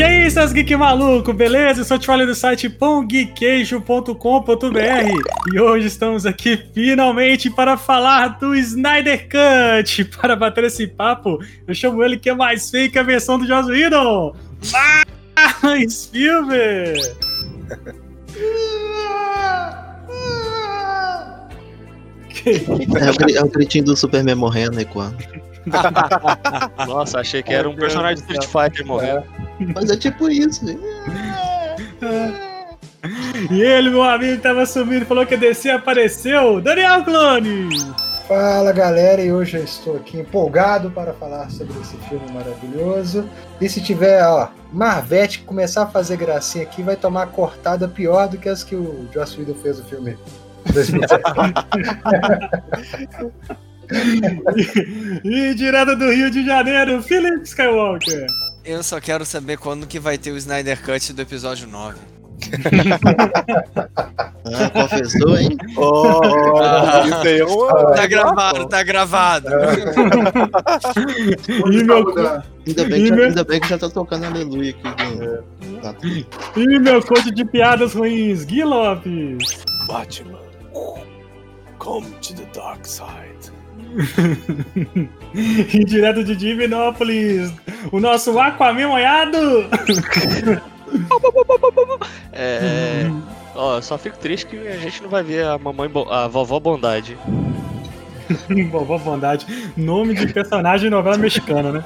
E aí, seus geek maluco, beleza? Eu sou o Tivalho do site pãogeekqueijo.com.br e hoje estamos aqui finalmente para falar do Snyder Cut. Para bater esse papo, eu chamo ele que é mais feio que a versão do Joss Whedon. Mais filme! É o, é o gritinho do Superman morrendo, né, quando? Nossa, achei que era um personagem do Street Fighter morrendo. Mas é tipo isso, né? E ele, meu amigo, tava sumindo, falou que DC apareceu. Daniel Clone! Fala galera, e hoje eu estou aqui empolgado para falar sobre esse filme maravilhoso. E se tiver, ó, Marvete começar a fazer gracinha aqui, vai tomar cortada pior do que as que o Joss Whedon fez no filme 2017. E direto do Rio de Janeiro, Felipe Skywalker. Eu só quero saber quando que vai ter o Snyder Cut do episódio 9. Ah, confessou, hein? Oh, Ah. isso aí é uma. Tá gravado, tá gravado. E meu, Ainda bem, E que já, meu- ainda bem que já tá tocando aleluia aqui. né? Tá e meu coach de piadas ruins, Gui Lopes. Batman. Come to the dark side. E direto de Divinópolis, o nosso Aquaman molhado. É. Ó, eu só fico triste que a gente não vai ver a mamãe, Bo- a vovó Bondade. Vovó Bondade, nome de personagem de novela mexicana, né?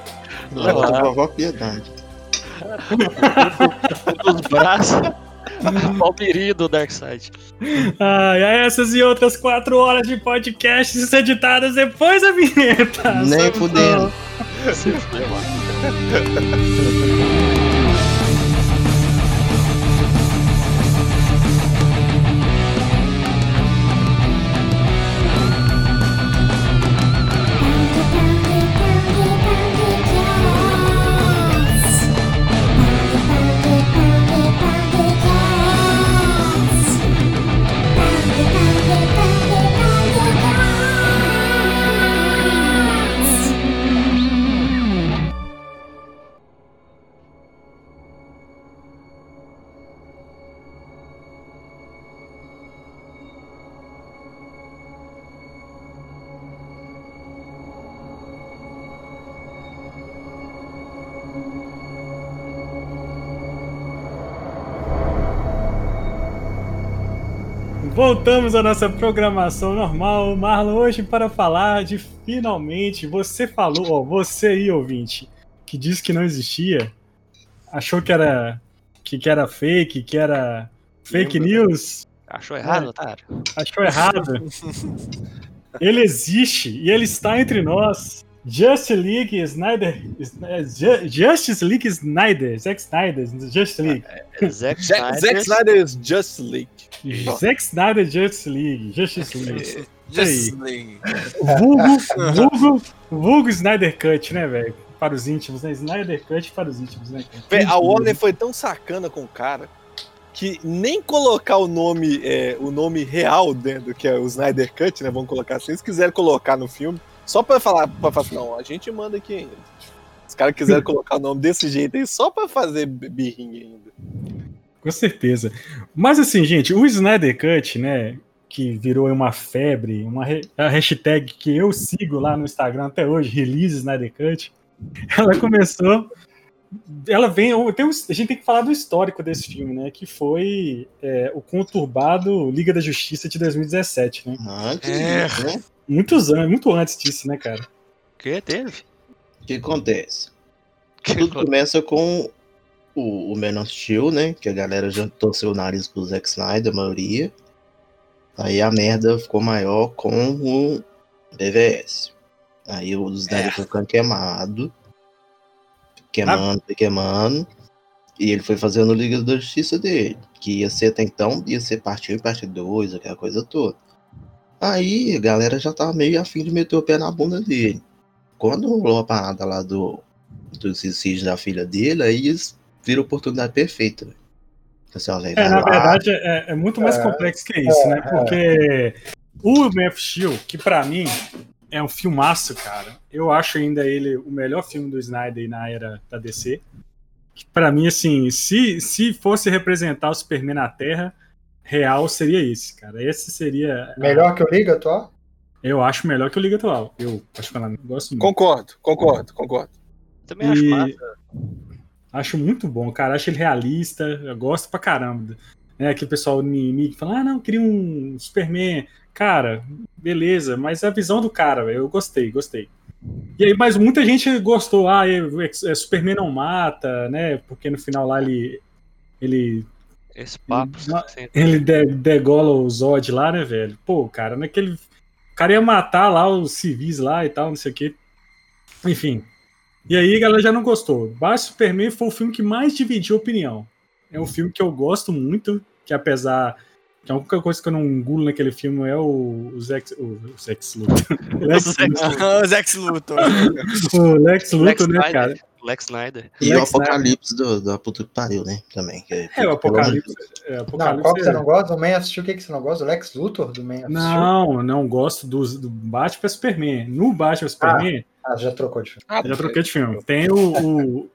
Vovó piedade. Dos braços. Palmiri do Darkseid. Ah, e essas e outras quatro horas de podcasts editadas depois da vinheta. Nem fudendo. Se fudeu, Voltamos à nossa programação normal, Marlon, hoje para falar de finalmente. Você falou, ó, você aí, ouvinte, que disse que não existia, achou que era que, que era fake, que era fake news, Achou errado, otário? achou errado. Ele existe e ele está entre nós. Justice League Snyder, Ju- Justice League Snyder, Zack Snyder, Justice League. Zack Zack Snyder. Zack Snyder's Just League. Zack Snyder Justice League, Justice League. Justice League. Vulgo, vulgo, vulgo Snyder Cut, né, velho? Para os íntimos, né? Snyder Cut para os íntimos, né? Véi, a Warner foi tão sacana com o cara que nem colocar o nome, é, o nome real dentro, que é o Snyder Cut, né? Vamos colocar assim. Eles quiseram colocar no filme, só pra falar, pra falar assim, não, a gente manda aqui ainda. Os caras quiseram colocar o nome desse jeito aí só pra fazer birrinha ainda. Com certeza. Mas assim, gente, o Snyder Cut, né? Que virou uma febre, uma a hashtag que eu sigo lá no Instagram até hoje, Release Snyder Cut, ela começou. Ela vem. Tem um- a gente tem que falar do histórico desse filme, né? Que foi é, o conturbado Liga da Justiça de 2017, né? Antes É. disso, né? Muitos anos, muito antes disso, né, cara? que teve? O que acontece? Que Tudo começa com o, o Man of Steel, né? Que a galera já torceu o nariz pro Zack Snyder, a maioria. Aí a merda ficou maior com o BVS. Aí o Snyder É. foi ficando queimado. Queimando, queimando. E ele foi fazendo o Liga da Justiça dele. Que ia ser até então, ia ser parte 1 e parte 2, aquela coisa toda. Aí a galera já tava meio afim de meter o pé na bunda dele. Quando rolou a parada lá do, do suicídio da filha dele, aí eles viram a oportunidade perfeita. Assim, É, na lá, verdade, é, é muito mais É, complexo que isso, né? é. Porque o Man of Steel, que pra mim é um filmaço, cara. Eu acho ainda ele o melhor filme do Snyder na era da DC. que pra mim, assim, se, se fosse representar o Superman na Terra, real seria esse, cara. Esse seria. Melhor que o Liga atual? Eu acho melhor que o Liga atual. Eu, particularmente, gosto muito. Concordo, concordo, concordo. Também acho E- massa. Acho muito bom, cara. Acho ele realista. Eu gosto pra caramba. É aquele pessoal me, me fala, ah, não, queria um Superman. Cara, beleza, mas é a visão do cara, eu gostei, gostei. E aí, mas muita gente gostou, ah, é, é, Superman não mata, né? Porque no final lá ele. Ele, Esse papo. Assim, ele de- degola o Zod lá, né, velho? Pô, cara, naquele. O cara ia matar lá os civis lá e tal, não sei o quê. Enfim. E aí a galera já não gostou. Batman Superman foi o filme que mais dividiu opinião. É um filme que eu gosto muito, que apesar. Que a única coisa que eu não engulo naquele filme é o, o Zex. O, o Zex Luthor. O Lex, o Zex Luthor. o Lex Lex Luthor, né, cara? Lex Snyder. E Lex o apocalipse do, da puta que pariu, né? Também. que- É, o Apocalipse. É, Não, Apocalipse qual que você é- não gosta? Do Man of Steel, o que, que você não gosta? Do Lex Luthor do Man of Steel? Não, não gosto do, do Batman Superman. No Batman Superman. Ah, já trocou de filme. Ah, já troquei de filme. Tem o, o,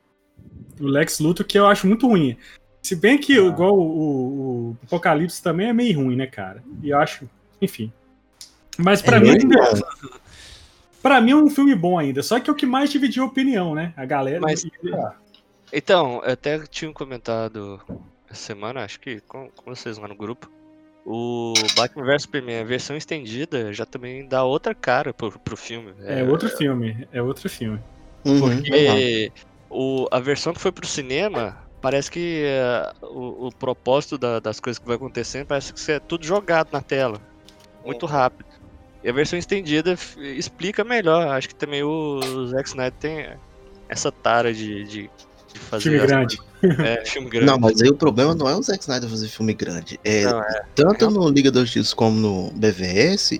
o Lex Luthor que eu acho muito ruim. Se bem que, Ah. igual o, o- o Apocalipse também é meio ruim, né, cara? E eu acho, enfim. Mas pra É mim, muito pra mim é um filme bom ainda. Só que é o que mais dividiu a opinião, né? A galera. Mas- Então, eu até tinha comentado essa semana, acho que com, com vocês lá no grupo. O Batman vs Superman, a versão estendida, já também dá outra cara pro, pro filme. é outro filme. É outro filme. Uhum. Porque o, a versão que foi pro cinema, parece que eh, o, o propósito da- das coisas que vai acontecendo parece que é tudo jogado na tela. Muito rápido. E a versão estendida explica melhor. Acho que também o Zack Snyder tem essa tara de, de, de fazer. Filme grande. coisas- É, filme grande. Não, mas aí o problema não é o Zack Snyder fazer filme grande. É, Não, é. tanto no Liga da Justiça como no BVS,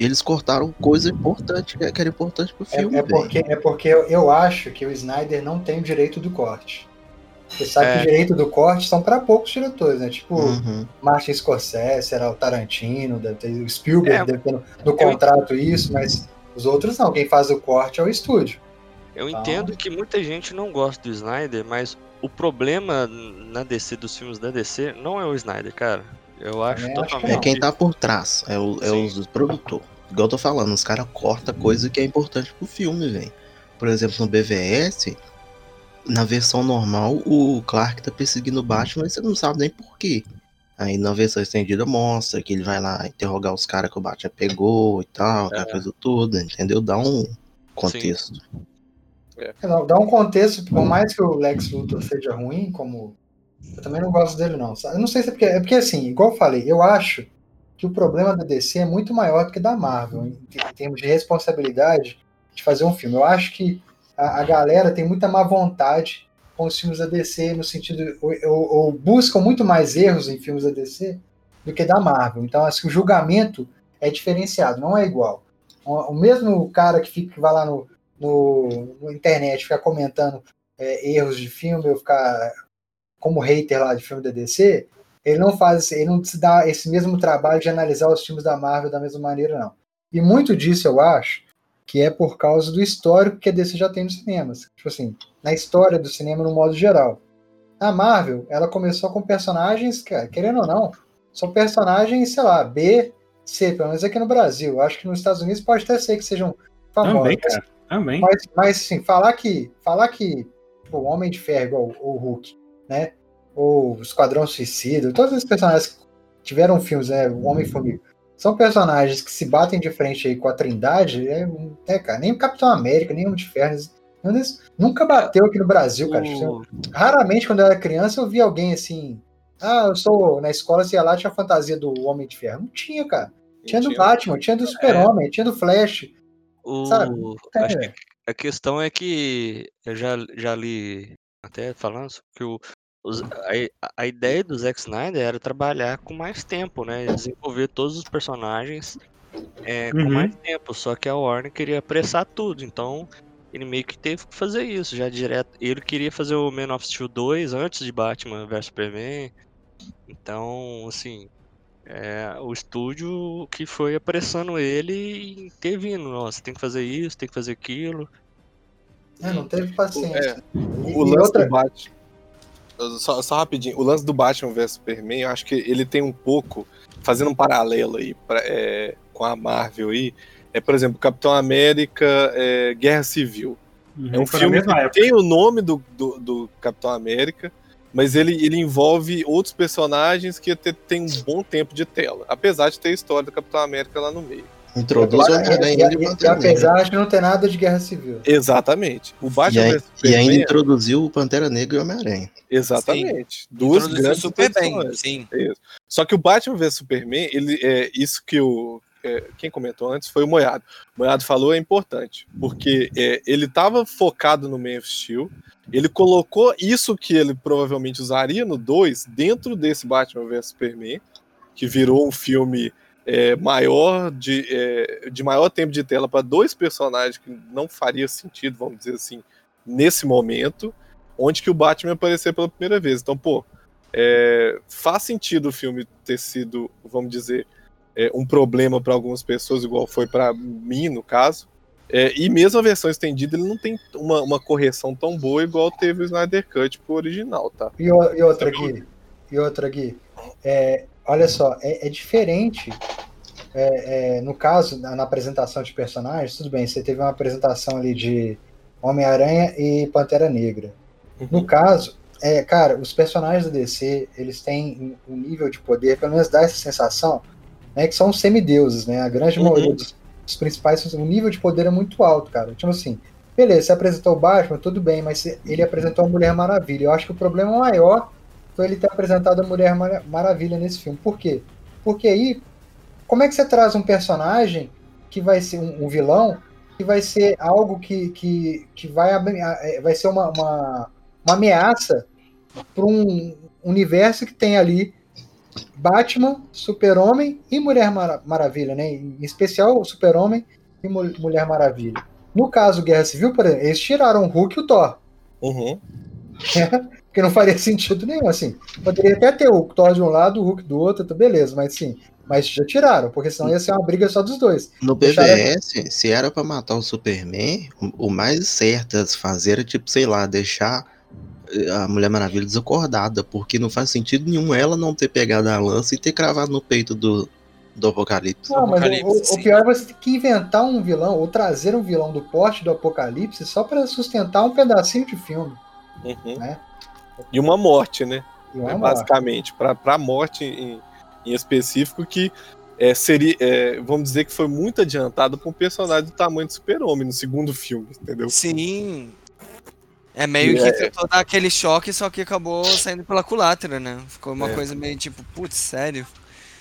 eles cortaram coisa importante, que era importante pro É, filme, é velho. porque, é porque eu, eu acho que o Snyder não tem o direito do corte. Você sabe É. que o direito do corte são para poucos diretores, né? Tipo, Uhum. Martin Scorsese, era o Tarantino, deve ter, o Spielberg É, deve ter no, no contrato isso, mas os outros não. Quem faz o corte é o estúdio. Eu Então- entendo que muita gente não gosta do Snyder, mas o problema na DC, dos filmes da DC, não é o Snyder, cara. Eu acho Também acho que totalmente. É quem tá por trás, é, o, é Sim. os produtores. Igual eu tô falando, os caras cortam coisa que é importante pro filme, velho. Por exemplo, no BVS, na versão normal, o Clark tá perseguindo o Batman, mas você não sabe nem por quê. Aí na versão estendida mostra que ele vai lá interrogar os caras que o Batman pegou e tal, aquela coisa toda, entendeu? Dá um contexto. É, Dá dá um contexto, por mais que o Lex Luthor seja ruim, como. Eu também não gosto dele, não. sabe? Eu não sei se é porque. É porque, assim, igual eu falei, eu acho que o problema da DC é muito maior do que da Marvel, em termos de responsabilidade de fazer um filme. Eu acho que a, a galera tem muita má vontade com os filmes da DC, no sentido. Ou, ou- ou buscam muito mais erros em filmes da DC do que da Marvel. Então, assim, o julgamento é diferenciado, não é igual. O, mesmo cara que, fica, que vai lá no, no, no internet ficar comentando é, erros de filme, ou ficar como hater lá de filme da DC, ele não faz, ele não se dá esse mesmo trabalho de analisar os filmes da Marvel da mesma maneira, não. E muito disso eu acho que é por causa do histórico que a DC já tem nos cinemas. Tipo assim, na história do cinema no modo geral. A Marvel, ela começou com personagens, cara, querendo ou não, são personagens, sei lá, B, C, pelo menos aqui no Brasil. Acho que nos Estados Unidos pode até ser que sejam famosos. Também, cara. Também. Mas, mas assim, falar que, falar que tipo, o Homem de Ferro, igual o Hulk, né? Ou o Esquadrão Suicida, todos esses personagens que tiveram filmes, né? O Homem-Formiga, são personagens que se batem de frente aí com a Trindade, é, é, cara, nem o Capitão América, nem o Homem de Ferro, nunca bateu aqui no Brasil, cara. O- Raramente, quando eu era criança, eu via alguém assim. Ah, eu sou na escola, ia lá, tinha a fantasia do Homem de Ferro. Não tinha, cara. Tinha do Batman, tinha do Super-Homem, tinha do Flash. o- sabe? É. que a questão é que eu já, já li até falando que o, os- a, a ideia do Zack Snyder era trabalhar com mais tempo, né? Desenvolver todos os personagens é, com Uhum. mais tempo. Só que a Warner queria apressar tudo, então ele meio que teve que fazer isso já direto. Ele queria fazer o Man of Steel 2 antes de Batman vs Superman. Então, assim, é, o estúdio que foi apressando ele e intervindo. Nossa, tem que fazer isso, tem que fazer aquilo. É, não teve paciência. É, o e lance outra- do Batman. Só, só rapidinho, o lance do Batman vs Superman, eu acho que ele tem um pouco, fazendo um paralelo aí pra, é, com a Marvel aí, é, por exemplo, Capitão América é, Guerra Civil. É um filme que época. tem o nome do, do, do Capitão América, mas ele, ele envolve outros personagens que até tem um bom tempo de tela, apesar de ter a história do Capitão América lá no meio. Introduz o E, Homem-Aranha e- e e apesar de não ter nada de guerra civil. Exatamente. O E, Batman aí- vs e ainda introduziu o Pantera Negra e o Homem-Aranha. exatamente. Duas Introduziu grandes super bem, produções. sim. Isso. Só que o Batman vs Superman, ele, é, isso que o. é, quem comentou antes foi o Moiado. O Moiado falou é importante, porque é, ele estava focado no Man of Steel, ele colocou isso que ele provavelmente usaria no 2 dentro desse Batman vs Superman, que virou um filme é, maior, de, é, de maior tempo de tela para dois personagens que não faria sentido, vamos dizer assim, nesse momento, onde que o Batman aparecer pela primeira vez. Então, pô, é, faz sentido o filme ter sido, vamos dizer, é, um problema para algumas pessoas, igual foi para mim, no caso. É, e mesmo a versão estendida, ele não tem uma, uma correção tão boa igual teve o Snyder Cut pro original, tá? E, o- e outra aqui, e outra aqui, é, olha só, é, é diferente. é, é, no caso, na, na apresentação de personagens, tudo bem, você teve uma apresentação ali de Homem-Aranha e Pantera Negra. No caso, é, cara, os personagens da DC, eles têm um nível de poder, pelo menos dá essa sensação, né, que são semideuses, né? A grande Uhum. maioria dos, dos principais, o nível de poder é muito alto, cara. Tipo assim, beleza, você apresentou o Batman, tudo bem, mas ele apresentou a Mulher Maravilha. Eu acho que o problema maior foi ele ter apresentado a Mulher Mara- Maravilha nesse filme. Por quê? Porque aí, como é que você traz um personagem que vai ser um, um vilão, que vai ser algo que, que, que vai, é, vai ser uma, uma, uma ameaça para um universo que tem ali Batman, Super-Homem e Mulher Mara- Maravilha, né? Em especial o Super-Homem e Mu- Mulher Maravilha. No caso Guerra Civil, por exemplo, eles tiraram o Hulk e o Thor. Uhum. Porque não faria sentido nenhum, assim. Poderia até ter o Thor de um lado, o Hulk do outro, tá beleza, mas sim. Mas já tiraram, porque senão ia ser uma briga só dos dois. No Deixaram- BVS, se era pra matar o Superman, o, o mais certo a se fazer era, tipo, sei lá, deixar eh, a Mulher Maravilha desacordada, porque não faz sentido nenhum ela não ter pegado a lança e ter cravado no peito do, do Apocalipse. Não, mas o- Apocalipse, o, o pior é você ter que inventar um vilão, ou trazer um vilão do porte do Apocalipse só pra sustentar um pedacinho de filme. Uhum. Né? E uma morte, né? Uma É, morte. basicamente, para a morte em, em específico, que é, seria, é, vamos dizer que foi muito adiantado para um personagem do tamanho do Super-Homem no segundo filme, entendeu? Sim. É meio E que é- tentou dar aquele choque, só que acabou saindo pela culatra, né? Ficou uma É. coisa meio tipo, putz, sério?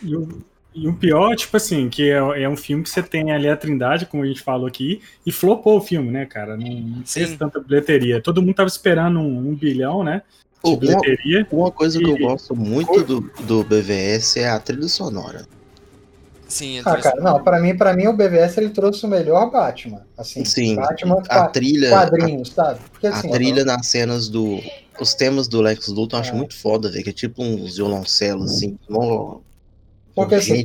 E o, e o pior, tipo assim, que é, é um filme que você tem ali a Trindade, como a gente falou aqui, e flopou o filme, né, cara? Não, não fez Sim. tanta bilheteria. Todo mundo tava esperando um, um bilhão, né? De Uma, bilheteria. uma coisa que eu E- gosto muito do, do BVS é a trilha sonora. Sim, Ah, cara, não, pra mim, pra mim o BVS ele trouxe o melhor Batman. Assim, Sim, Batman a trilha, quadrinhos, sabe? Porque a, assim, trilha nas cenas do. Os temas do Lex Luthor eu acho É. muito foda, velho. Que é tipo uns violoncelos, assim. Porque, assim,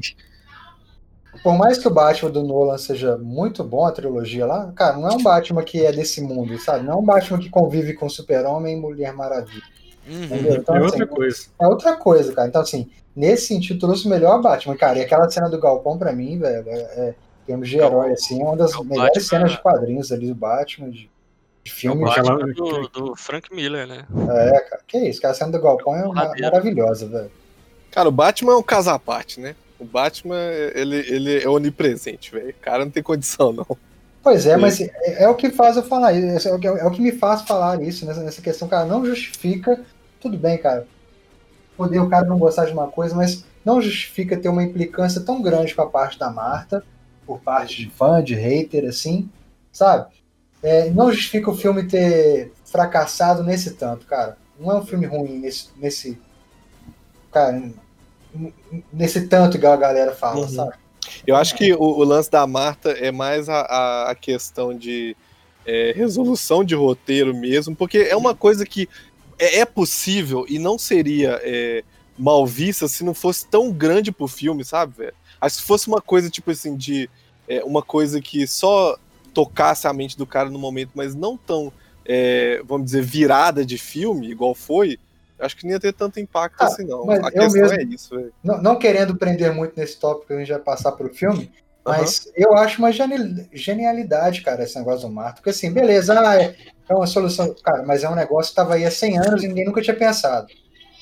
por mais que o Batman do Nolan seja muito bom, a trilogia lá, cara, não é um Batman que é desse mundo, sabe? Não é um Batman que convive com Super-Homem e Mulher Maravilha. Uhum. Então, é assim, outra coisa. é outra coisa, cara. Então, assim, nesse sentido, trouxe o melhor Batman, cara. E aquela cena do Galpão, pra mim, velho, é, é em termos de herói, assim, é uma das É melhores Batman- cenas de quadrinhos ali do Batman, de, de É o filme. Batman do, do Frank Miller, né? É, cara. Que isso, cara. A cena do Galpão é uma- maravilhosa, velho. Cara, o Batman é um caso à parte, né? O Batman, ele, ele é onipresente, velho. O cara não tem condição, não. Pois é, mas é, é o que faz eu falar isso, é o que, é o que me faz falar isso nessa, nessa questão, cara, não justifica, tudo bem, cara, poder o cara não gostar de uma coisa, mas não justifica ter uma implicância tão grande com a parte da Marta, por parte de fã, de hater, assim, sabe? É, não justifica o filme ter fracassado nesse tanto, cara. Não é um filme ruim nesse, nesse cara, nesse tanto igual a galera fala, Uhum. sabe? Eu acho que o, o lance da Marta é mais a, a, a questão de é, resolução de roteiro mesmo, porque é uma coisa que é, é possível e não seria é, mal vista se não fosse tão grande pro filme, sabe, velho? Acho que se fosse uma coisa, tipo assim, de é, uma coisa que só tocasse a mente do cara no momento, mas não tão, é, vamos dizer, virada de filme, igual foi, acho que não ia ter tanto impacto Ah, assim, não. mas A eu questão mesmo- é isso, velho. Não, não querendo prender muito nesse tópico, a gente vai passar pro filme, mas eu acho uma geni- genialidade, cara, esse negócio do Marta. Porque assim, beleza, ah, é, é uma solução, cara, mas é um negócio que tava aí há 100 anos e ninguém nunca tinha pensado.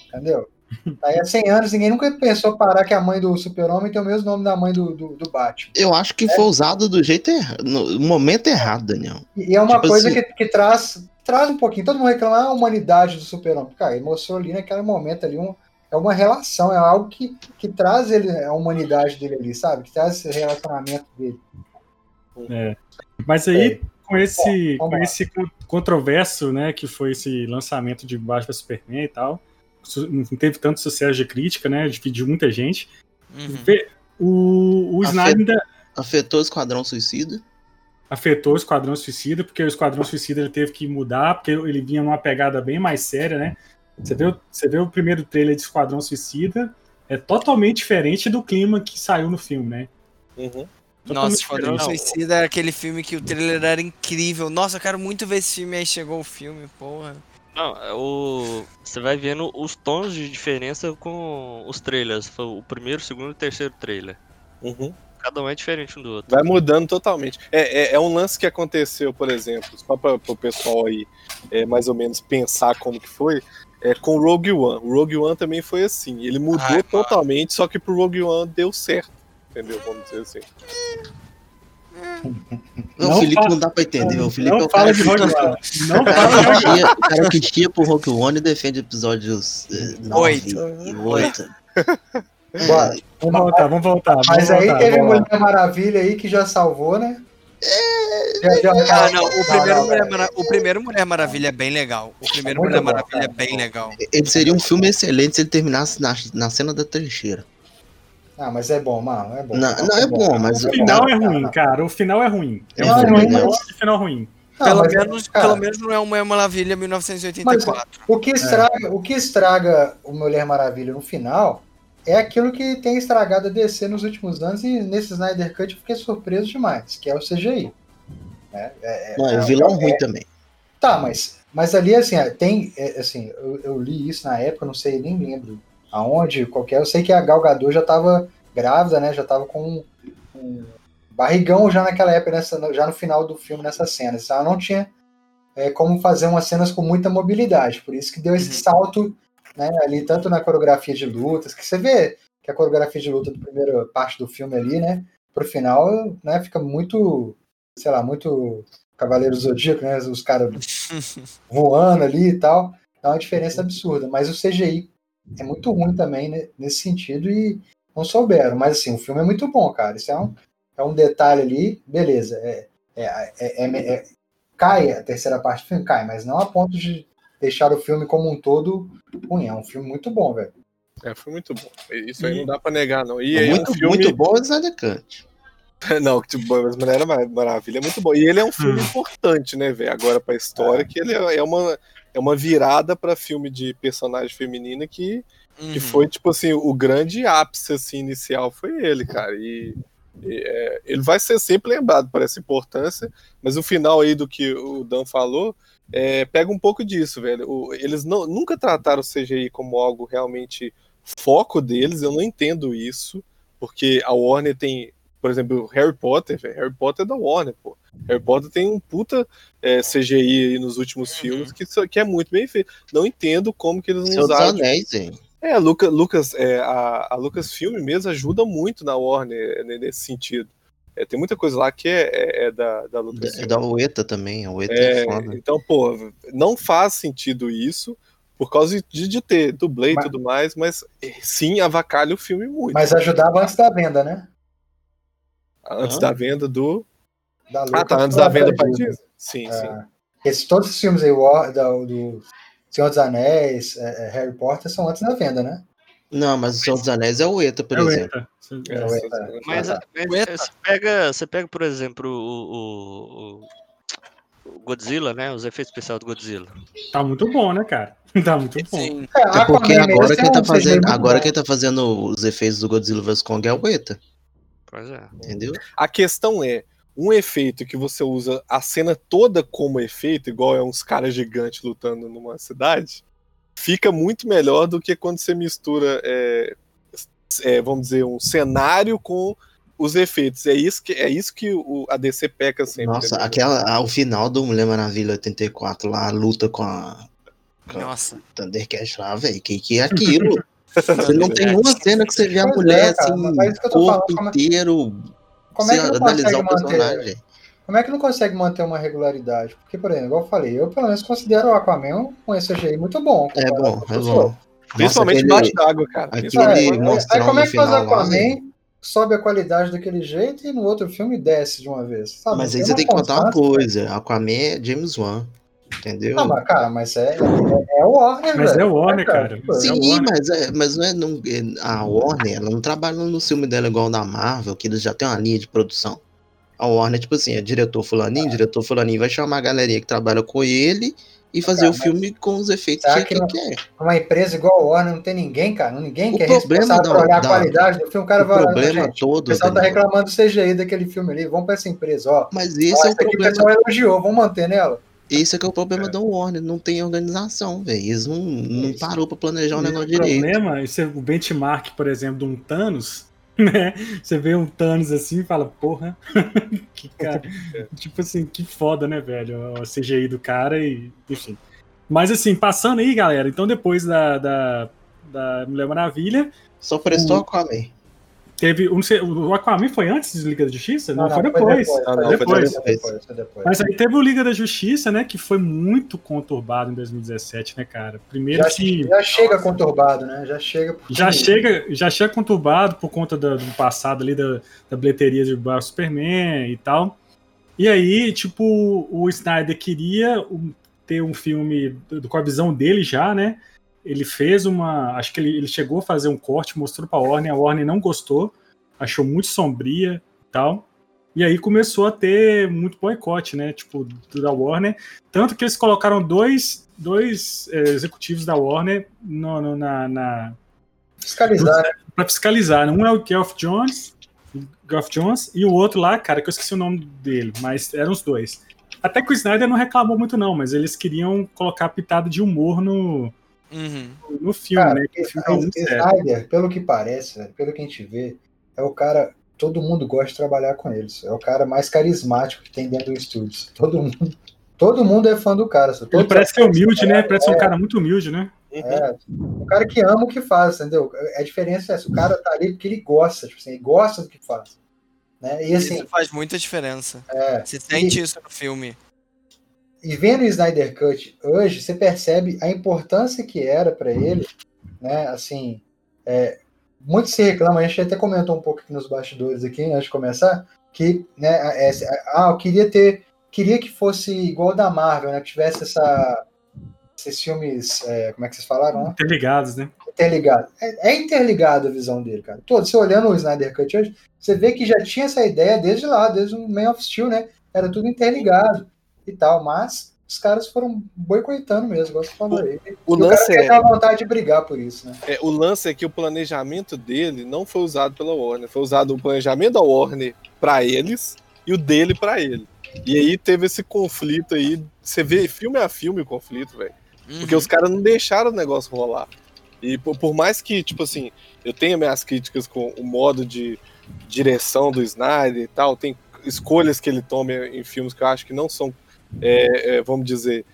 Entendeu? Tá Aí há 100 anos ninguém nunca pensou parar que a mãe do Super-Homem tem o mesmo nome da mãe do, do, do Batman. Eu acho que foi usado do jeito errado, no momento errado, Daniel. E e é uma Tipo coisa assim- que, que traz, traz um pouquinho. Todo mundo reclama ah, a humanidade do super-homem. Cara, ele mostrou ali naquele momento ali um, é uma relação, é algo que, que traz ele, a humanidade dele ali, sabe? Que traz esse relacionamento dele. Mas aí, com esse, Bom, com lá. esse con- controverso, né, que foi esse lançamento de Batman Superman e tal, não teve tanto sucesso de crítica, né, dividiu muita gente. Uhum. O, o Snyder Afetou o Esquadrão Suicida. Afetou o Esquadrão Suicida, porque o Esquadrão Suicida ele teve que mudar, porque ele vinha numa pegada bem mais séria, né? Você vê, o- você vê o primeiro trailer de Esquadrão Suicida, é totalmente diferente do clima que saiu no filme, né? Uhum. Nossa, Esquadrão. Suicida era aquele filme que o trailer era incrível. Nossa, eu quero muito ver esse filme. Aí chegou o filme, porra. Não, é o... você vai vendo os tons de diferença com os trailers. Foi o primeiro, o segundo e o terceiro trailer. Uhum. Cada um é diferente um do outro. Vai mudando totalmente. É, é, é um lance que aconteceu, por exemplo, só para o pessoal aí é, mais ou menos pensar como que foi, é, com o Rogue One. O Rogue One também foi assim. Ele mudou Ai, totalmente, só que pro Rogue One deu certo. Entendeu? Vamos dizer assim. Não, Não o Felipe fala- não dá pra entender. O Felipe é Não o cara fala que de Rogue One. Não O cara fala de que Rogue One. chia- o cara que chia pro Rogue One e defende episódios eh, nove Oito. e 8. Bora. Vamos voltar, vamos voltar. Vamos Mas aí voltar, teve vamos lá. Mulher Maravilha aí que já salvou, né? Ah, não, o primeiro, não, Mulher. Mara- o primeiro Mulher Maravilha é bem legal. O primeiro Muito Mulher bom, Maravilha é bem legal. Ele seria um filme excelente se ele terminasse na, na cena da trincheira. Ah, mas é bom, mano. É bom. Não, não é bom, mas O final é ruim, cara. O final é ruim. É Não, um gosta de final ruim. Não, pelo, mas, menos, cara, pelo menos não é o Mulher Maravilha 1984. O que, estraga, o que estraga o Mulher Maravilha no final é aquilo que tem estragado a DC nos últimos anos e nesse Snyder Cut eu fiquei surpreso demais, que é o CGI. né? É- é- Não, é- o vilão é- ruim também. Tá, mas, mas ali, assim, é, tem, é, assim, eu, eu li isso na época, não sei, nem lembro aonde, qualquer, eu sei que a Gal Gadot já tava grávida, né, já tava com um, um barrigão já naquela época, nessa, já no final do filme, nessas cenas, então ela não tinha é, como fazer umas cenas com muita mobilidade, por isso que deu esse Uhum. salto, né, ali, tanto na coreografia de lutas, que você vê que a coreografia de luta da primeira parte do filme ali, né, pro final, né, fica muito, sei lá, muito Cavaleiro Zodíaco, né, os caras voando ali e tal, dá uma diferença absurda. Mas o CGI é muito ruim também né, nesse sentido e não souberam. Mas assim, o filme é muito bom, cara. Isso é um, é um detalhe ali, beleza. É, é, é- é- é- cai a terceira parte do filme, cai, mas não a ponto de deixar o filme como um todo ruim. É um filme muito bom, velho. É, foi muito bom. Isso aí não dá pra negar, não. E É muito, um filme. muito bom Snyder Cut. Não, tipo, mas Mulher Mar- Maravilha é muito bom. E ele é um filme Hum. importante, né, velho? Agora pra história, que ele é é uma, é uma virada pra filme de personagem feminina que, que Uhum. foi, tipo assim, o grande ápice assim, inicial foi ele, cara. E, e, é, ele vai ser sempre lembrado por essa importância, mas o final aí do que o Dan falou é, pega um pouco disso, velho. O- eles não, nunca trataram o CGI como algo realmente foco deles, eu não entendo isso, porque a Warner tem, por exemplo, Harry Potter, velho. Harry Potter é da Warner, pô. Harry Potter tem um puta é, CGI aí nos últimos Uhum. filmes que, que é muito bem feito. Não entendo como que eles não dos usaram. Anéis, hein? É, Luca, Lucas, é, a, a Lucasfilm mesmo ajuda muito na Warner né, nesse sentido. É, tem muita coisa lá que é, é- é da, da Lucasfilm. É da Ueta também. A Ueta é, É, foda. então, pô, não faz sentido isso por causa de, de ter dublê e Mas- tudo mais, mas eh, sim avacalha o filme muito. Mas ajudava antes da venda, né? Antes da venda do. Da Ah, tá, antes da venda pra Disney. Sim, sim. É, esses, todos os filmes aí, War, da, do Senhor dos Anéis, é, Harry Potter, são antes da venda, né? Não, mas o Senhor dos Anéis é o Ueta, por É o exemplo. Eta. É, É. Mas, mas você, pega, você pega, por exemplo, o, o- o- Godzilla, né? Os efeitos especiais do Godzilla. Tá muito bom, né, cara? Tá muito bom. Sim. É, É porque agora quem tá fazendo, agora quem tá fazendo os efeitos do Godzilla vs Kong é o Ueta, Pois é. entendeu? A questão é, um efeito que você usa a cena toda como efeito, igual é uns caras gigantes lutando numa cidade, fica muito melhor do que quando você mistura, é, é, vamos dizer, um cenário com os efeitos. É isso que, é isso que o, a DC peca sempre. Nossa, entendeu? aquela, ao final do Mulher Maravilha 84, lá, a luta com a Nossa. Thundercat lá, velho, que que é aquilo? Você não tem uma cena que você vê a Pois é, mulher cara, assim, é isso que eu tô corpo falando, como é- inteiro, Como é que não analisar consegue o manter? personagem. Como é que não consegue manter uma regularidade? Porque, por exemplo, igual eu falei, eu pelo menos considero o Aquaman um esse CGI muito bom. É bom, com é bom. Principalmente embaixo d'água, cara. aquele- Ele É, como é que faz Aquaman, sobe a qualidade daquele jeito e no outro filme desce de uma vez. Sabe? Mas aí você uma tem que contar uma coisa, Aquaman é James Wan, entendeu? Ah, mas, cara, mas é, é, é o Warner, Mas velho. é o Warner, cara. tipo, É Sim, Warner. mas, é, mas não é, não, é- a Warner, ela não trabalha no filme dela igual da Marvel, que eles já tem uma linha de produção. A Warner, tipo assim, é diretor fulaninho, diretor fulaninho, vai chamar a galerinha que trabalha com ele e fazer Cara, o filme com os efeitos que que ele não- quer. Uma empresa igual a Warner não tem ninguém, cara. Ninguém O que é problema responsável da- por olhar da- a qualidade do filme. O cara O vai olhar, problema gente, o todo, pessoal tá reclamando do CGI daquele filme ali. Vamos pra essa empresa, ó. mas esse Ó, é o essa aqui o problema pessoal elogiou, vamos manter nela. Esse é que é o problema da Warner, não tem organização, velho. Eles não, não Isso. parou pra planejar o E negócio o direito. problema, esse é o benchmark, por exemplo, de um Thanos, né? Você vê um Thanos assim e fala, porra, que cara, tipo assim, que foda, né, velho? O CGI do cara e, enfim. Mas assim, passando aí, galera, então depois da, da, da Mulher Maravilha, Só prestou O- Aquaman. Teve, um, o Aquaman foi antes de Liga da Justiça? Não, foi depois. Não, foi depois. depois, foi depois, foi depois. Mas aí teve o Liga da Justiça, né, que foi muito conturbado em 2017, né, cara? Primeiro Já, que... já chega conturbado, né? Já chega. Já chega, já chega conturbado por conta da- do passado ali da, da bilheteria de Batman Superman e tal. E aí, tipo, o Snyder queria ter um filme do- com a visão dele já, né? Ele fez uma. Acho que ele, ele chegou a fazer um corte, mostrou pra Warner, a Warner não gostou, achou muito sombria e tal. E aí começou a ter muito boicote, né? Tipo, da Warner. Tanto que eles colocaram dois, dois eh, executivos da Warner no- no- na- na, Fiscalizar, né? pra fiscalizar. Um é o Geoff Jones, Geoff Jones, e o outro lá, cara, que eu esqueci o nome dele, mas eram os dois. Até que o Snyder não reclamou muito, não, mas eles queriam colocar pitada de humor no, Uhum. no filme, Cara, né? Filme sério. Snyder, pelo que parece, velho, pelo que a gente vê, é o cara. Todo mundo gosta de trabalhar com eles. É o cara mais carismático que tem dentro do estúdio. Todo mundo, todo mundo é fã do cara. Ele parece ser atores, humilde, né? é, Parece ser um cara muito humilde, né? É, o cara que ama o que faz, entendeu? A diferença é essa. O cara tá ali porque ele gosta, tipo assim, ele gosta do que faz. Né? E assim, Isso faz muita diferença. é, Você sente isso no filme. E vendo o Snyder Cut hoje, você percebe a importância que era para ele, né? Assim, é, muito se reclama, a gente até comentou um pouco aqui nos bastidores aqui, antes de começar, que, né, é, ah, eu queria ter, queria que fosse igual da Marvel, né, que tivesse essa, esses filmes, é, como é que vocês falaram, né? Interligados, né? interligado. É, é interligado a visão dele, cara. Todo, você olhando o Snyder Cut hoje, você vê que já tinha essa ideia desde lá, desde o Man of Steel, né? Era tudo interligado e tal, mas os caras foram boicotando mesmo, igual você falou aí. O o cara lance tem é, aquela vontade de brigar por isso, né? é, o lance é que o planejamento dele não foi usado pela Warner, foi usado o planejamento da Warner pra eles e o dele pra ele. E aí teve esse conflito aí, você vê filme a filme o conflito, velho. Porque Uhum. os caras não deixaram o negócio rolar. E por, por mais que, tipo assim, eu tenha minhas críticas com o modo de direção do Snyder e tal, tem escolhas que ele toma em filmes que eu acho que não são, é, é, vamos dizer,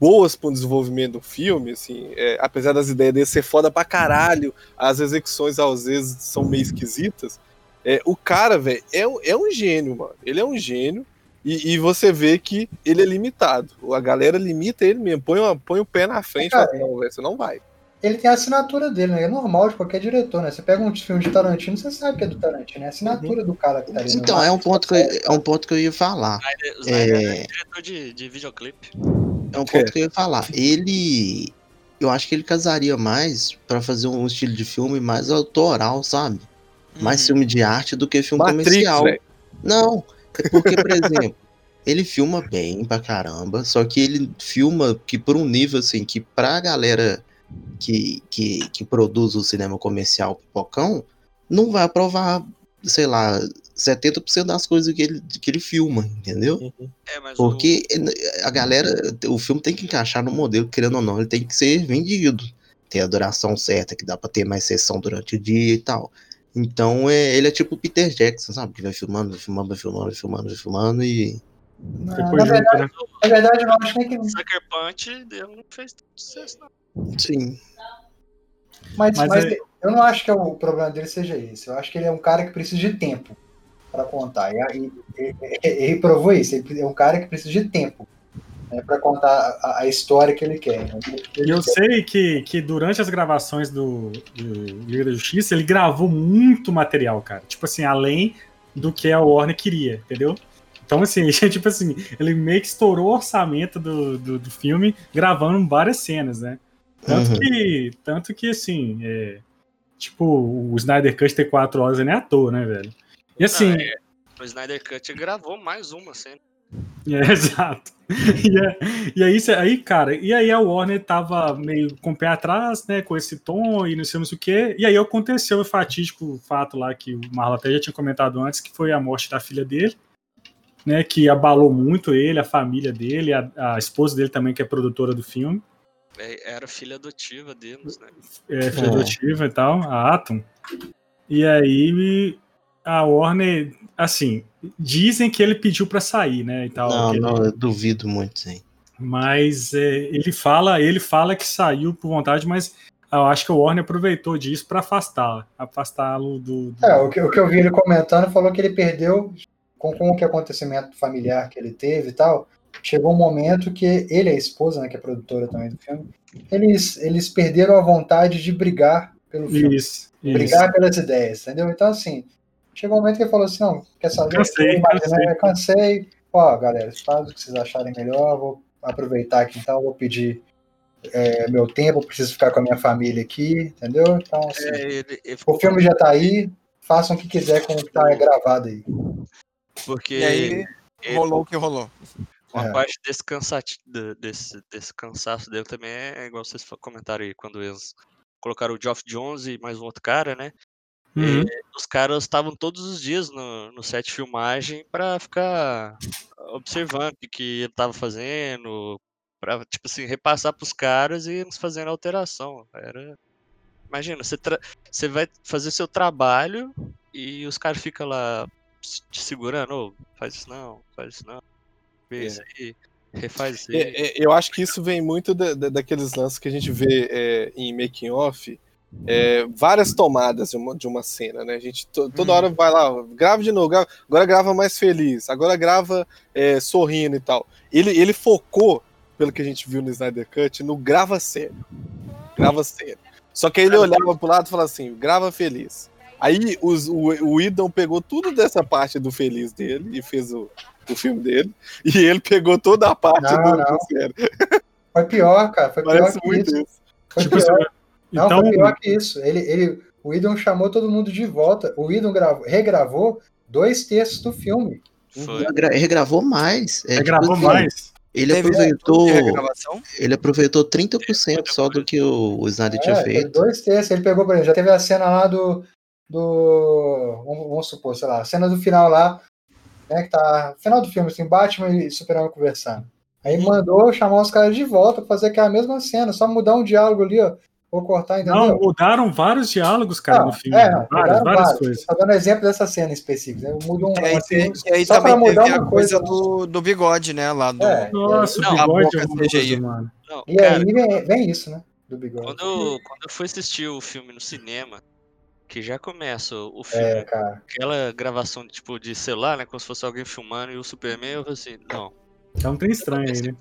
boas para o desenvolvimento do filme, assim, é, apesar das ideias dele ser foda pra caralho, as execuções às vezes são meio esquisitas. É, o cara, velho, é, um- é um gênio, mano. Ele é um gênio. E, e você vê que ele é limitado. A galera limita ele mesmo. Põe, uma- põe o pé na frente e fala, não, velho, você não vai. Ele tem a assinatura dele, né? É normal de qualquer diretor, né? Você pega um filme de Tarantino, você sabe que é do Tarantino, é a assinatura do cara que tá ali. no Então, é um ponto que eu, é um ponto que eu ia falar. Snyder, Snyder É. é diretor de, de videoclipe. É um ponto que eu ia falar. Ele. Eu acho que ele casaria mais pra fazer um estilo de filme mais autoral, sabe? Mais Uhum. filme de arte do que filme Matrix, comercial. velho. Não, porque, por exemplo, ele filma bem pra caramba, só que ele filma que por um nível assim, que pra galera que, que, que produz o cinema comercial pipocão, não vai aprovar sei lá, 70% das coisas que ele, que ele filma, entendeu? É, mas Porque a galera, o filme tem que encaixar no modelo, querendo ou não, ele tem que ser vendido. Tem a duração certa, que dá pra ter mais sessão durante o dia e tal. Então é, ele é tipo o Peter Jackson, sabe? Que vai filmando, vai filmando, vai filmando, vai filmando, vai filmando e. Na, Depois na junto, verdade, né? na verdade, eu não acho que. o Sucker Punch ele não fez tanto sucesso, não. Sim. Mas, Mas mas é- eu não acho que o problema dele seja esse. Eu acho que ele é um cara que precisa de tempo para contar. E, aí, e- e- ele provou isso. Ele é um cara que precisa de tempo né, para contar a, a história que ele quer. Ele- E eu sei que, que durante as gravações do, do Liga da Justiça, ele gravou muito material, cara. Tipo assim, além do que a Warner queria, entendeu? Então, assim, tipo assim, ele meio que estourou o orçamento do, do, do filme gravando várias cenas, né? Tanto Uhum. que, tanto que assim, é, tipo, o Snyder Cut ter quatro horas é à toa, né, velho? E assim, Não, é, o Snyder Cut gravou mais uma cena. é, exato. E, é- e aí, cê- aí, cara, e aí a Warner tava meio com o pé atrás, né, com esse tom e não sei, sei o quê. E aí aconteceu o fatídico fato lá que o Marlon até já tinha comentado antes, que foi a morte da filha dele, né, que abalou muito ele, a família dele, a, a esposa dele também, que é produtora do filme, É, Era filha adotiva deles, né? é, filha É. adotiva e tal, a Atom. E aí a Warner, assim, dizem que ele pediu pra sair, né, e tal. Não, que ele- não, eu duvido muito, sim. Mas é, ele fala, ele fala que saiu por vontade, mas eu acho que o Warner aproveitou disso para afastá-lo, afastá-lo do, do- É, o que, o que eu vi ele comentando falou que ele perdeu com, com o que acontecimento familiar que ele teve e tal. Chegou um momento que ele e a esposa, né, que é produtora também do filme, eles, eles perderam a vontade de brigar pelo filme, isso, isso. brigar pelas ideias, entendeu? Então, assim, chegou um momento que ele falou assim: não, quer saber? Cansei, Eu imaginei, cansei. cansei. Ó, galera, faz o que vocês acharem melhor, vou aproveitar aqui então, vou pedir é, meu tempo, preciso ficar com a minha família aqui, entendeu? Então, assim, É, ele, ele o filme já tá aí, façam o que quiser com o que tá gravado aí. porque E aí, ele- rolou o que rolou. Uma É. parte desse, cansati- desse, desse cansaço dele também é, é igual vocês comentaram aí, quando eles colocaram o Geoff Jones e mais um outro cara, né? Uhum. Os caras estavam todos os dias no, no set de filmagem pra ficar observando o que, ele tava fazendo, pra, tipo assim, repassar pros caras e eles fazendo alteração. Era. Imagina, você, tra- você vai fazer seu trabalho e os caras ficam lá te segurando, "Ô, faz isso não, faz isso não, vê isso aí, refaz isso aí. Eu acho que isso vem muito da- da- daqueles lances que a gente vê é, em making off, é, várias tomadas de uma, de uma cena, né? A gente to- toda Hum. hora vai lá, grava de novo, grava- agora grava mais feliz, agora grava é, sorrindo e tal. Ele, ele focou, pelo que a gente viu no Snyder Cut, no grava sério. Grava sério. Só que aí ele olhava pro lado e falava assim, grava feliz. Aí os, o, o Idon pegou tudo dessa parte do feliz dele e fez o, o filme dele. E ele pegou toda a parte Não, do, não. do sério. Foi pior, cara. Foi pior Parece que muito isso. Tipo pior. assim, Não, então, foi pior que isso. Ele, ele, o Idon chamou todo mundo de volta. O Idon gravou, regravou dois terços do filme. Foi. Regravou mais. É, ele tipo gravou assim, mais. Ele Teve aproveitou, ele aproveitou 30% só do que o, o Snyder tinha É, foi feito. dois terços. Ele pegou, por exemplo, já teve a cena lá do. Do vamos, vamos supor, sei lá, a cena do final lá, né? Que tá. Final do filme, assim, Batman e Superman conversando. Aí mandou chamar os caras de volta pra fazer aquela mesma cena, só mudar um diálogo ali, ó. Vou cortar, entendeu? Não, mudaram vários diálogos, cara, Não, no filme. é, não, várias, várias vários. coisas. Tô dando exemplo dessa cena específica. Né? Muda um. E aí, assim, e aí só também mudar a uma coisa coisa. do, do bigode, né? Lá do. É, Nossa, Não, o bigode é horroroso, CGI. mano. Não, E cara, aí vem, vem isso, né? Do bigode. quando, quando eu fui assistir o filme no cinema, que já começa o filme, É, cara. aquela gravação tipo de celular, né? Como se fosse alguém filmando e o Superman, eu falei assim, não. É um trem estranho aí, né?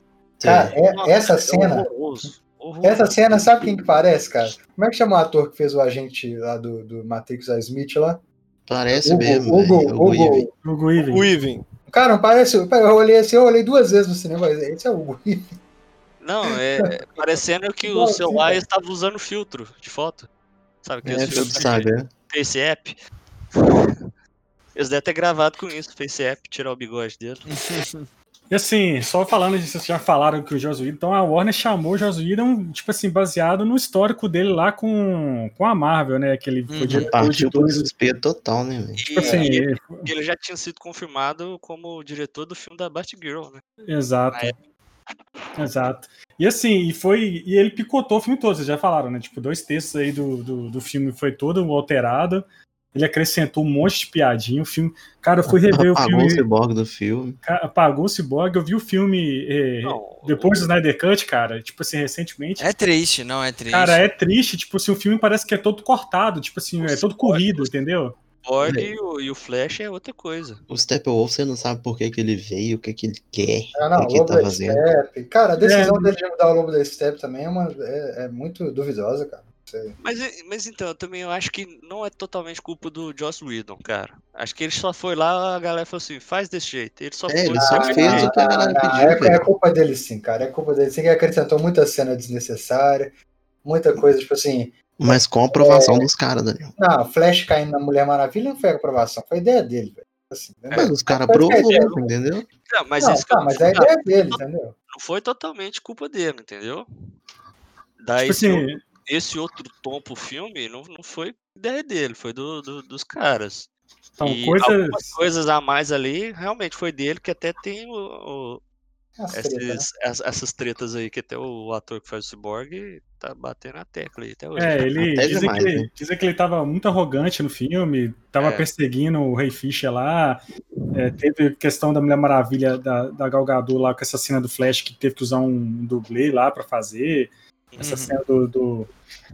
Cara, é- Nossa, essa é cena. horroroso, horroroso. Essa cena, sabe quem que parece, cara? Como é que chama o ator que fez o agente lá do, do Matrix, a Smith lá? Parece Hugo, mesmo, Hugo, Weaving. Hugo. Weaving. Even. Cara, não parece. Eu olhei assim, eu olhei duas vezes no cinema. Esse é o Hugo. Não, é parecendo que o celular estava usando filtro de foto. Sabe que É, filtro de Instagram. Face App. Eles devem ter gravado com isso, Face App, tirar o bigode dele. E assim, só falando disso, vocês já falaram que o Joss Whedon, então a Warner chamou o Joss Whedon, tipo assim, baseado no histórico dele lá com, com a Marvel, né? Que ele foi Uhum. diretor de Partiu pro dois. desespero total, né, velho? Tipo assim, ele, ele- já tinha sido confirmado como diretor do filme da Batgirl, né? exato. Na Exato. E assim, e foi. E ele picotou o filme todo, vocês já falaram, né? Tipo, dois textos aí do, do, do filme foi todo alterado. Ele acrescentou um monte de piadinha. O filme. Cara, eu fui rever o Apagou o filme. ciborgue do filme. Apagou o Cyborg. Eu vi o filme eh, Não, depois do Snyder Cut, cara. Tipo assim, recentemente. É triste, não é triste. Cara, é triste. Tipo assim, o filme parece que é todo cortado. Tipo assim, O é todo corrido, entendeu? Borg e o, e o Flash é outra coisa. O Steppenwolf, você não sabe por que, que ele veio, o que, que ele quer, Ah, o não, que, que ele Lobo tá da fazendo. Step. Cara, a decisão É. dele de mudar o Lobo da Step também é, uma, é, é muito duvidosa, cara. Mas, é- mas então, eu também eu acho que não é totalmente culpa do Joss Whedon, cara. Acho que ele só foi lá, a galera falou assim, faz desse jeito. Ele só É, foi ele só fez o que a galera Ah, pediu, é, é culpa dele sim, cara. É culpa dele sim, que acrescentou muita cena desnecessária, muita coisa, tipo assim. Mas com a É. aprovação dos caras, Daniel. Não, Flash caindo na Mulher Maravilha não foi a aprovação, foi a ideia dele, velho. Assim? Mas os caras é, aprovou, é, entendeu? Não, mas não, tá, mas é a ideia dele, entendeu? não foi totalmente culpa dele, entendeu? Daí Tipo esse, assim, outro, esse outro tom pro filme não, não foi ideia dele, foi do, do- dos caras. são e coisas. algumas coisas a mais ali realmente foi dele, que até tem o, o- Tretas, né? esses- as- essas tretas aí, que até o ator que faz o Cyborg tá batendo a tecla aí até hoje. É, ele Até dizem, demais, que, né? dizem que ele tava muito arrogante no filme, tava É. perseguindo o Rei Fischer lá. é, teve questão da Mulher Maravilha da, da Gal Gadot lá com essa cena do Flash que teve que usar um dublê lá pra fazer. Essa Uhum. cena do, do-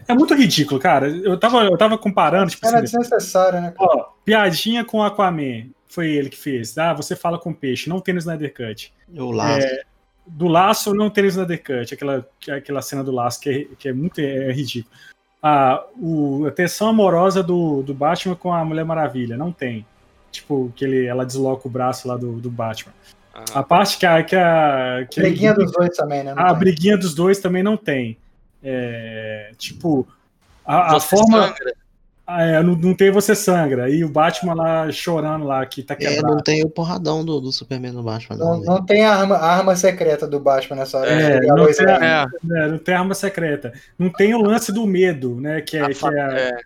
É muito ridículo, cara. Eu tava, eu tava comparando, tipo Cena assim, desnecessária, né? ó, piadinha com Aquaman. Foi ele que fez. Ah, você fala com peixe, não tem no Snyder Cut. O laço. É, do laço não tem no Snyder Cut, aquela, aquela cena do laço que é, que é muito é, ridículo. A, o, a tensão amorosa do, do Batman com a Mulher Maravilha, não tem. Tipo, que ele, ela desloca o braço lá do, do Batman. Aham. A parte que a. Que a que Briguinha dos dois também, né? Não a tem. briguinha dos dois também não tem. É, tipo, a, a forma. sangra. Ah, é, não, não tem você sangra. E o Batman lá chorando lá, que tá É, quebrado. não tem o porradão do, do Superman no Batman, não. Não, velho. não tem a arma, a arma secreta do Batman nessa hora. É, Ele não tem É. É, não tem arma secreta. Não tem o lance do medo, né? Que é, A que é, a- é,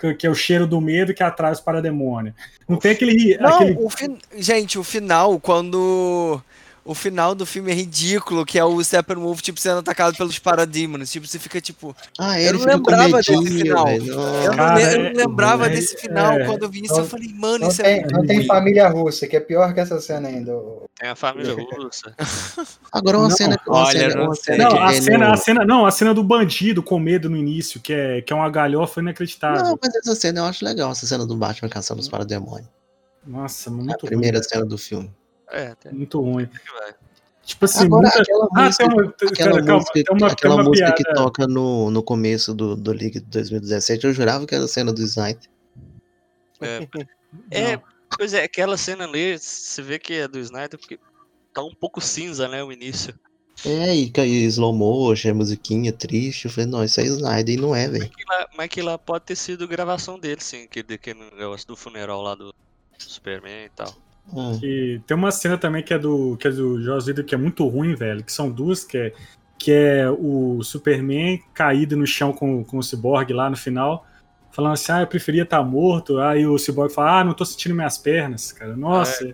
que- que é o cheiro do medo que atrai os parademônios. Não tem aquele. Não, aquele o fin... gente, o final, quando. O final do filme é ridículo, que é o Steppenwolf, tipo, sendo atacado pelos parademônios. Tipo, você fica tipo. Ah, Eu ele não lembrava desse final. Eu não, eu é- lembrava é- desse final. é. Quando eu vi isso, Não- eu falei, mano, Não isso tem, é não tem família russa, que é pior que essa cena ainda. tem a família russa. Agora uma Não, cena, uma olha, cena, uma cena Não, que a cena, a cena, não, a cena do bandido com medo no início, que é, que é uma galhofa inacreditável. Não, mas essa cena eu acho legal, essa cena do Batman caçando os parademônios. Nossa, É a muito primeira ruim. cena do filme. É, até Muito ruim. que. Tipo assim, Agora, muita... aquela Ah, música, tem uma, aquela cara, música, tem uma, tem aquela uma música piada. que toca no, no começo do, do League de 2017, eu jurava que era a cena do Snyder. É, é, pois é, aquela cena ali, você vê que é do Snyder, porque tá um pouco cinza, né, o início. É, e cai slow motion, musiquinha triste. Eu falei, não, isso é Snyder e não é, velho. Que mas que lá pode ter sido gravação dele, sim, que daquele negócio do funeral lá do Superman e tal. Ah, E tem uma cena também que é do que é do Joss Whedon que é muito ruim, velho. Que são duas, que é, que é o Superman caído no chão com, com o Cyborg lá no final, falando assim, ah, eu preferia estar morto. Aí o Cyborg fala, ah, não tô sentindo minhas pernas, cara. Nossa, é,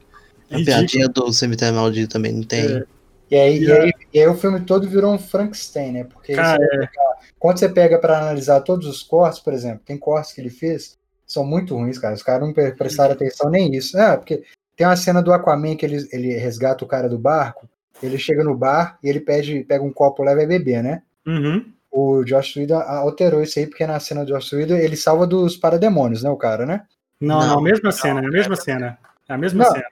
a ridículo. piadinha do Cemitério Maldito também não tem. É. E aí, e, aí, e aí o filme todo virou um Frankenstein, né? Porque Cara, você vai pegar- quando você pega pra analisar todos os cortes, por exemplo, tem cortes que ele fez são muito ruins, cara. Os caras não pre- prestaram atenção nem nisso. É, porque tem uma cena do Aquaman que ele, ele resgata o cara do barco, ele chega no bar e ele pede, pega um copo, leva e beber, né? Uhum. O Josh Whedon alterou isso aí, porque na cena do Josh Whedon ele salva dos parademônios, né, o cara, né? Não, Não. não, mesma cena, é a mesma cena. É a mesma Não. cena.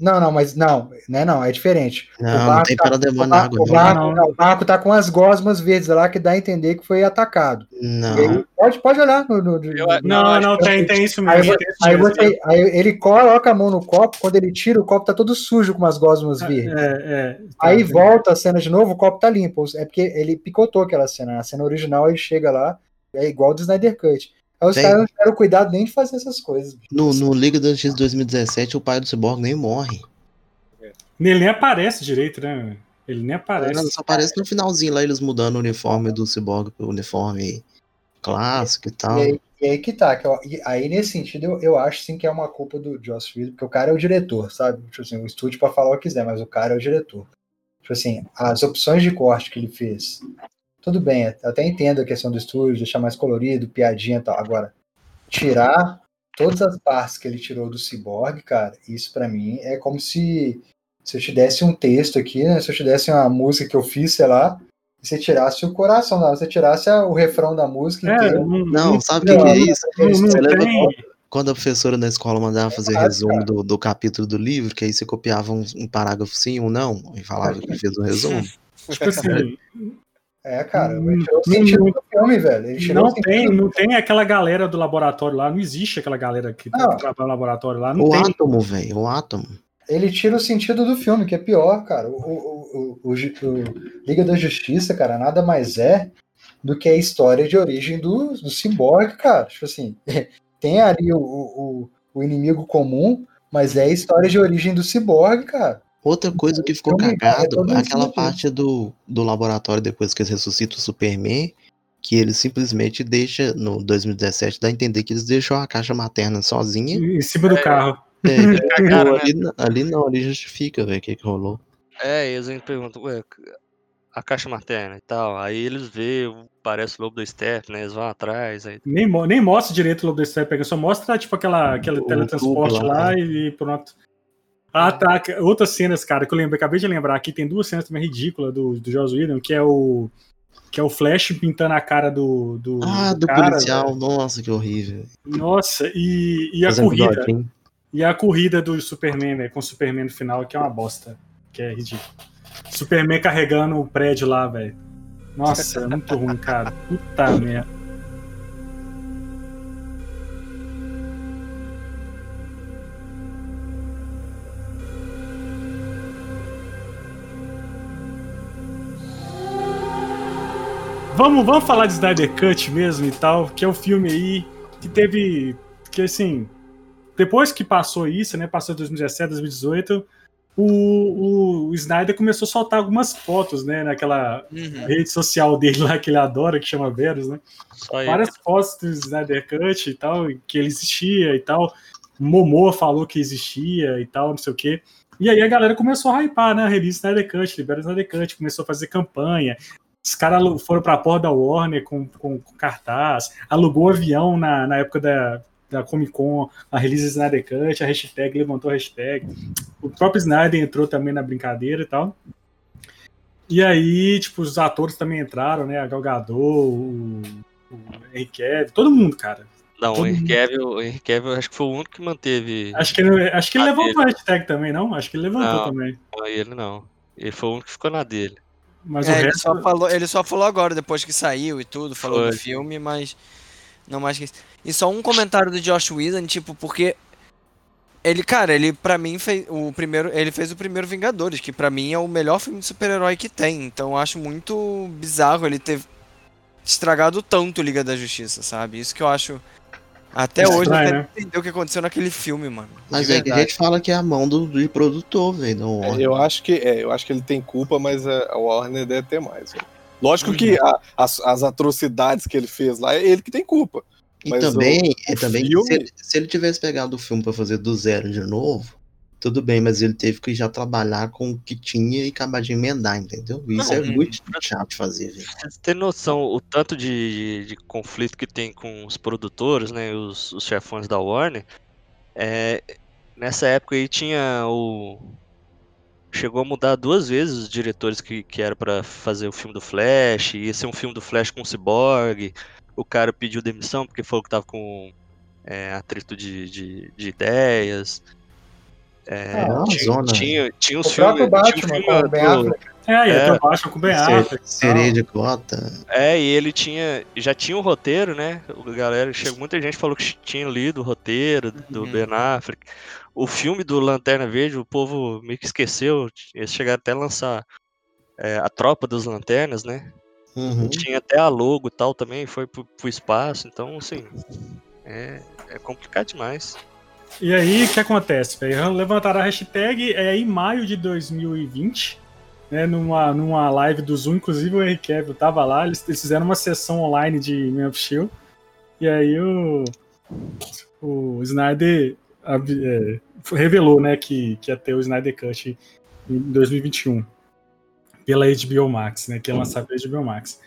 Não, não, mas não, né, não, é diferente. Não, O não barco tem tá- parademônio O na barco, água, o, barco, Não. não, o barco tá com as gosmas verdes lá que dá a entender que foi atacado. Não. E aí, pode, pode olhar no. no- no- Eu- Não, não, que tem, tem isso Aí, mesmo. aí mesmo. você, aí ele coloca a mão no copo, quando ele tira, o copo tá todo sujo com umas gosmas verdes. É, é, Aí tá, volta a cena de novo, o copo tá limpo. É porque ele picotou aquela cena. Na cena original ele chega lá, é igual do Snyder Cut. Aí os caras não tiveram cuidado nem de fazer essas coisas. No, no Liga da Justiça 2017, o pai do Cyborg nem morre. Ele nem aparece direito, né? Ele nem aparece. Só aparece no finalzinho lá, eles mudando o uniforme do Cyborg pro uniforme clássico e tal. E aí, e aí que tá, que eu- e aí nesse sentido eu, eu acho sim que é uma culpa do Joss Whedon, porque o cara é o diretor, sabe? Tipo assim, o estúdio pode falar o que quiser, mas o cara é o diretor. Tipo assim, as opções de corte que ele fez, tudo bem, eu até entendo a questão do estúdio, deixar mais colorido, piadinha e tal. Agora, tirar todas as partes que ele tirou do Cyborg, cara, isso pra mim é como se, se eu te desse um texto aqui, né? Se eu te desse uma música que eu fiz, sei lá, e você tirasse o coração, não, você tirasse o refrão da música É, inteiro. não, Não, sabe o que, que é isso? não, não Você lembra tem. quando a professora na escola mandava fazer resumo do, do capítulo do livro, que aí você copiava um, um parágrafo sim ou não, e falava que fez um resumo? Tipo assim, É, cara, Hum, ele tirou o não- sentido do filme, velho. Ele tirou não tem, não tem aquela galera do laboratório lá, não existe aquela galera que Não. trabalha no laboratório lá, não O tem. átomo, velho, o átomo. Ele tira o sentido do filme, que é pior, cara. O, o, o, o Liga da Justiça, cara, nada mais é do que a história de origem do, do Cyborg, cara. Tipo assim, tem ali o, o, o inimigo comum, mas é a história de origem do Cyborg, cara. Outra coisa que ficou cagado é é aquela parte do, do laboratório depois que eles ressuscitam o Superman, que ele simplesmente deixa, no 2017, dá a entender que eles deixam a caixa materna sozinha. Em cima do É. carro. É, que Cagaram, ali, n- ali não, ali justifica, velho, o que, que rolou. É, e eles ainda perguntam, ué, a caixa materna e tal. Aí eles vê, parece o lobo do Step, né? Eles vão atrás, aí Nem, nem mostra direito o Lobo Step, pega, só mostra tipo aquela, aquele O teletransporte lá, lá, e pronto. Ah, tá. Outras cenas, cara, que eu lembrei, acabei de lembrar aqui, tem duas cenas também ridículas do, do Joss Whedon, que é o. Que é o Flash pintando a cara do. do Ah, do cara, policial, nossa, que horrível. Nossa, e, e a Fazendo corrida. bigodinho. E a corrida do Superman, velho, com o Superman no final, que é uma bosta. Que é ridículo. Superman carregando o prédio lá, velho. Nossa, é muito ruim, cara. Puta merda. Vamos, vamos falar de Snyder Cut mesmo e tal, que é o filme aí que teve. Que assim. Depois que passou isso, né? Passou 2017, 2018, o, o Snyder começou a soltar algumas fotos, né? Naquela Uhum. rede social dele lá que ele adora, que chama Verus, né? só ele. Várias fotos do Snyder Cut e tal, que ele existia e tal. Momoa falou que existia e tal, não sei o quê. E aí a galera começou a hypar, né? Release Snyder Cut, libera o Snyder Cut, começou a fazer campanha. Os caras foram pra porta da Warner com, com, com cartaz, alugou avião na, na época da, da Comic Con, a release Snyder Cut, a hashtag levantou a hashtag. O próprio Snyder entrou também na brincadeira e tal. E aí, tipo, os atores também entraram, né? A Gal Gadot, o, o Henry todo mundo, cara. Não, o todo Henry mundo. Cavill, o Henry Cavill acho que foi o único que manteve. Acho que ele, acho que ele levantou a hashtag também, não? Acho que ele levantou Não. também. Não, ele não. Ele foi o único que ficou na dele. Mas É, o ele, resto. só falou, ele só falou agora, depois que saiu e tudo, falou Foi. do filme, mas não mais que isso. E só um comentário do Josh Whedon, tipo, porque ele, cara, ele pra mim fez o primeiro, ele fez o primeiro Vingadores, que pra mim é o melhor filme de super-herói que tem. Então eu acho muito bizarro ele ter estragado tanto Liga da Justiça, sabe? Isso que eu acho até Estranho, hoje eu quero né? entender o que aconteceu naquele filme, mano. Mas é que a gente fala que é a mão do, do produtor, velho. É, eu acho que é, eu acho que ele tem culpa, mas a, Warner deve ter mais. velho. Lógico que a- as, as atrocidades que ele fez lá é ele que tem culpa. E Mas também, o- é o também que filme- se, ele, se ele tivesse pegado o filme pra fazer do zero de novo, tudo bem, mas ele teve que já trabalhar com o que tinha e acabar de emendar, entendeu? Isso Não, é muito chato de fazer, velho. Vocês têm noção o tanto de, de conflito que tem com os produtores, né? Os, os chefões da Warner. É, nessa época aí tinha o. Chegou a mudar duas vezes os diretores que, que era pra fazer o filme do Flash. Ia ser um filme do Flash com o Cyborg. O cara pediu demissão porque falou que tava com é, atrito de, de, de ideias. É, Ah, tinha, zona. tinha, tinha O uns filmes. Tinha um Batman filme com o do- Affleck. É, e É. até o Batman com o Ben Affleck. Sereia de cota. É, e ele tinha. Já tinha o roteiro, né? A galera, chegou, muita gente falou que tinha lido o roteiro do Uhum. Ben Affleck. O filme do Lanterna Verde, o povo meio que esqueceu. Eles chegaram até a lançar é, a Tropa dos Lanternas, né? Uhum. Tinha até a logo e tal também, foi pro, pro espaço. Então, assim. É, é complicado demais. E aí, o que acontece? velho? Levantaram a hashtag é, em maio de 2020, né, numa, numa live do Zoom, inclusive o Henry Cavill tava lá, eles, eles fizeram uma sessão online de Man of Steel, e aí o, o Snyder é, revelou né, que, que ia ter o Snyder Cut em 2021 pela HBO Max, né, que ia lançar pela HBO Max.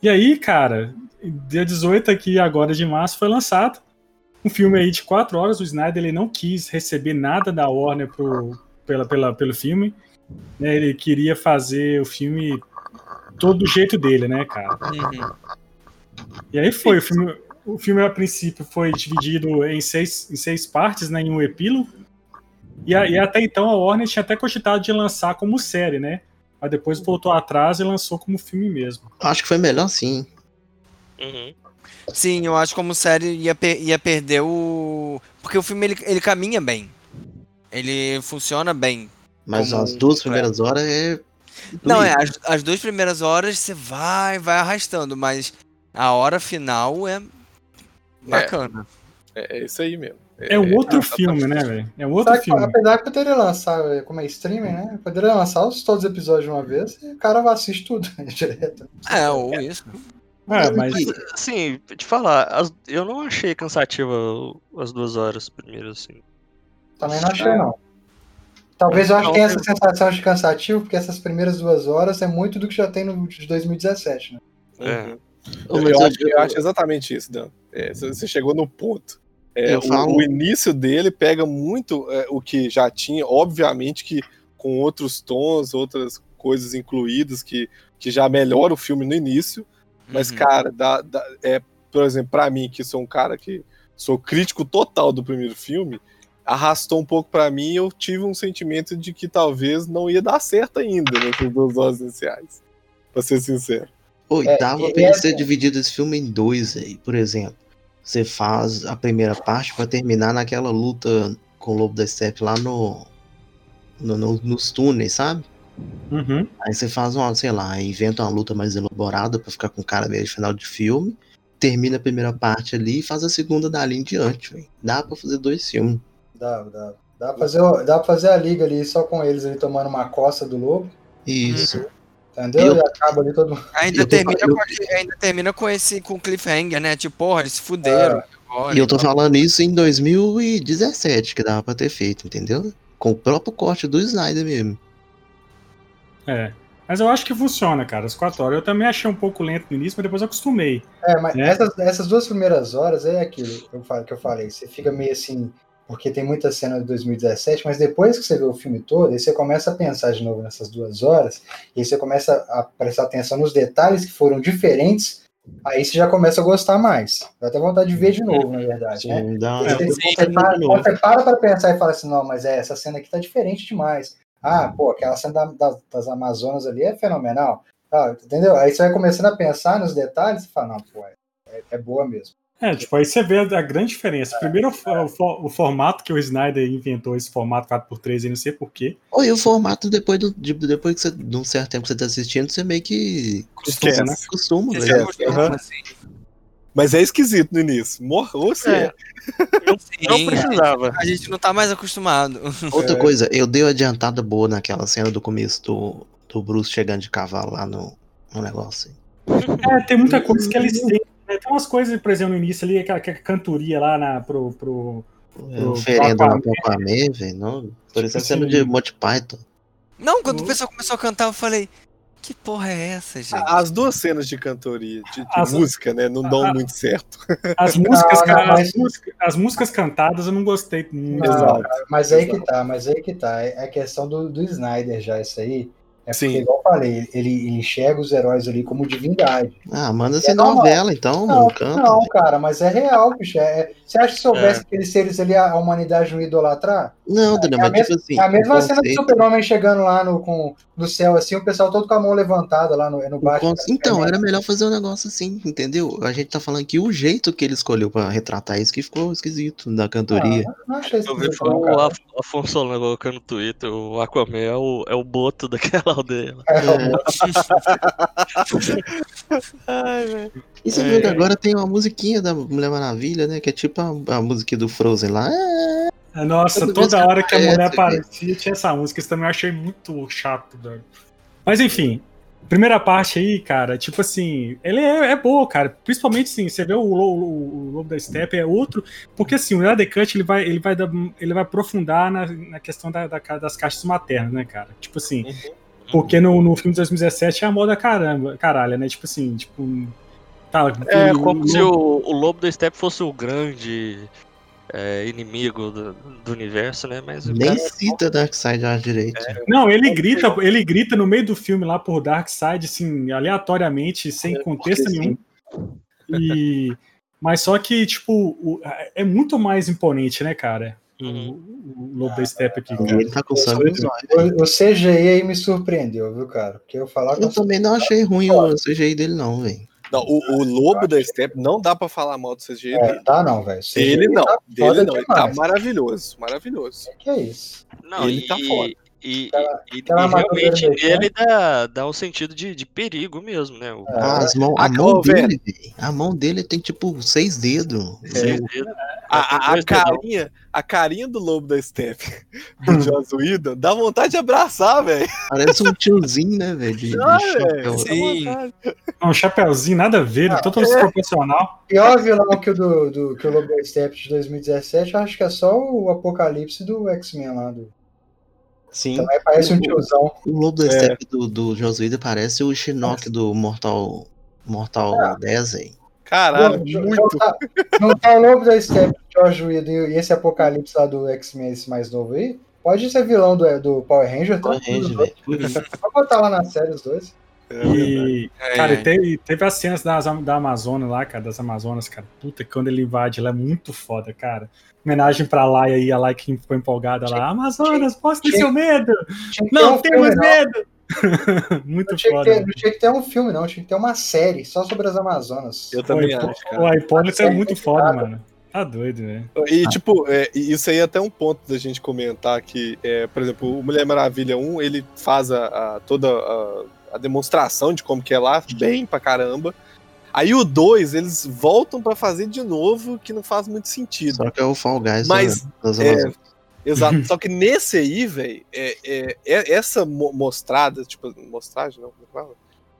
E aí, cara, dia 18 aqui agora de março foi lançado um filme aí de quatro horas. O Snyder ele não quis receber nada da Warner pro, pela, pela, pelo filme. né? Ele queria fazer o filme todo do jeito dele, né, cara? Uhum. E aí foi. O filme, o filme a princípio foi dividido em seis, em seis partes, né, em um epílogo. E, a- e até então a Warner tinha até cogitado de lançar como série, né? Mas depois voltou atrás e lançou como filme mesmo. Acho que foi melhor sim. Uhum. Sim, eu acho que como série ia, per- ia perder o. Porque o filme ele, ele caminha bem. Ele funciona bem. Mas Como as duas um primeiras horas é. Não, é, as, as duas primeiras horas você vai, vai arrastando, mas a hora final é bacana. É, é isso aí mesmo. É um outro filme, né, velho? É um outro Sabe filme. apesar que poderia lançar, como é streaming, né? Poderia lançar os, todos os episódios de uma vez e o cara assiste tudo direto. É, ou isso. É, mas Assim, te falar, as- eu não achei cansativa as duas horas primeiras, assim. Também não achei, não. Talvez eu acho que tenha essa sensação de cansativo, porque essas primeiras duas horas é muito do que já tem no de 2017, né? É. Uhum. Eu, eu- acho, eu acho exatamente isso, Dan. É, você chegou no ponto. É, o, o início dele pega muito é, o que já tinha, obviamente que com outros tons, outras coisas incluídas que, que já melhora o filme no início. Mas, Uhum. cara, dá, dá- é, por exemplo, pra mim, que sou um cara que sou crítico total do primeiro filme, arrastou um pouco pra mim e eu tive um sentimento de que talvez não ia dar certo ainda nessas duas horas iniciais. Pra ser sincero. Oi, É, dava pra ele essa- ser dividido esse filme em dois aí. Por exemplo, você faz a primeira parte pra terminar naquela luta com o Lobo da Steppe lá no, no- no- nos túneis, sabe? Uhum. Aí você faz uma, sei lá, inventa uma luta mais elaborada pra ficar com cara meio de final de filme. Termina a primeira parte ali e faz a segunda dali em diante, velho. Dá pra fazer dois filmes. Dá, dá. Dá pra, fazer, dá pra fazer a liga ali só com eles ali tomando uma coça do lobo, Isso. entendeu? Eu- E acaba ali todo mundo. Ainda termina, com, ainda termina com esse com cliffhanger, né? Tipo, porra, eles se fuderam. agora E eu tô tal. falando isso em 2017, que dava pra ter feito, entendeu? Com o próprio corte do Snyder mesmo. É. Mas eu acho que funciona, cara, as quatro horas. Eu também achei um pouco lento no início, mas depois eu acostumei. É, mas É. Essas, essas duas primeiras horas é aquilo que eu, falo, que eu falei. Você fica meio assim, porque tem muita cena de 2017, mas depois que você vê o filme todo, aí você começa a pensar de novo nessas duas horas, e aí você começa a prestar atenção nos detalhes que foram diferentes, aí você já começa a gostar mais. Dá até vontade de ver de novo, na verdade, né? Sim, dá, Você, pra você para, você para pra pensar e fala assim, não, mas é, essa cena aqui tá diferente demais. Ah, pô, aquela cena da- da- das Amazonas ali é fenomenal. Ah, entendeu? Aí você vai começando a pensar nos detalhes e fala, não, pô, é, é boa mesmo. É, tipo, aí você vê a, a grande diferença. Primeiro, o, o fo- o formato que o Snyder inventou, esse formato 4x3, eu não sei porquê. Ou e o formato, depois, do, de, depois que você, de um certo tempo que você tá assistindo, você meio que Esquece. né? costuma, velho. acostuma, Aham. assim. Mas é esquisito no início. Morreu você. É. Não Sim, precisava. a gente não tá mais acostumado. Outra coisa, eu dei uma adiantada boa naquela cena do começo do, do Bruce chegando de cavalo lá no, no negócio. É, tem muita coisa que eles têm. né? Tem umas coisas, por exemplo, no início ali, aquela, aquela cantoria lá na, pro, pro. É, Pro oferenda lá pro Aquaman, velho. não, Parecia Tipo cena assim, de Monty Python. Não, quando Uhum. o pessoal começou a cantar, eu falei, que porra é essa, gente? As duas cenas de cantoria, de, de As- música, né, não dão Ah, muito certo. As músicas, Não, ca- não, as, mas- músicas as músicas cantadas eu não gostei muito. Não, Exato. cara, mas aí que tá, mas aí que tá. É a questão do, do Snyder já, isso aí. É porque, Sim. igual eu falei, ele, ele enxerga os heróis ali como divindade. Ah, manda ser É normal. novela então, Não, não canta. não, cara, mas é real, bicho. É, você acha que se houvesse aqueles seres ali, a humanidade não ia idolatrar? Não, Daniel, É mas tipo assim. É a mesma o cena do conceito- super-homem chegando lá no, com, no céu, assim, o pessoal todo com a mão levantada lá no, no o Batman. conce- Então, era melhor fazer um negócio assim, entendeu? A gente tá falando que o jeito que ele escolheu pra retratar isso que ficou esquisito da cantoria. Ah, não achei Eu vi o. Af- Afonso Solano colocando no Twitter, o Aquaman é o, é o boto daquela aldeia. lá. É, Ai, velho. E você É. viu que agora tem uma musiquinha da Mulher Maravilha, né? Que é tipo a, a música do Frozen lá. É, Nossa, Toda toda que hora que a mulher aparecia tinha essa música. Isso também eu achei muito chato, velho. Mas enfim, primeira parte aí, cara, tipo assim, ele é, é boa, cara. Principalmente assim, você vê o, o, o Lobo da Steppe é outro, porque assim, o Leather Cut ele vai, ele vai, dar- ele vai aprofundar na, na questão da, da das caixas maternas, né, cara? Tipo assim, porque no, no filme de 2017 é a moda caramba, caralho, né? Tipo assim, tipo. Tá, É o- como o- se o, o Lobo da Steppe fosse o grande é, inimigo do, do universo, né? Mas Nem cara cita Darkseid à direita. Não, ele grita, ele grita no meio do filme lá por Darkseid, assim, aleatoriamente, sem contexto porque nenhum. E mas só que tipo, o- é muito mais imponente, né, cara? O, o Lobo da Steppe aqui, cara. ele tá com sangue. O, o CGI aí me surpreendeu, viu, cara? Porque eu falar Eu também não achei ruim o CGI dele, não, velho. Não, o, o Lobo da Steppe não dá pra falar mal do CGI É, dele. tá não, velho. Dele não, tá dele não. Ele tá demais. maravilhoso, maravilhoso. Que é isso? Não, Ele e, tá foda. E, e- e- e realmente ele dá, dá um sentido de, de perigo mesmo, né? O, É. As mão, a Ah, mão dele, velho. A mão dele tem tipo seis dedos. seis Eu- dedos. A, a- a dedão. carinha, a carinha do Lobo da Steppe, do Joss Whedon, dá vontade de abraçar, velho. Parece um tiozinho, né, velho? Ah. Sim. Um chapéuzinho, nada a ver, totalmente desproporcional. Pior vilão que o do, do que o Lobo da Steppe de 2017, eu acho que é só o Apocalipse do X-Men lá. Do... Sim. Também parece um tiozão. O Lobo da É. Steppe do, do Joss Whedon parece o Shinnok do Mortal, Mortal 10, velho. Caralho, Não, muito. Não tá, não tá o Lobo da Steppe, George Whedon e esse Apocalipse lá do X-Men, esse mais novo aí. Pode ser vilão do, do Power Ranger, tá? Power Ranger, velho. Pode botar lá na série os dois. É. E, É. cara, e teve, teve as cenas das, da Amazônia lá, cara, das Amazonas, cara. Puta, que quando ele invade, ela é muito foda, cara. Homenagem pra Laia aí, a Laia que ficou empolgada lá. Amazonas, posso ter tinha- seu medo? Tinha Não um temos filme, não. medo! muito Não tinha, que foda. ter, não tinha que ter um filme, não. Tinha que ter uma série só sobre as Amazonas. Eu também o, acho, o cara. Hipólito é muito foda, mano. Tá doido, velho. E, tipo, é, isso aí é até um ponto da gente comentar que, é, por exemplo, o Mulher Maravilha 1, ele faz a, a- toda a, a demonstração de como que é lá, bem pra caramba. Aí o 2, eles voltam pra fazer de novo, que não faz muito sentido. Só que é o Fall Guys Mas, das é. Exato. Só que nesse aí, velho, é, é- é- essa mo- mostrada, tipo, mostragem, não, como fala?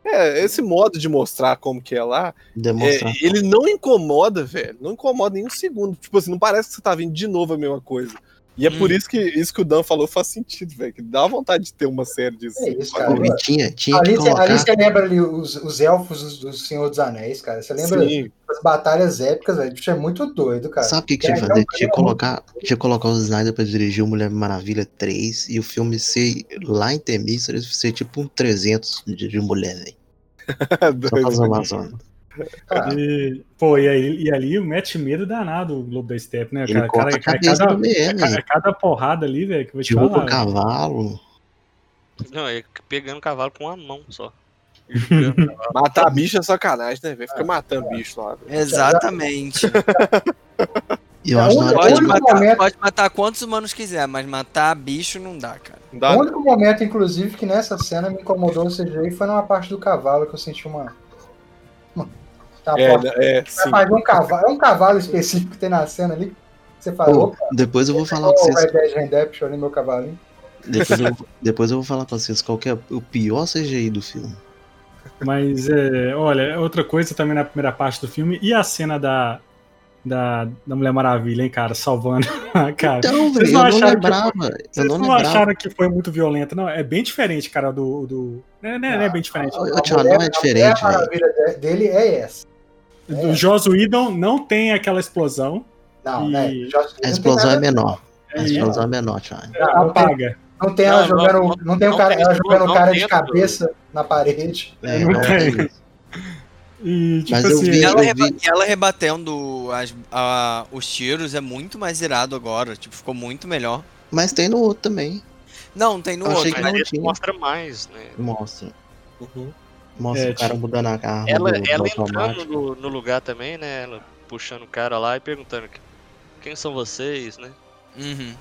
É, esse modo de mostrar como que é lá, é, ele não incomoda, velho. Não incomoda nem um segundo. Tipo assim, não parece que você tá vendo de novo a mesma coisa. E é Hum. por isso que isso que o Dan falou faz sentido, velho. Que dá vontade de ter uma série disso. É isso, cara. tinha, tinha Ali, ali você lembra ali os, os elfos do, do Senhor dos Anéis, cara. Você lembra Sim. das batalhas épicas, velho? Bicho, é muito doido, cara. Sabe o que, que tinha que É, fazer? é Tinha que colocar, tinha colocar o Snyder pra dirigir o Mulher Maravilha 3 e o filme ser lá em Temíceras ser tipo um 300 de, de mulher, velho. Só Amazonas. Ah, E, pô, e, aí, e ali mete medo danado o Lobo da Steppe, né? Ele Cara, corta cara, a cabeça cada, do meio, cada, velho. cada porrada ali, velho, que eu vou te falar. cavalo. Não, é pegando cavalo com uma mão só. Matar bicho é sacanagem, né, velho? Fica matando bicho lá. velho. Exatamente. Eu É, acho Pode único matar, momento- pode matar quantos humanos quiser, mas matar bicho não dá, cara. Não dá, o único momento, inclusive, que nessa cena me incomodou o CGI foi numa parte do cavalo que eu senti uma. uma tá, É, né, é, fazer um cavalo. É um cavalo específico que tem na cena ali. que Você Pô, falou, depois eu vou falar pra o vocês. Red Dead Redemption ali, meu cavalinho. Depois eu, depois eu vou falar pra vocês qual que é o pior CGI do filme. Mas, é, olha, outra coisa também na primeira parte do filme, e a cena da, da, da Mulher Maravilha, hein, cara, salvando a cara. Então, velho, não eu não acharam que lembrava. Eu Vocês não não, acharam que foi muito violenta, não? É bem diferente, cara, do. do... Não, é, não é- não é bem diferente. Ô, A Tio, não mulher- é a diferente, Mulher velho. Maravilha de- dele é essa. O Joss Whedon não tem aquela explosão. Não, E- né? A explosão é menor. A É, explosão é menor, Thiago. Tem- apaga. Não tem ela Não, jogando. não, tem o cara, tem ela jogando o cara de do- cabeça na parede. É, Não tem. E, tipo Mas assim, vi- ela, reba- rebatendo as- a- os tiros é muito mais irado agora. Tipo, ficou muito melhor. Mas tem no outro também. Não, tem no Eu achei outro. que Mas não esse tinha. mostra mais, né? Mostra. Uhum. Mostra É, o cara tipo, mudando a arma Ela, do, do ela automático. entrando no, no lugar também, né? Ela puxando o cara lá e perguntando quem são vocês, né? Uhum.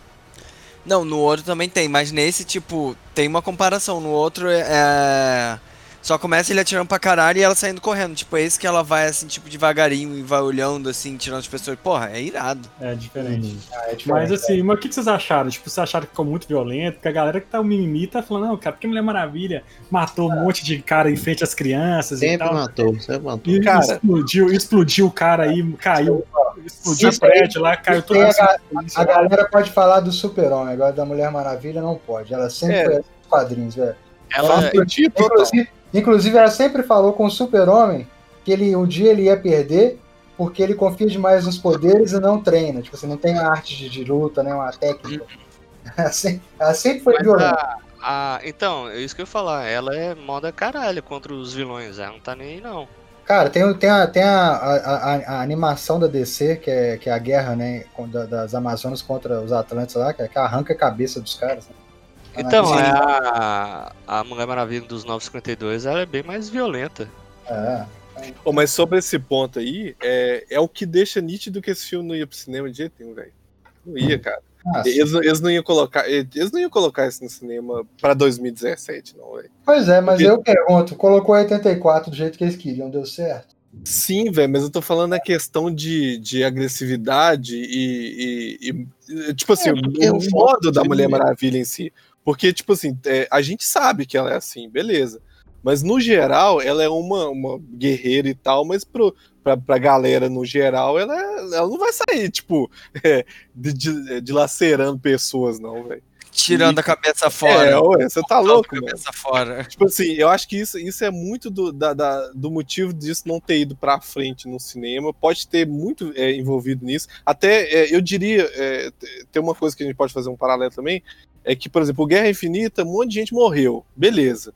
Não, no outro também tem, mas nesse, tipo, tem uma comparação. No outro é. Só começa ele atirando pra caralho e ela saindo correndo. Tipo, é esse que ela vai, assim, tipo, devagarinho e vai olhando, assim, tirando as pessoas. Porra, é irado. É diferente. Ah, é diferente. Mas assim, mas o que vocês acharam? Tipo, vocês acharam que ficou muito violento? Porque a galera que tá o mimimi tá falando, não, cara, porque Mulher Maravilha matou um monte de cara em frente às crianças e Sempre tal. matou, sempre matou. E Cara. explodiu, explodiu o cara aí, caiu, explodiu o Isso prédio lá, caiu isso todo aí mundo. A galera pode falar do Super-Homem, agora da Mulher Maravilha não pode. Ela sempre É. foi assim quadrinhos, velho. Ela, sentido total. Inclusive, inclusive, ela sempre falou com o Super-Homem que ele, um dia ele ia perder porque ele confia demais nos poderes e não treina. Tipo, você não tem a arte de, de luta, né? Uma técnica. Ela sempre, ela sempre foi mas violenta. a- a- então, é isso que eu ia falar. Ela é moda caralho contra os vilões. Ela não tá nem aí, não. Cara, tem, tem, a, tem a, a, a- animação da DC, que é, que é a guerra né, das Amazonas contra os Atlantes lá, que, é que arranca a cabeça dos caras. né? Então, é a, a Mulher Maravilha dos 952, ela é bem mais violenta. É. Ô, mas sobre esse ponto aí, é, é o que deixa nítido que esse filme não ia pro cinema de jeito nenhum, velho. Não ia, cara. Ah, Eles, não- eles não iam colocar. Eles não iam colocar isso no cinema pra 2017, não, velho. Pois é, mas Porque- eu pergunto, colocou 84 do jeito que eles queriam, deu certo? Sim, velho, mas eu tô falando a questão de, de agressividade e, e- e, Tipo assim, É, o modo da Mulher Maravilha em si. Porque, tipo assim, é, a gente sabe que ela é assim, beleza. Mas no geral, ela é uma, uma guerreira e tal, mas pro, pra, pra galera no geral, ela, é- ela não vai sair, tipo, é, de, de- dilacerando pessoas, não, velho. Tirando a cabeça fora. É, ué, você tá louco, a mano. cabeça fora. Tipo assim, eu acho que isso, isso é muito do, da- da- do motivo disso não ter ido pra frente no cinema. Pode ter muito é, envolvido nisso. Até, é, eu diria, é, tem uma coisa que a gente pode fazer um paralelo também, é que, por exemplo, Guerra Infinita, um monte de gente morreu. Beleza.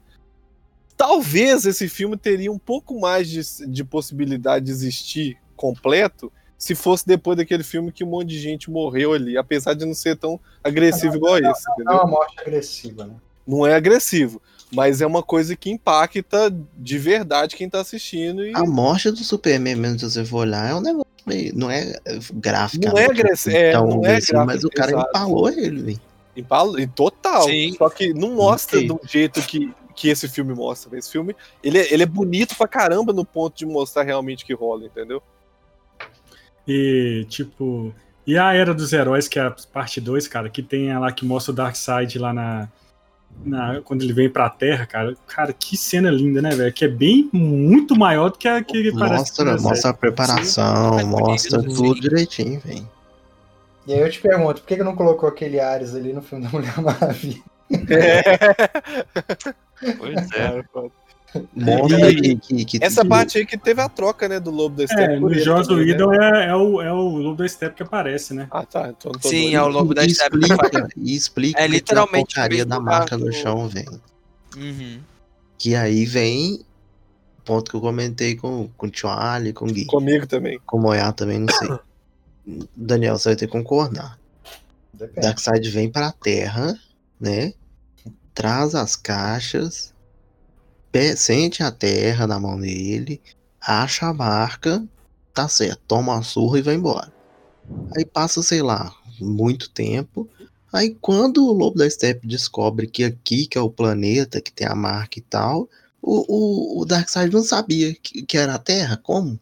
Talvez esse filme teria um pouco mais de, de possibilidade de existir completo se fosse depois daquele filme que um monte de gente morreu ali, apesar de não ser tão agressivo igual esse, Não é entendeu? uma morte agressiva, né? não é agressivo, mas é uma coisa que impacta de verdade quem tá assistindo e A morte do Superman, mesmo se você for olhar, é um negócio meio. Não é gráfico. Não é agressivo, é, não é mas gráfico, o cara exato. empalou ele, velho. Empala- e total. Sim. Só que não mostra do jeito que, que esse filme mostra. Esse filme ele é, ele é bonito pra caramba no ponto de mostrar realmente que rola, entendeu? E, tipo. E a Era dos Heróis, que é a parte 2, cara, que tem lá que mostra o Darkseid lá na, na. Quando ele vem pra Terra, cara. Cara, que cena linda, né, velho? Que é bem muito maior do que a que parece. que Mostra, mostra a preparação, Sim. mostra tudo direitinho, velho. E aí eu te pergunto, por que que não colocou aquele Ares ali no filme da Mulher Maravilha? Pois é. Mostra E- que, que, que- Essa que- parte aí que teve a troca, né, do Lobo da Steppe. É, no Joss né? Whedon é, é o, é o Lobo da Step que aparece, né? Ah, tá. Então Sim, doido. é o lobo da Steppe. explica, e explica É que tem a literalmente porcaria da marca no chão, velho. Uhum. Que aí vem o ponto que eu comentei com, com o Tio Ali, com o Gui. Comigo também. Com o Moyá também, não sei. Daniel, você vai ter que concordar. Depende. Darkseid vem pra Terra, né? Traz as caixas, sente a Terra na mão dele, acha a marca, tá certo, toma a surra e vai embora. Aí passa, sei lá, muito tempo. Aí quando o Lobo da Steppe descobre que aqui que é o planeta, que tem a marca e tal, o, o, o Darkseid não sabia que, que era a Terra, como?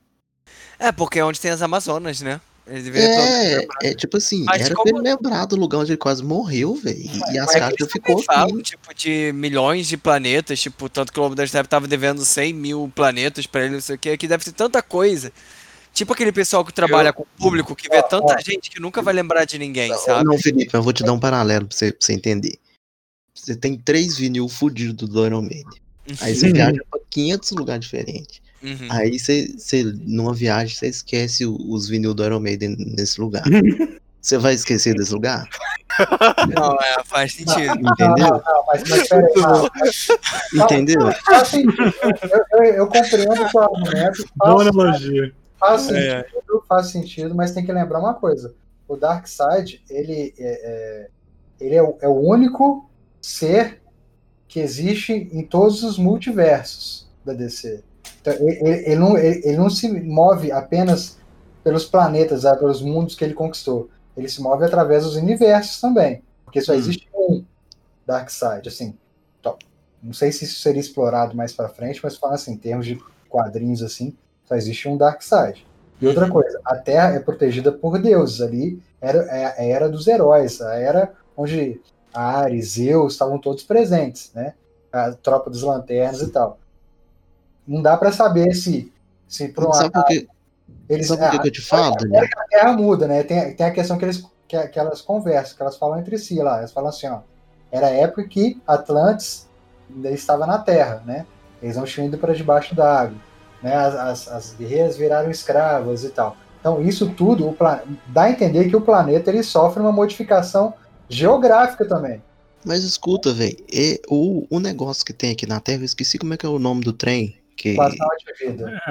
É, porque é onde tem as Amazonas, né? Ele deveria ter- É, é tipo assim, Mas era como- lembrar do lugar onde ele quase morreu, velho. E as caixas eles ficou falam, aqui. tipo, de milhões de planetas, tipo, tanto que o Lobo da Steppe tava devendo 100 mil planetas pra ele, não sei o que, que deve ter tanta coisa. Tipo aquele pessoal que trabalha com o público, que vê tanta gente que nunca vai lembrar de ninguém, sabe? Não, Felipe, eu vou te dar um paralelo pra você, pra você entender. Você tem três vinil fudidos do Iron Maiden. Aí você Uhum. viaja pra 500 lugares diferentes. Uhum. Aí você, numa viagem, você esquece os vinil do Iron Maiden nesse lugar. Você vai esquecer desse lugar? Não, é, faz sentido. Entendeu? Não, mas, mas peraí, calma. Entendeu? Faz sentido. Eu, eu, eu compreendo o seu argumento. Boa Faz, analogia. faz É. sentido, faz sentido, mas tem que lembrar uma coisa. O Darkseid, ele, é, é, ele é, o, é o único ser que existe em todos os multiversos da DC. Então, ele, ele- não, ele, ele não se move apenas pelos planetas, ah, pelos mundos que ele conquistou. Ele se move através dos universos também. Porque só Hum. existe um Darkseid, assim. Então, Não sei se isso seria explorado mais pra frente, mas falando assim, em termos de quadrinhos assim, só existe um Darkseid. E outra coisa, a Terra é protegida por deuses ali, era é a era dos heróis, a era onde Ares, Zeus estavam todos presentes, né? A tropa dos lanternas e tal. Não dá pra saber se se por um Sabe por que, eles sabe por que eu te falo, a Terra muda, né? Tem, tem a questão que, eles, que, que elas conversam, que elas falam entre si lá. Elas falam assim, ó. Era a época que Atlantis ainda estava na Terra, né? Eles não tinham ido para debaixo da água. Né? As, as, as guerreiras viraram escravas e tal. Então, isso tudo o dá a entender que o planeta ele sofre uma modificação geográfica também. Mas escuta, velho, o, o negócio que tem aqui na Terra, eu esqueci como é que é o nome do trem. Que Equação de vida.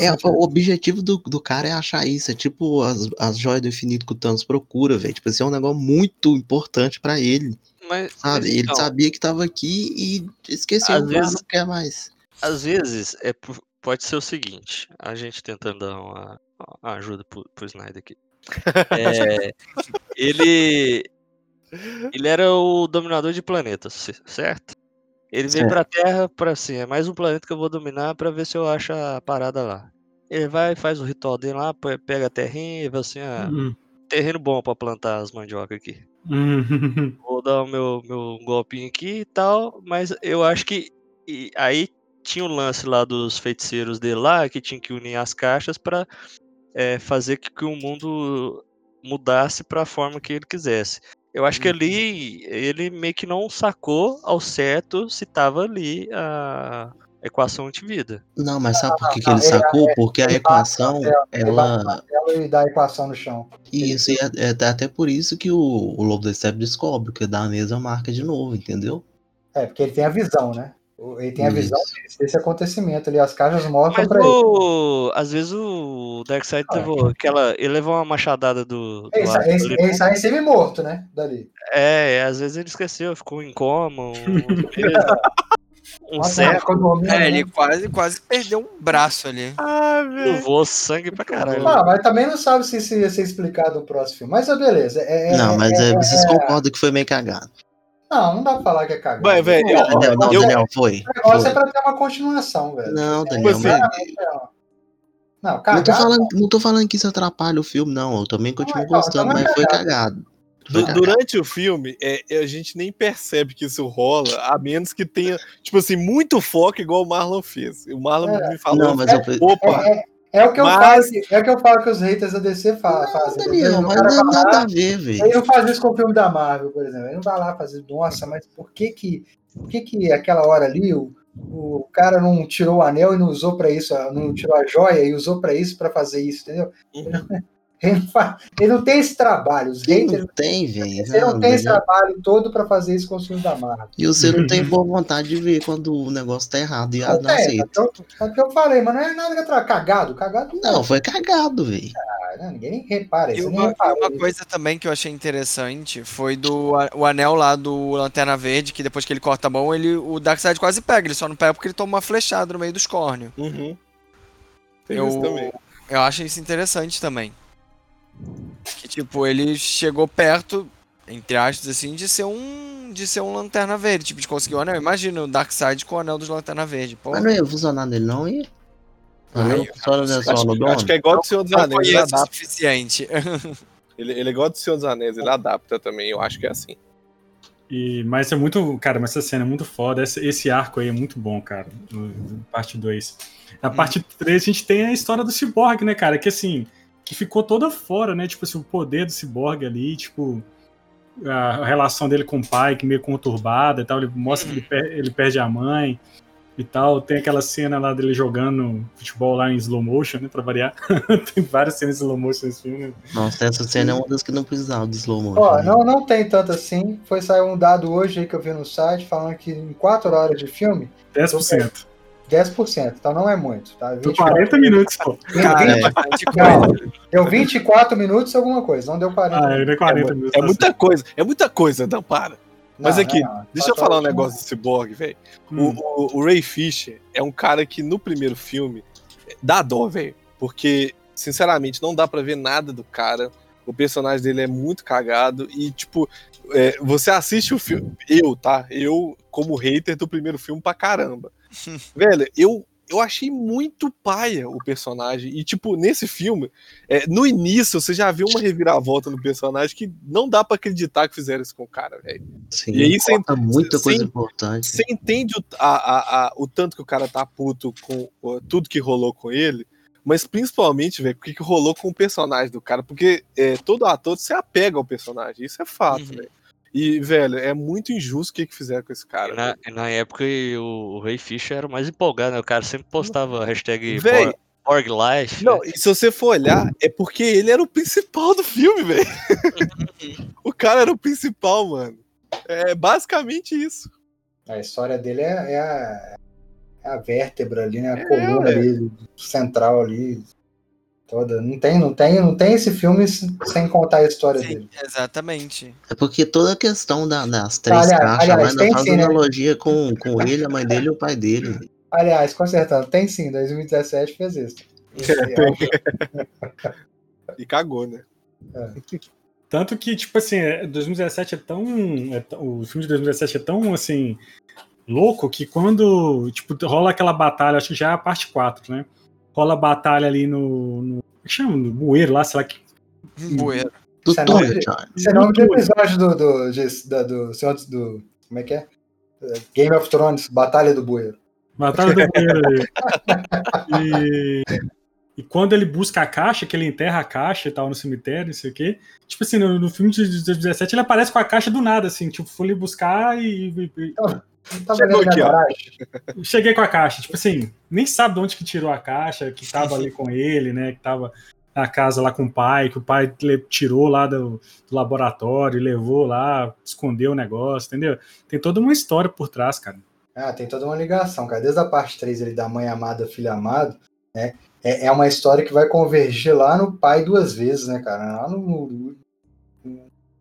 É, é, o objetivo do, do cara é achar isso. É tipo as, as joias do infinito que o Thanos procura, velho. Tipo, assim, é um negócio muito importante pra ele. Mas, Sabe? mas Ele então, sabia que tava aqui e esqueceu. Às ah, vezes- não quer mais. às vezes é pode ser o seguinte, a gente tentando dar uma, uma ajuda pro, pro Snyder aqui. É, ele ele era o dominador de planetas, certo? Ele veio Certo. pra Terra pra assim, é mais um planeta que eu vou dominar pra ver se eu acho a parada lá. Ele vai, faz o ritual dele lá, pe- pega a terrinha e fala assim, ah, Hum, terreno bom pra plantar as mandioca aqui. hum, Vou dar o meu, meu golpinho aqui e tal, mas eu acho que e aí tinha o lance lá dos feiticeiros dele lá, que tinha que unir as caixas pra é, fazer que, que o mundo mudasse pra forma que ele quisesse. Eu acho que ali ele meio que não sacou ao certo se tava ali a equação antivida. Não, mas sabe por que, que não, ele ele- sacou? Porque a ele equação, ele ela. martelo e dá a equação no chão. Isso, e é, é até por isso que o, o Lobo da Steppe descobre, que dá a mesma marca de novo, entendeu? É, porque ele tem a visão, né? Ele tem a visão Isso. desse, desse acontecimento ali. As caixas mostram Mas pra ele. o... às vezes o Darkseid Ah. levou aquela. Ele levou uma machadada do. do Ele, sa- Atlas ele, ele sai semi-morto, né? Dali. É, às vezes ele esqueceu, ficou em coma, um, um século, É, né? ele quase, quase perdeu um braço ali. Ah, velho. voou sangue pra caralho. Ah, mas também não sabe se isso ia ser explicado no próximo filme. Mas é beleza. É, é- não, mas é- é, é- vocês é- concordam que foi meio cagado. Não, não dá pra falar que é cagado. Vai, velho, Pô, eu- o Daniel, não, eu- Daniel, foi. negócio foi. é pra ter uma continuação, velho. Não, Daniel, assim, mas- Não, não tô, cagado. falando, não tô falando que isso atrapalha o filme, não. Eu também continuo então, gostando, é mas foi cagado. cagado. Foi cagado. durante o filme, é, a gente nem percebe que isso rola, a menos que tenha, tipo assim, muito foco igual o Marlon fez. O Marlon É. me falou, Não, mas eu. opa, É, é- o que eu Mas- falo, que- é o que eu falo que os haters da DC fa Não, fazem. Daniel, mas cara não nada a ver, velho. Ele não faz isso com o filme da Marvel, por exemplo. Ele não vai lá fazer, nossa, mas por que que, por que, que aquela hora ali o, o cara não tirou o anel e não usou pra isso, não tirou a joia e usou pra isso, pra fazer isso, entendeu? Uhum. Ele não, faz- ele não tem esse trabalho. Os haters não tem, velho? ele não Não, tem esse Daniel. trabalho todo pra fazer isso com os filmes da Marvel. E você não tem boa vontade de ver quando o negócio tá errado e Não não aceita. é o que eu- é o que eu falei, mas não é nada que atra- cagado. Cagado Não, foi cagado, velho. né? Ninguém repara E isso. uma, e uma coisa também que eu achei interessante foi do o anel lá do Lanterna Verde, que depois que ele corta a mão, ele, o Darkseid quase pega. Ele só não pega porque ele toma uma flechada no meio dos córneos. Uhum. Tem Eu- isso também. Eu acho isso interessante também. Que tipo, ele chegou perto, entre aspas, assim, de ser um. De ser um lanterna verde, tipo, de conseguir o anel. Imagina o Darkseid com o anel dos lanterna verde. Pô, Mas não ia funcionar nele, não ia? Ai, é só Acho, acho que é igual do Senhor dos Anéis, ele adapta. suficiente. Ele, ele é igual do Senhor dos Anéis, ele adapta também, eu acho que é assim. E, mas é muito. Cara, mas essa cena é muito foda. Esse, esse arco aí é muito bom, cara. Parte 2. Na parte 3, a gente tem a história do Cyborg, né, cara? Que assim. Que ficou toda fora, né? Tipo assim, o poder do Cyborg ali, tipo. A relação dele com o pai, que meio conturbada e tal. Ele mostra que ele, per- ele perde a mãe e tal. Tem aquela cena lá dele jogando futebol lá em slow motion, né? Pra variar. tem várias cenas em slow motion nesse filme. Nossa, essa cena é uma das que não precisava de slow motion. Ó, né? não, não tem tanto assim. Foi sair um dado hoje aí que eu vi no site falando que em 4 horas de filme, 10%. 10%. Então não é muito, tá? Deu 24 40 minutos, pô. Cara, É. é bastante Não, deu 24 minutos alguma coisa, não deu 40. Ah, ainda é 40 minutos. É tá muita coisa, é muita coisa, não para. Mas Não, aqui, não, não. Deixa eu Quatro falar um negócio do Cyborg, velho. Hum. O, o, o Ray Fisher é um cara que no primeiro filme dá dó, velho. Porque, sinceramente, não dá pra ver nada do cara. O personagem dele é muito cagado. E, tipo, é, você assiste o filme. Eu, tá? Eu, como hater do primeiro filme pra caramba. Velho, eu, eu achei muito paia o personagem. E, tipo, nesse filme, é, no início, você já viu uma reviravolta no personagem que não dá pra acreditar que fizeram isso com o cara, velho. Sim, E aí você- muita coisa você- importante. Você entende o, a- a- a- o tanto que o cara tá puto com ó, tudo que rolou com ele, mas principalmente, velho, o que, que rolou com o personagem do cara, porque é, todo ator se apega ao personagem, isso é fato, Uhum. velho. E, velho, é muito injusto o que, que fizeram com esse cara. Na, velho. na época o, o Ray Fisher era o mais empolgado, né? O cara sempre postava a hashtag Véi, Borg- BorgLife. Não, e se você for olhar, é porque ele era o principal do filme, velho. o cara era o principal, mano. É basicamente isso. A história dele é, é a, é a vértebra ali, né? A É, coluna ali, central ali. Toda. Não tem, não tem, não tem esse filme se- sem contar a história Sim, dele. exatamente. É porque toda a questão da- das três Aliás- caixas aliás, lá ainda tem faz sim, né? analogia com, com ele, a mãe dele e o pai dele. Aliás, consertando, tem sim, 2017 fez isso. Esse é o- E cagou, né? Tanto que, tipo assim, é- 2017 é tão. é tão- o filme de 2017 é tão, assim, louco que quando, tipo, rola aquela batalha, acho que já é a parte 4, né? Rola batalha ali no. no é que chama? No bueiro lá, sei lá que. Bueiro. Do Isso é nome é o nome do episódio do, do, do, Senhor do. Como é que é? Eh, Game of Thrones, Batalha do Bueiro. Batalha do bueiro ali. E, e quando ele busca a caixa, que ele enterra a caixa e tal no cemitério, não sei o quê. Tipo assim, no, no filme de 2017 ele aparece com a caixa do nada, assim, tipo, foi ali buscar e- e- e Não tava Chegou aqui, ó. Cheguei com a caixa, tipo assim, nem sabe de onde que tirou a caixa, que tava ali com ele, né? Que tava na casa lá com o pai, que o pai tirou lá do, do laboratório, levou lá, escondeu o negócio, entendeu? Tem toda uma história por trás, cara. Ah, tem toda uma ligação, cara. Desde a parte 3 ali da mãe amada, filho amado, né? É, é uma história que vai convergir lá no pai duas vezes, né, cara? Lá no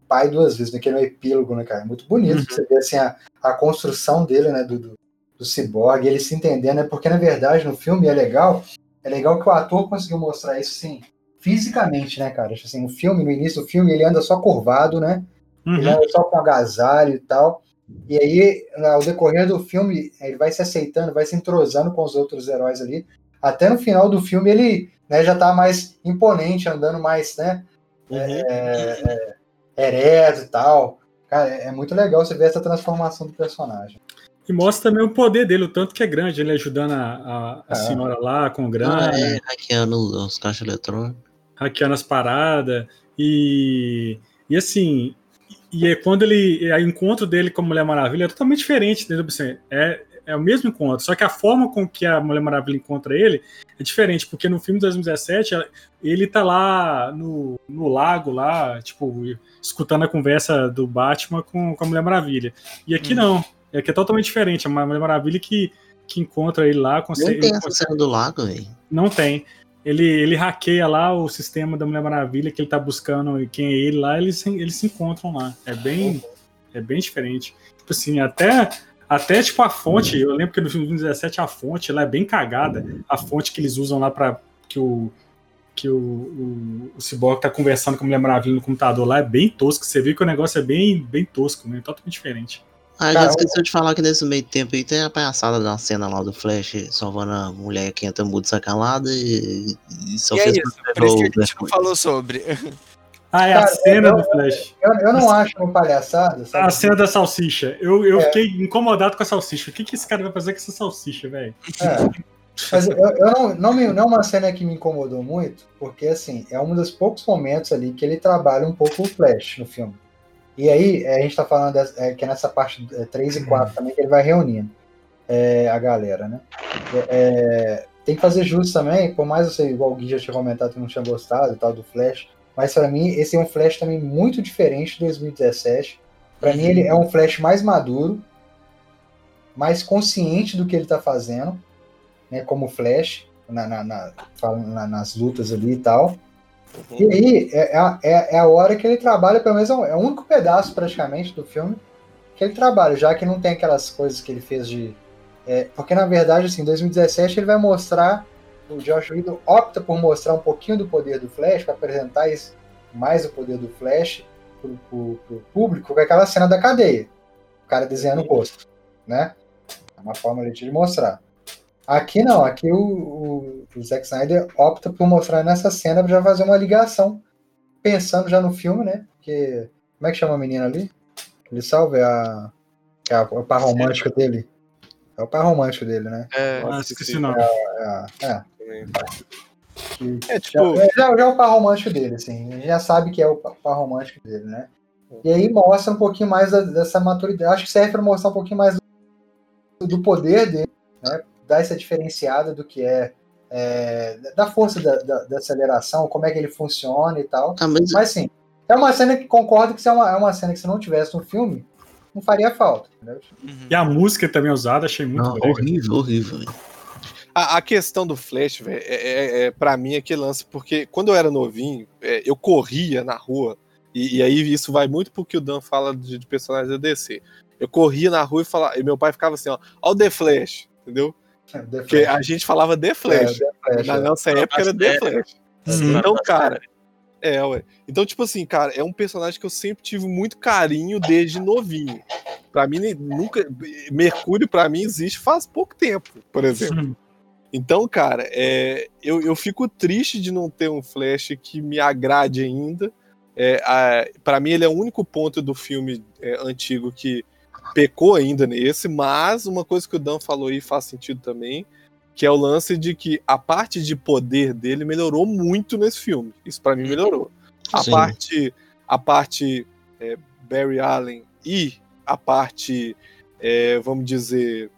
pai duas vezes, né? Que é no epílogo, né, cara? Muito bonito Uhum. você ver assim, a, a construção dele, né? Do, do, do ciborgue, ele se entendendo, né? Porque na verdade no filme é legal, é legal que o ator conseguiu mostrar isso assim, fisicamente, né, cara? Tipo Assim, o filme, no início do filme, ele anda só curvado, né? Ele Uhum. anda só com agasalho e tal. E aí, ao decorrer do filme, ele vai se aceitando, vai se entrosando com os outros heróis ali. Até no final do filme, ele né, já tá mais imponente, andando mais, né? É, é, ereto e tal. Cara, é, é muito legal você ver essa transformação do personagem. E mostra também o poder dele, o tanto que é grande, ele ajudando a, a- a Ah. senhora lá com grana, Ah, é, hackeando os caixas eletrônicos. hackeando as paradas. E, e assim, e é quando ele. O encontro dele com a Mulher Maravilha é totalmente diferente, entendeu? Assim, é, é o mesmo encontro, só que a forma com que a Mulher Maravilha encontra ele é diferente, porque no filme de 2017 ela- ele tá lá no, no lago, lá, tipo, escutando a conversa do Batman com, com a Mulher Maravilha. E aqui Hum. não, aqui é totalmente diferente. É uma Mulher Maravilha que, que encontra ele lá, Não consegue. tem ele essa consegue- cena do lago, velho. não tem. Ele, ele hackeia lá o sistema da Mulher Maravilha que ele tá buscando e quem é ele lá, eles, se- eles se encontram lá. É bem, é bem diferente. Tipo assim, até, até tipo a fonte, eu lembro que no filme 2017 a fonte ela é bem cagada. A fonte que eles usam lá para que o que o, o, o Cyborg tá conversando com a Mulher Maravilha no computador lá é bem tosco. Você vê que o negócio é bem, bem tosco, né? Totalmente diferente. Ah, já esqueceu de falar que nesse meio tempo aí tem a palhaçada da cena lá do Flash salvando a mulher que entra muito sacalada e, e só E é fez isso, pra por isso que a gente não falou sobre. Ah, é a Cara, cena eu- do Flash. Eu, eu não acho uma palhaçada, sabe? A cena da salsicha. Eu, eu É. fiquei incomodado com a salsicha. O que, que esse cara vai fazer com essa salsicha, velho? É. Mas eu, eu não, não, me- não é uma cena que me incomodou muito, porque assim, é um dos poucos momentos ali que ele trabalha um pouco o Flash no filme. E aí, é, a gente tá falando dessa- é, que é nessa parte é, 3 e 4 também, que ele vai reunindo é, a galera, né? É, é, tem que fazer justo também, por mais eu sei, igual o Gui já tinha comentado que não tinha gostado e tal do Flash, mas pra mim esse é um Flash também muito diferente de 2017. Pra mim ele é um Flash mais maduro, mais consciente do que ele tá fazendo, né, como Flash, na, na- na- nas lutas ali e tal. E aí é, é a- é- é a hora que ele trabalha, pelo menos é o- é o único pedaço praticamente do filme que ele trabalha, já que não tem aquelas coisas que ele fez de. é, porque na verdade, assim, em 2017 ele vai mostrar, o Josh Whedon opta por mostrar um pouquinho do poder do Flash, para apresentar esse, mais o poder do Flash, pro, pro- pro público com aquela cena da cadeia. O cara desenhando o rosto, né? É uma forma de mostrar. Aqui não, aqui o, o, o Zack Snyder opta por mostrar nessa cena pra já fazer uma ligação, pensando já no filme, né? Porque, como é que chama a menina ali? Ele salva é a, é a- o par romântico dele. É o par romântico dele, né? É, Ah, esqueci o nome. É, a- é. Que- É já, tipo, já, já é o par romântico dele, assim. A gente já sabe que é o pa- par romântico dele, né? E aí mostra um pouquinho mais da- dessa maturidade. Acho que serve para mostrar um pouquinho mais do, do poder dele, né? Dar essa diferenciada do que é, é, da força da, da- da aceleração, como é que ele funciona e tal. Ah, mas Mas sim, é uma cena que concordo que se é uma, é uma cena que se não tivesse no filme, não faria falta. Entendeu? Uhum. E a música também usada, achei muito não, horrível, horrível. A, a questão do Flash, velho, é, é, é, pra mim é aquele lance, porque quando eu era novinho, é, eu corria na rua, e, e aí isso vai muito porque o Dan fala de, de personagens da DC. Eu corria na rua e, falava, e meu pai ficava assim, ó, ó o The Flash, entendeu? The Porque a gente falava The É, Flash. The Flash, na é. nossa época era The Flash. Uhum. Então, cara, é, ué. Então, tipo assim, cara, é um personagem que eu sempre tive muito carinho desde novinho. Pra mim, nunca. Mercúrio, pra mim, existe faz pouco tempo, por exemplo. Uhum. Então, cara, é, eu, eu fico triste de não ter um Flash que me agrade ainda. É, para mim, ele é o único ponto do filme é, antigo que pecou ainda nesse, mas uma coisa que o Dan falou aí faz sentido também, que é o lance de que a parte de poder dele melhorou muito nesse filme. Isso pra mim melhorou. A Sim. parte, a parte é, Barry Allen e a parte, é, vamos dizer,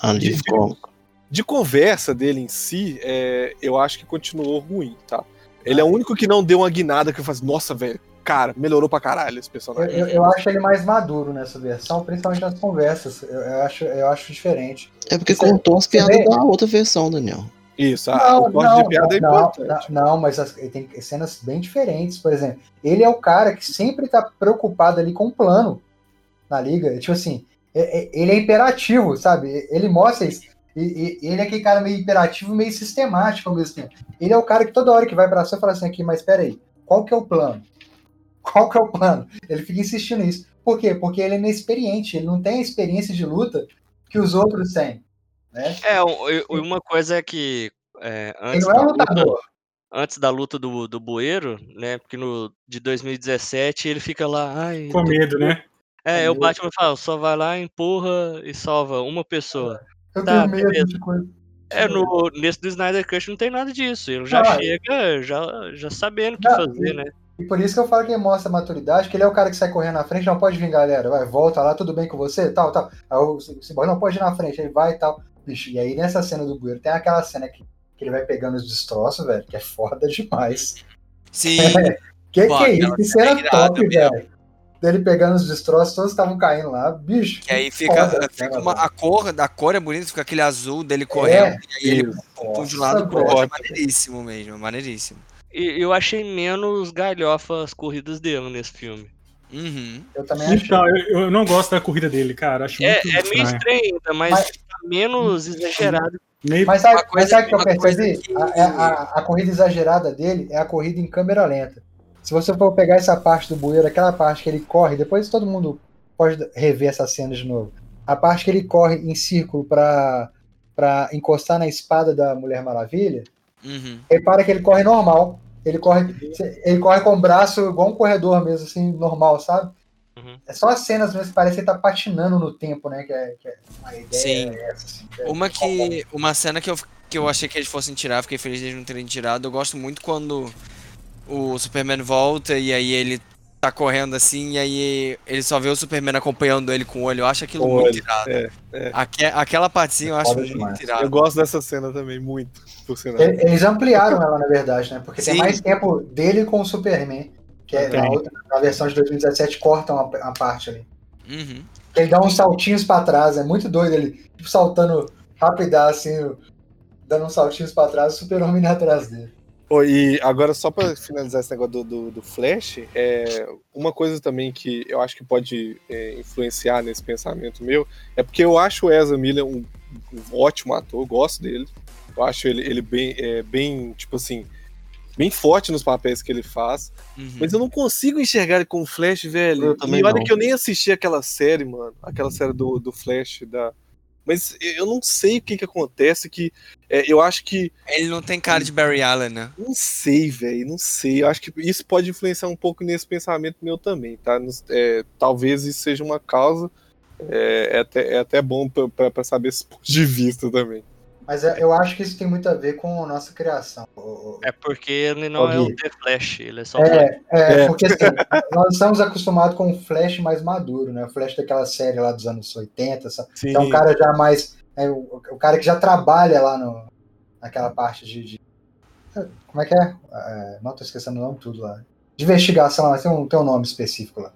Alívio cômico. De conversa dele em si, é, eu acho que continuou ruim, tá? Ele é o único que não deu uma guinada que eu faço, nossa, velho, cara, melhorou pra caralho esse Eu, personagem. eu- eu acho ele mais maduro nessa versão, principalmente nas conversas. Eu, eu acho, eu acho diferente. É porque Você- contou as piadas vê? da outra versão, Daniel. Isso, a, o corte de piada é não, importante. não, não, mas as- ele tem cenas bem diferentes. Por exemplo, ele é o cara que sempre tá preocupado ali com o plano na liga. Tipo assim, é- é- ele é imperativo, sabe? Ele mostra isso. E, e- ele é aquele cara meio imperativo, meio sistemático ao mesmo tempo. Ele é o cara que toda hora que vai pra ação fala assim aqui, mas peraí, qual que é o plano? Qual que é o plano? Ele fica insistindo nisso. Por quê? Porque ele é inexperiente, ele não tem a experiência de luta que os outros têm. Né? É, uma coisa é que é, Ele antes, não é da um luta, lutador. antes da luta do, do Bueiro, né? Porque no de 2017 ele fica lá, ai, Com medo, né? é, o. Batman fala, só vai lá, empurra e salva uma pessoa. Eu Tá, tenho medo beleza. de coisa. É, no, nesse do Snyder Cut não tem nada disso. Ele já Ah, chega já, já sabendo o que Não, fazer, e- né? E por isso que eu falo que ele mostra maturidade, que ele é o cara que sai correndo na frente, não pode vir, galera. Vai, volta lá, tudo bem com você, tal, tal. Aí o Cyborg não pode ir na frente, ele vai e tal. Bicho, e aí nessa cena do bueiro, tem aquela cena que, que ele vai pegando os destroços, velho, que é foda demais. Sim, Que Pô, que é isso? Que cena é top, velho. Dele pegando os destroços, todos estavam caindo lá. Bicho. que aí fica, foda, fica cara, uma, a cor, a cor é bonita, fica aquele azul dele correndo, e aí ele pula de um lado pro outro. É maneiríssimo mesmo, é maneiríssimo. E eu achei menos galhofa as corridas dele nesse filme. Uhum. Eu também achei. Então, eu, eu não gosto da corrida dele, cara. Acho É, muito é meio estranho. ainda, mas, Mas- tá menos exagerado. Meio- Mas sabe, Uma coisa- mas sabe o que eu percebi? que- A, é a- a- a corrida exagerada dele é a corrida em câmera lenta. Se você for pegar essa parte do bueiro, aquela parte que ele corre, depois todo mundo pode rever essa cena de novo. A parte que ele corre em círculo pra, pra encostar na espada da Mulher Maravilha, Uhum. repara que ele corre normal. Ele corre, ele corre com o braço igual um corredor mesmo, assim, normal, sabe? Uhum. É só as cenas mesmo que parece que ele tá patinando no tempo, né? Que é, que é a ideia Sim. é essa. Assim, que é- Uma que. Uma cena que eu, que eu achei que eles fossem tirar, fiquei feliz de eles não terem tirado. Eu gosto muito quando o Superman volta e aí ele tá correndo assim, e aí ele só vê o Superman acompanhando ele com o olho. Eu acho aquilo Com o muito olho, irado. é, é. Aque- aquela partezinha eu acho Foda muito demais. irado. Eu gosto dessa cena também, muito, por sinal. Eles ampliaram ela, na verdade, né? Porque tem Sim. mais tempo dele com o Superman. Que é na, Tem. outra, na versão de 2017 cortam a, a parte ali. Uhum. Ele dá uns saltinhos pra trás, é muito doido ele, tipo, saltando rapidaço, assim, dando uns saltinhos pra trás, o super-homem atrás dele. E agora, só pra finalizar esse negócio do, do, do Flash, é, uma coisa também que eu acho que pode é, influenciar nesse pensamento meu é porque eu acho o Ezra Miller um, um ótimo ator, eu gosto dele. Eu acho ele, ele bem, é, bem, tipo assim, bem forte nos papéis que ele faz. Uhum. Mas eu não consigo enxergar ele com o Flash, velho. Eu também e olha não. que eu nem assisti aquela série, mano. Aquela série do, do Flash da. Mas eu não sei o que que acontece, que é, eu acho que. Ele não tem cara de Barry Allen, né? Não sei, velho, não sei. Eu acho que isso pode influenciar um pouco nesse pensamento meu também, tá? É, talvez isso seja uma causa. É, é até, é até bom pra saber esse ponto de vista também. Mas é- eu acho que isso tem muito a ver com a nossa criação. o- o- É porque ele não é o. The Flash, ele é só o Flash. É, é, É. porque assim, nós estamos acostumados com o Flash mais maduro, né? O Flash daquela série lá dos anos 80, sabe? Sim. É um cara já mais. é, o, o cara que já trabalha lá no, naquela parte de, de- Como é que é? É, Não tô esquecendo o nome tudo lá. De investigação, mas tem um, tem um nome específico lá.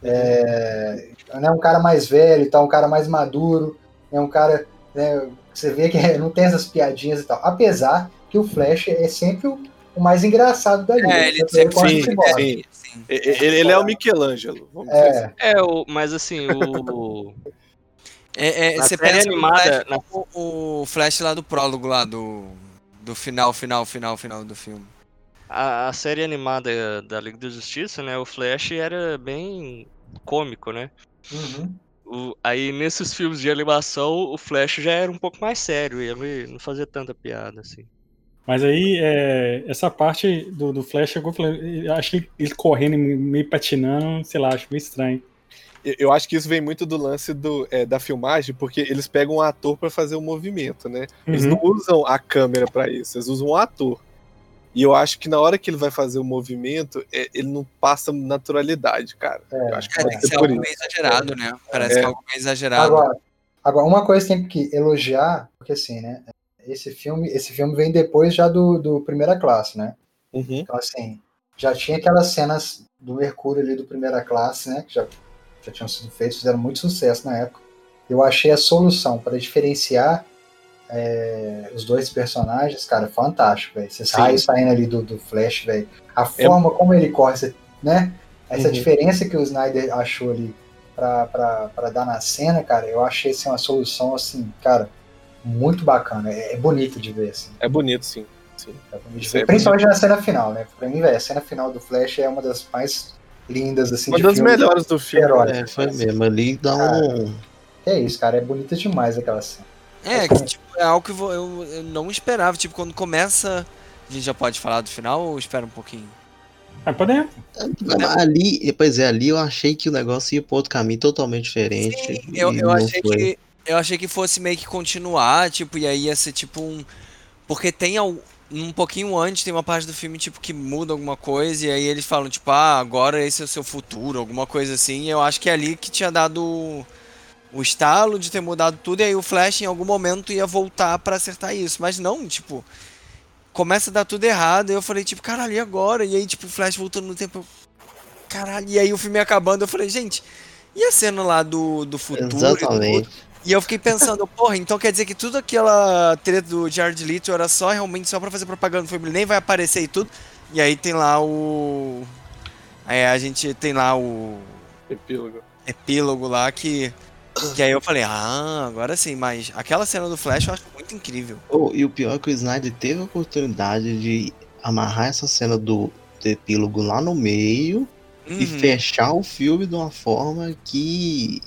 É, né, um cara mais velho e tal, um cara mais maduro, é um cara. né, você vê que não tem essas piadinhas e tal. Apesar que o Flash é sempre o, o mais engraçado da vida. É, ele sempre sim, o sim. Sim. Ele, ele é o Michelangelo. Vamos dizer assim. É, É, o, mas assim, o. É, é, Na você no animada, Flash na- o Flash lá do prólogo lá do, do final, final, final, final do filme. A, a série animada da Liga da Justiça, né? O Flash era bem cômico, né? uhum. O- aí nesses filmes de animação, o Flash já era um pouco mais sério, ele não fazia tanta piada, assim. Mas aí, é, essa parte do, do Flash, eu acho ele, ele correndo e meio patinando, sei lá, acho meio estranho. Eu- acho que isso vem muito do lance do, é, da filmagem, porque eles pegam um ator pra fazer o movimento, né? Eles Uhum. não usam a câmera pra isso, eles usam um ator. E eu acho que na hora que ele vai fazer o movimento, é, ele não passa naturalidade, cara. eu acho que É, tem que ser por algo meio exagerado, né? Parece É. que é algo meio exagerado. Agora, agora, uma coisa que tem que elogiar, porque assim, né? Esse filme, esse filme vem depois já do, do Primeira Classe, né? Uhum. Então, assim, já tinha aquelas cenas do Mercúrio ali do Primeira Classe, né? Que já, já tinham sido feitas, fizeram muito sucesso na época. Eu achei a solução para diferenciar é, os dois personagens, cara, fantástico, velho. Sim. raios saindo ali do, do Flash, velho. A forma como ele corre, você- né? Essa Uhum. diferença que o Snyder achou ali pra, pra, pra dar na cena, cara, eu achei assim, uma solução, assim, cara, muito bacana. É, é bonito de ver, assim. É bonito, sim. sim. É bonito ver. é Principalmente na cena final, né? Pra mim, velho, a cena final do Flash é uma das mais lindas, assim, Uma de das filme. melhores do filme. Herói. né? É, foi mesmo. Ali dá um. É isso, cara, é bonita demais aquela cena. É, que tipo, é algo que eu, eu não esperava. Tipo, quando começa. A gente já pode falar do final ou espera um pouquinho? Ah, pode Ali, pois é, ali eu achei que o negócio ia pra outro caminho totalmente diferente. Sim, eu, eu achei foi. que. Eu achei que fosse meio que continuar, tipo, e aí ia ser tipo um. Porque tem um pouquinho antes, tem uma parte do filme, tipo, que muda alguma coisa, e aí eles falam, tipo, ah, agora esse é o seu futuro, alguma coisa assim. E eu acho que é ali que tinha dado o- estalo de ter mudado tudo, e aí o Flash em algum momento ia voltar pra acertar isso. Mas não, tipo, começa a dar tudo errado, e eu falei, tipo, caralho, e agora? E aí, tipo, o Flash voltando no tempo. Caralho, e aí o filme acabando, eu falei, gente, e a cena lá do, do futuro? e? Exatamente. E eu fiquei pensando, porra, então quer dizer que tudo aquela treta do Jared Leto era só realmente só pra fazer propaganda do filme, ele nem vai aparecer e tudo. E aí tem lá o. Aí a gente tem lá o Epílogo. epílogo lá que. Que aí eu falei, ah, agora sim, mas aquela cena do Flash eu acho muito incrível. Oh, e o pior é que o Snyder teve a oportunidade de amarrar essa cena do, do epílogo lá no meio e Uhum. fechar o filme de uma forma que,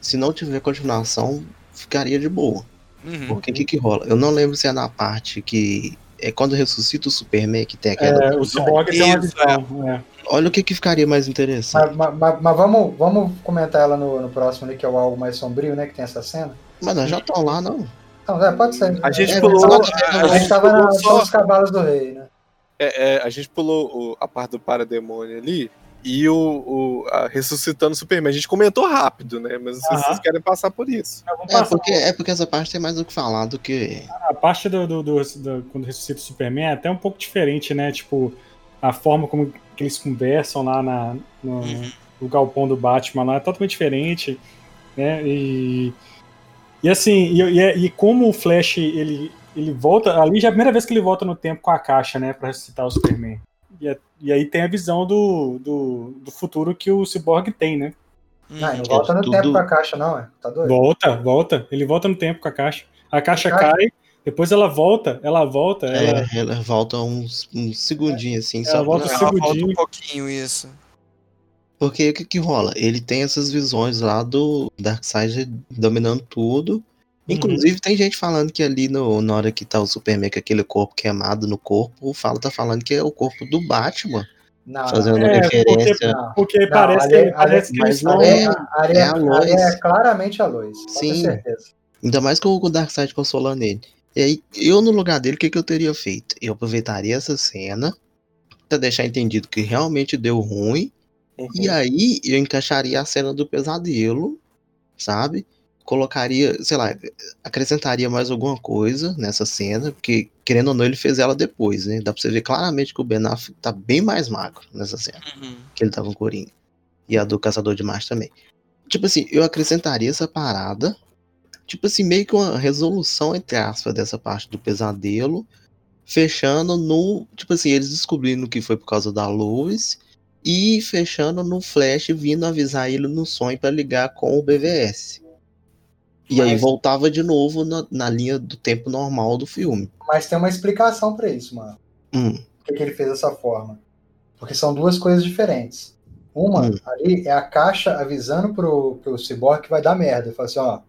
se não tiver continuação, ficaria de boa. Uhum. Porque o que que rola? Eu não lembro se é na parte que. É quando ressuscita o Superman que tem aquela. É, o Cyborg tem uma visão. é. Olha o que que ficaria mais interessante. Mas, mas- mas vamos, vamos comentar ela no, no próximo ali, que é o algo mais sombrio, né? Que tem essa cena. Mas nós já estamos lá, não. Então, é, pode ser. A gente É, pulou. A, A gente gente tava pulou na, só. só os cavalos do rei, né? é, é, a gente pulou o- a parte do parademônio ali e o, o a- ressuscitando o Superman. A gente comentou rápido, né? Mas não sei se Aham. vocês querem passar por isso. É passar. porque, é porque essa parte tem mais o que falar do que. A parte do, do, do- do- quando ressuscita o Superman é até um pouco diferente, né? Tipo, a forma como que eles conversam lá na, no, Uhum. no galpão do Batman lá é totalmente diferente, né? E, e assim, e, e, é- e como o Flash ele, ele volta, ali já é a primeira vez que ele volta no tempo com a caixa, né? Pra ressuscitar o Superman. E, é- e aí tem a visão do, do, do futuro que o Cyborg tem, né? Uhum. Não, não volta no tudo- tempo com a caixa, não, é? Tá doido? Volta, volta. Ele volta no tempo com a caixa. A caixa Caixa? cai, Depois ela volta, ela volta, ela, É, ela volta uns, uns segundinhos assim, Ela só volta pra- um Ela volta um pouquinho isso. Porque o que que rola? Ele tem essas visões lá do Darkseid dominando tudo. Inclusive, tem gente falando que ali no, na hora que tá o Superman com aquele corpo queimado no corpo, o Fala tá falando que é o corpo do Batman, Não, fazendo É, referência. não. porque Não, parece ali- que, parece que eles não é. A área, é a Lois. área é claramente a ter Sim. certeza. Ainda mais com o Darkseid consolando ele. E aí, eu no lugar dele, o que, que eu teria feito? Eu aproveitaria essa cena pra deixar entendido que realmente deu ruim. E aí eu encaixaria a cena do pesadelo, sabe? Colocaria, sei lá, acrescentaria mais alguma coisa nessa cena, porque querendo ou não, ele fez ela depois, né? Dá pra você ver claramente que o Ben Affleck tá bem mais magro nessa cena Uhum. que ele tava com o Coringa. E a do Caçador de Marte também. Tipo assim, eu acrescentaria essa parada. Tipo assim, meio que uma resolução, entre aspas, dessa parte do pesadelo. Fechando no. Tipo assim, eles descobrindo que foi por causa da Lois. E fechando no Flash vindo avisar ele no sonho pra ligar com o BVS. E aí Mas- voltava de novo na, na linha do tempo normal do filme. Mas tem uma explicação pra isso, mano. Hum, Por que, que ele fez dessa forma? Porque são duas coisas diferentes. Uma Hum. ali é a caixa avisando pro, pro Cyborg que vai dar merda. Ele fala assim, ó,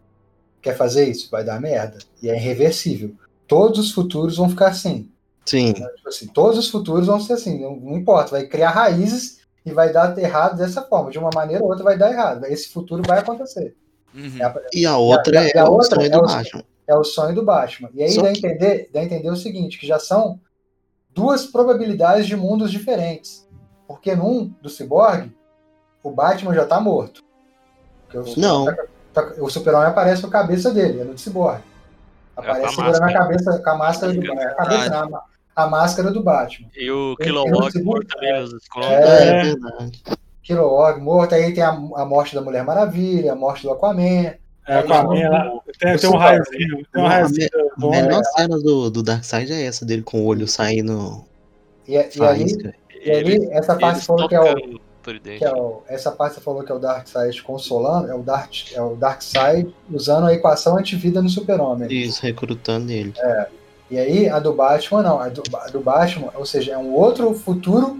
quer fazer isso? Vai dar merda. E é irreversível. Todos os futuros vão ficar assim. sim. Tipo assim, todos os futuros vão ser assim, não, não importa, vai criar raízes e vai dar errado dessa forma. De uma maneira ou outra vai dar errado. Esse futuro vai acontecer. Uhum. É a- E a outra e a é o outra sonho é do o- Batman. é o sonho do Batman. E aí Só dá a que- entender, dá a entender o seguinte, que já são duas probabilidades de mundos diferentes. Porque num do Cyborg, o Batman já tá morto. O Não. tá- o Super-Homem aparece com a cabeça dele, é no Cyborg. Aparece com a segurando a máscara. cabeça, com a máscara do a cabeça, não, a- a máscara do Batman. E o Kilowog morto ali nos escombros. É. É, é verdade. Kilowog morto, aí tem a, a morte da Mulher Maravilha, a morte do Aquaman. É, com a minha, ela- tem, tem um raiozinho. Tem um a raiozinho. A melhor cena do, do Darkseid é essa dele com o olho saindo E, e ali, e ali, essa parte falou que é o, que é o- essa parte você falou que é o Darkseid consolando, é o Dark, é o Darkseid usando a equação antivida no Super-Homem. Isso, recrutando ele. E aí a do Batman não, a do, a do Batman, ou seja, é um outro futuro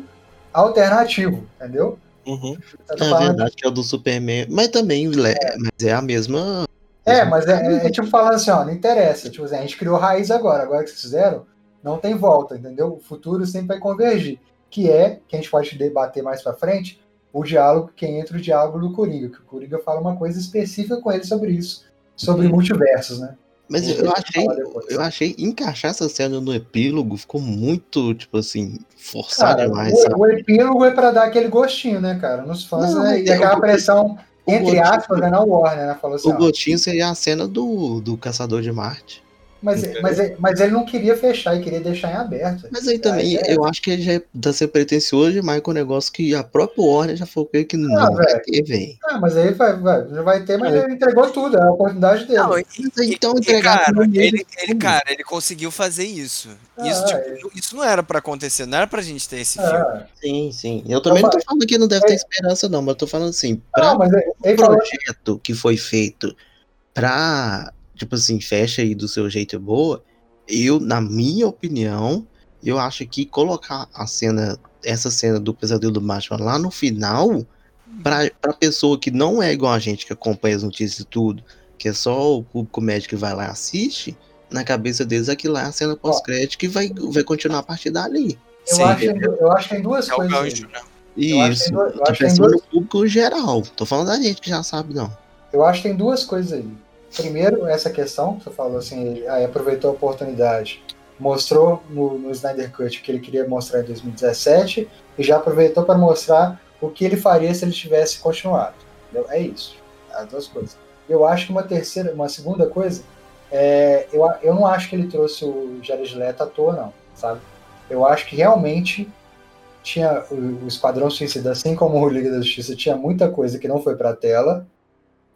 alternativo, entendeu? Uhum. Tô É falando- verdade que é o do Superman, mas também le- mas é a mesma. É, mas é, é- é tipo falando assim, ó, não interessa. Tipo assim, a gente criou raiz agora, agora que vocês fizeram, não tem volta, entendeu? O futuro sempre vai convergir. Que é, que a gente pode debater mais pra frente, o diálogo, que entra o diálogo do Coringa, que o Coringa fala uma coisa específica com ele sobre isso, sobre multiversos, né? Mas eu achei, eu achei encaixar essa cena no epílogo ficou muito, tipo assim, forçado Cara, demais, o, sabe? o epílogo é pra dar aquele gostinho, né, cara? Nos fãs, Não, né? E é aquela pressão, o entre aspas, né, na Warner, né? Falou assim, O ó, gotinho seria a cena do, do Caçador de Marte. Mas, mas, mas ele não queria fechar, ele queria deixar em aberto. Mas aí também, é. eu acho que ele já tá sendo pretencioso demais com o negócio que a própria Warner já falou que não Ah, vai velho. ter, velho. Ah, mas aí vai, vai, já vai ter, mas É. ele entregou tudo, é a oportunidade dele. Não, e, então e, entregar cara, meio ele, ele, filme. cara, ele conseguiu fazer isso. Ah, Isso, é. tipo, isso não era pra acontecer, não era pra gente ter esse filme. É. Sim, sim. Eu também não tô falando que não deve ter esperança, não, mas eu tô falando assim, pra Não, mas ele, um ele falou, projeto que foi feito pra, tipo assim, fecha aí do seu jeito boa, eu, na minha opinião, eu acho que colocar a cena, essa cena do pesadelo do Batman lá no final, pra, pra pessoa que não é igual a gente, que acompanha as notícias e tudo, que é só o público médico que vai lá e assiste, na cabeça deles aquilo lá é a cena pós-crédito que vai, vai continuar a partir dali. eu, Sim, acho, que tem- eu acho que tem duas é coisas. gancho, né? Eu acho que Isso, tem duas- eu tô acho que tem duas- no público geral, tô falando da gente que já sabe, não. Eu acho que tem duas coisas aí. Primeiro, essa questão que você falou assim, ele aproveitou a oportunidade, mostrou no, no Snyder Cut o que ele queria mostrar em 2017 e já aproveitou para mostrar o que ele faria se ele tivesse continuado. Entendeu? É isso. As duas coisas. Eu acho que uma terceira, uma segunda coisa, é, eu, a- eu não acho que ele trouxe o Jared Leto à toa, não, sabe? Eu acho que realmente tinha o, o Esquadrão Suicida, assim como o Liga da Justiça, tinha muita coisa que não foi pra tela,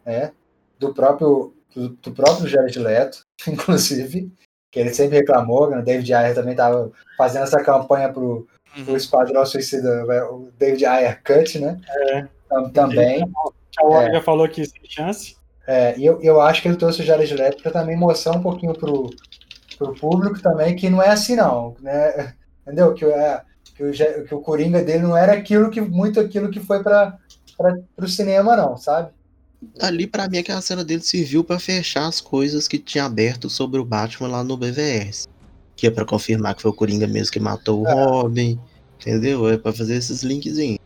né? Do próprio, do, do próprio Jared Leto, inclusive, que ele sempre reclamou, né? o David Ayer também estava fazendo essa campanha pro, pro Uhum. Esquadrão Suicida, o David Ayer Cut, né? É. Tam- Também. Warner É. já falou que sem chance. É, e eu, eu acho que ele trouxe o Jared Leto para também mostrar um pouquinho pro, pro público também que não é assim não, né? Entendeu? Que, é, que, o, que o Coringa dele não era aquilo que muito aquilo que foi para o cinema não, sabe? Ali, pra mim, aquela cena dele serviu pra fechar as coisas que tinha aberto sobre o Batman lá no BVS. Que é pra confirmar que foi o Coringa mesmo que matou o É. Robin. Entendeu? É pra fazer esses linkzinhos.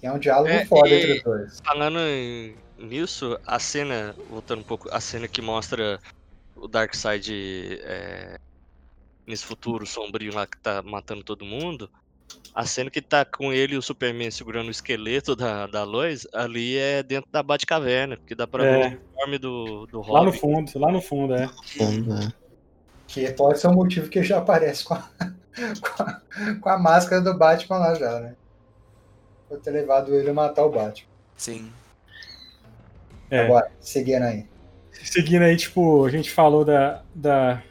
Que é um diálogo É, foda e- entre os dois. Falando em- nisso, a cena, voltando um pouco, a cena que mostra o Darkseid é, nesse futuro sombrio lá que tá matando todo mundo, a cena que tá com ele e o Superman segurando o esqueleto da, da Lois, ali é dentro da Batcaverna, porque dá pra É. ver o uniforme do, do Lá no Robin. fundo, lá no fundo, é. Fundo, né? Que pode ser o motivo que já aparece com a, com a, com a máscara do Batman lá já, né? Por ter levado ele a matar o Batman. Sim. É. Agora, seguindo aí. Seguindo aí, tipo, a gente falou da, da,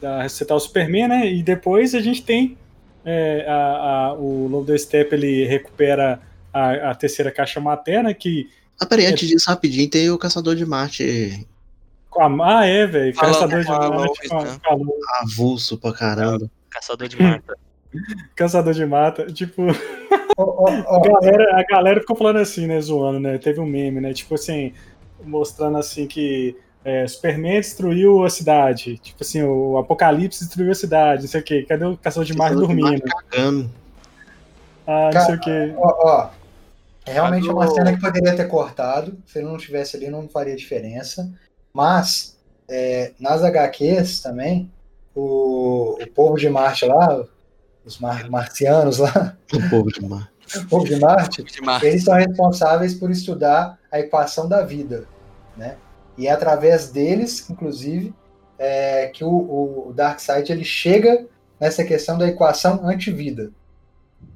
da ressuscitar o Superman, né? E depois a gente tem é, a, a- o Lobo Step, ele recupera a, a terceira caixa materna, que. Ah, peraí, antes disso, rapidinho, tem o Caçador de Marte com a- Ah, é, velho. Caçador de Marte. Com a- né? com a Lois, avulso pra caramba. Caçador de Marta. Caçador de mata. Tipo, a galera, a galera ficou falando assim, né? Zoando, né? Teve um meme, né? Tipo assim, mostrando assim que. É, Superman destruiu a cidade. Tipo assim, o Apocalipse destruiu a cidade. Não sei o quê. Cadê o Caçador de Marte dormindo? Cagando. Ah, não sei o quê. ó, ó. É realmente Mas uma cena que poderia ter cortado. Se ele não estivesse ali, não faria diferença. Mas, é, nas HQs também, o, o povo de Marte lá, os mar- marcianos lá, O povo de Marte. o povo de Marte, eles são responsáveis por estudar a equação da vida, né? E é através deles, inclusive, é, que o, o Darkseid ele chega nessa questão da equação antivida,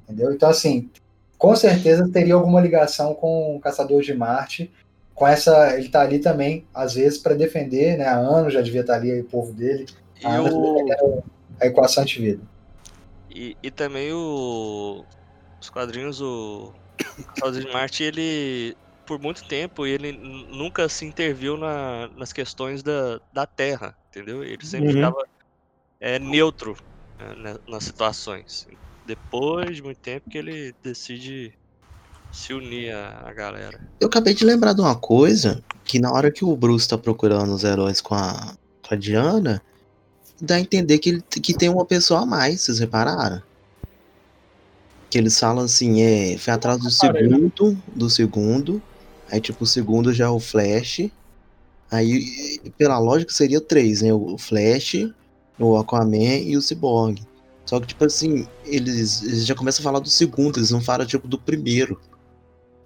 entendeu? Então, assim, com certeza teria alguma ligação com o Caçador de Marte, com essa, ele tá ali também, às vezes, para defender, né? A Ano já devia estar ali, aí, o povo dele, a Ano o, defendendo a equação antivida. e, e também o, os quadrinhos, o Caçador de Marte, ele, por muito tempo, ele nunca se interviu na, nas questões da, da Terra, entendeu? Ele sempre Uhum. ficava é, neutro né, na- nas situações. Depois de muito tempo que ele decide se unir à, à galera. Eu acabei de lembrar de uma coisa, que na hora que o Bruce tá procurando os heróis com a, com a Diana, dá a entender que, ele, que tem uma pessoa a mais, vocês repararam? Que eles falam assim, é, foi atrás do né? segundo, do segundo, aí tipo, o segundo já é o Flash, aí pela lógica seria três, né, o Flash, o Aquaman e o Cyborg. Só que, tipo assim, eles, eles já começam a falar do segundo, eles não falam, tipo, do primeiro,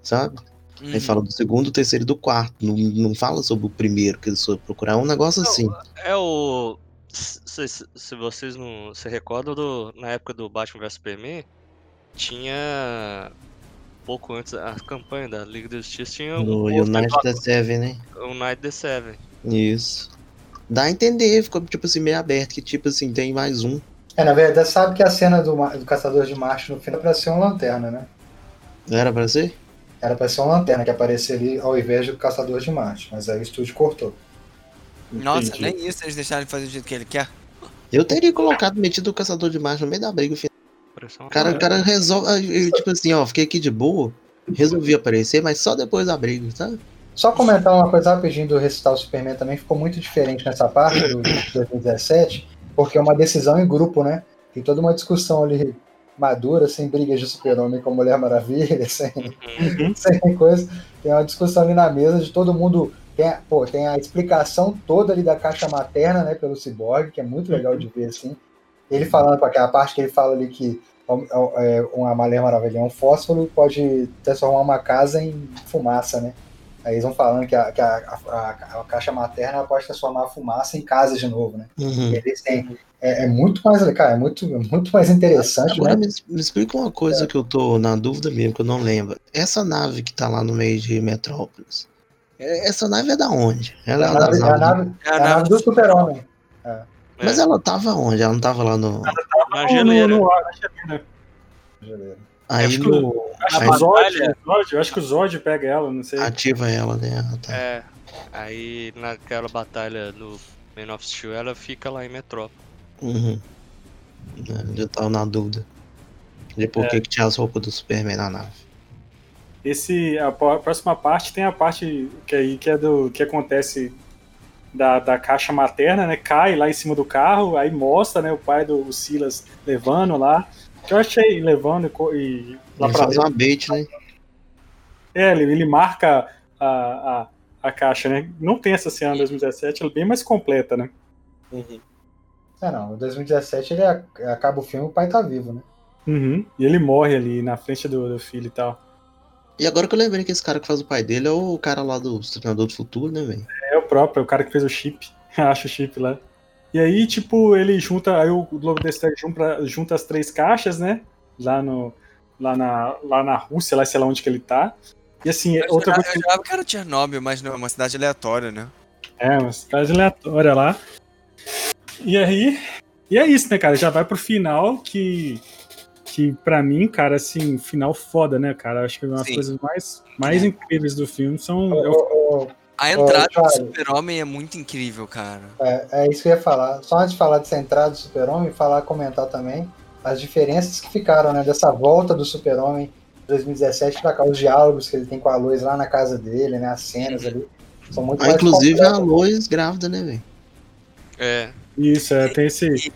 sabe? Aí Uhum. fala do segundo, terceiro e do quarto. Não, não fala sobre o primeiro que eles foram procurar. É um negócio Não, assim. É o. Se, se- se vocês não se recordam, do, na época do Batman vs Superman, tinha. Pouco antes, a campanha da Liga da Justiça tinha No um United the Seven, né? o Night the Seven. Isso. Dá a entender, ficou tipo assim, meio aberto, que tipo assim, tem mais um. É, na verdade, sabe que a cena do, do Caçador de Marte no final é pra ser uma lanterna, né? Não era pra ser? Era pra ser uma lanterna que apareceria ao invés do Caçador de Marte, mas aí o estúdio cortou. Nossa, Entendi. nem isso eles deixaram ele fazer do jeito que ele quer. Eu teria colocado, metido o caçador de marcha no meio da briga. Parecia uma O cara, o cara resolve. eu, Tipo assim, ó, fiquei aqui de boa. Resolvi aparecer, mas só depois da briga, sabe? Só comentar uma coisa rapidinho do recital Superman também, ficou muito diferente nessa parte do de 2017, porque é uma decisão em grupo, né? Tem toda uma discussão ali madura, sem brigas de super-homem com Mulher Maravilha, sem, Uhum. sem coisa. Tem uma discussão ali na mesa de todo mundo. Tem a, pô, tem a explicação toda ali da caixa materna, né, pelo Cyborg, que é muito legal de ver assim. Ele falando com aquela parte que ele fala ali que uma Mulher Maravilha é um fósforo pode transformar uma casa em fumaça, né? Aí eles vão falando que a, que a, a, a caixa materna pode transformar a fumaça em casa de novo, né? Uhum. Eles têm. É, é muito mais, cara, é muito, muito mais interessante, Agora né? me, me explica uma coisa que eu tô na dúvida mesmo, que eu não lembro. Essa nave que tá lá no meio de Metrópolis, é- essa nave é da onde? Ela é A nave, É a do super-homem. Mas É, ela tava onde? Ela não tava lá no. na No- geleira. no- no- na geleira. Aí acho que no. Acho que Aí o Zod, eu acho que o Zod pega ela, não sei. ativa ela, né? Ah, tá. É. Aí naquela batalha no Man of Steel ela fica lá em Metrópole. Uhum. É, Eu tava na dúvida. De por É. que, que tinha as roupas do Superman na nave. Esse, a, próxima parte tem a parte que, aí, que é do que acontece da, da caixa materna, né? Cai lá em cima do carro, aí mostra, né? O pai do o Silas levando lá. Que eu achei levando e e, lá faz dentro. uma bait, né? É, ele, ele marca a, a, a caixa, né? Não tem essa cena em 2017, ela é bem mais completa, né? Uhum. É, não, em 2017 ele ac- acaba o filme e o pai tá vivo, né? Uhum. E ele morre ali na frente do, do filho e tal. E agora que eu lembrei que esse cara que faz o pai dele é o cara lá do Treinador do Futuro, né, velho? É o próprio, é o cara que fez o chip. Acha o chip lá. E aí, tipo, ele junta. Aí o Globo Destag junta, junta as três caixas, né? Lá, no, lá, na, lá na Rússia, lá sei lá onde que ele tá. E assim, Eu outra coisa eu que era Chernobyl, mas não, é uma cidade aleatória, né? É, uma cidade aleatória lá. E aí. E é isso, né, cara? Já vai pro final que. Que pra mim, cara, assim, final foda, né, cara? Acho que uma das coisas mais, mais incríveis do filme são. Ô, é o- ô, ô, A entrada do Charlie. super-homem é muito incrível, cara. É, é isso que eu ia falar. Só antes de falar dessa entrada do Super-Homem, falar, comentar também as diferenças que ficaram, né? Dessa volta do Super-Homem de 2017 pra cá, os diálogos que ele tem com a Lois lá na casa dele, né? As cenas ali. São muito Ah, mais inclusive a. Lois grávida, né, velho? É. Isso, é, tem esse.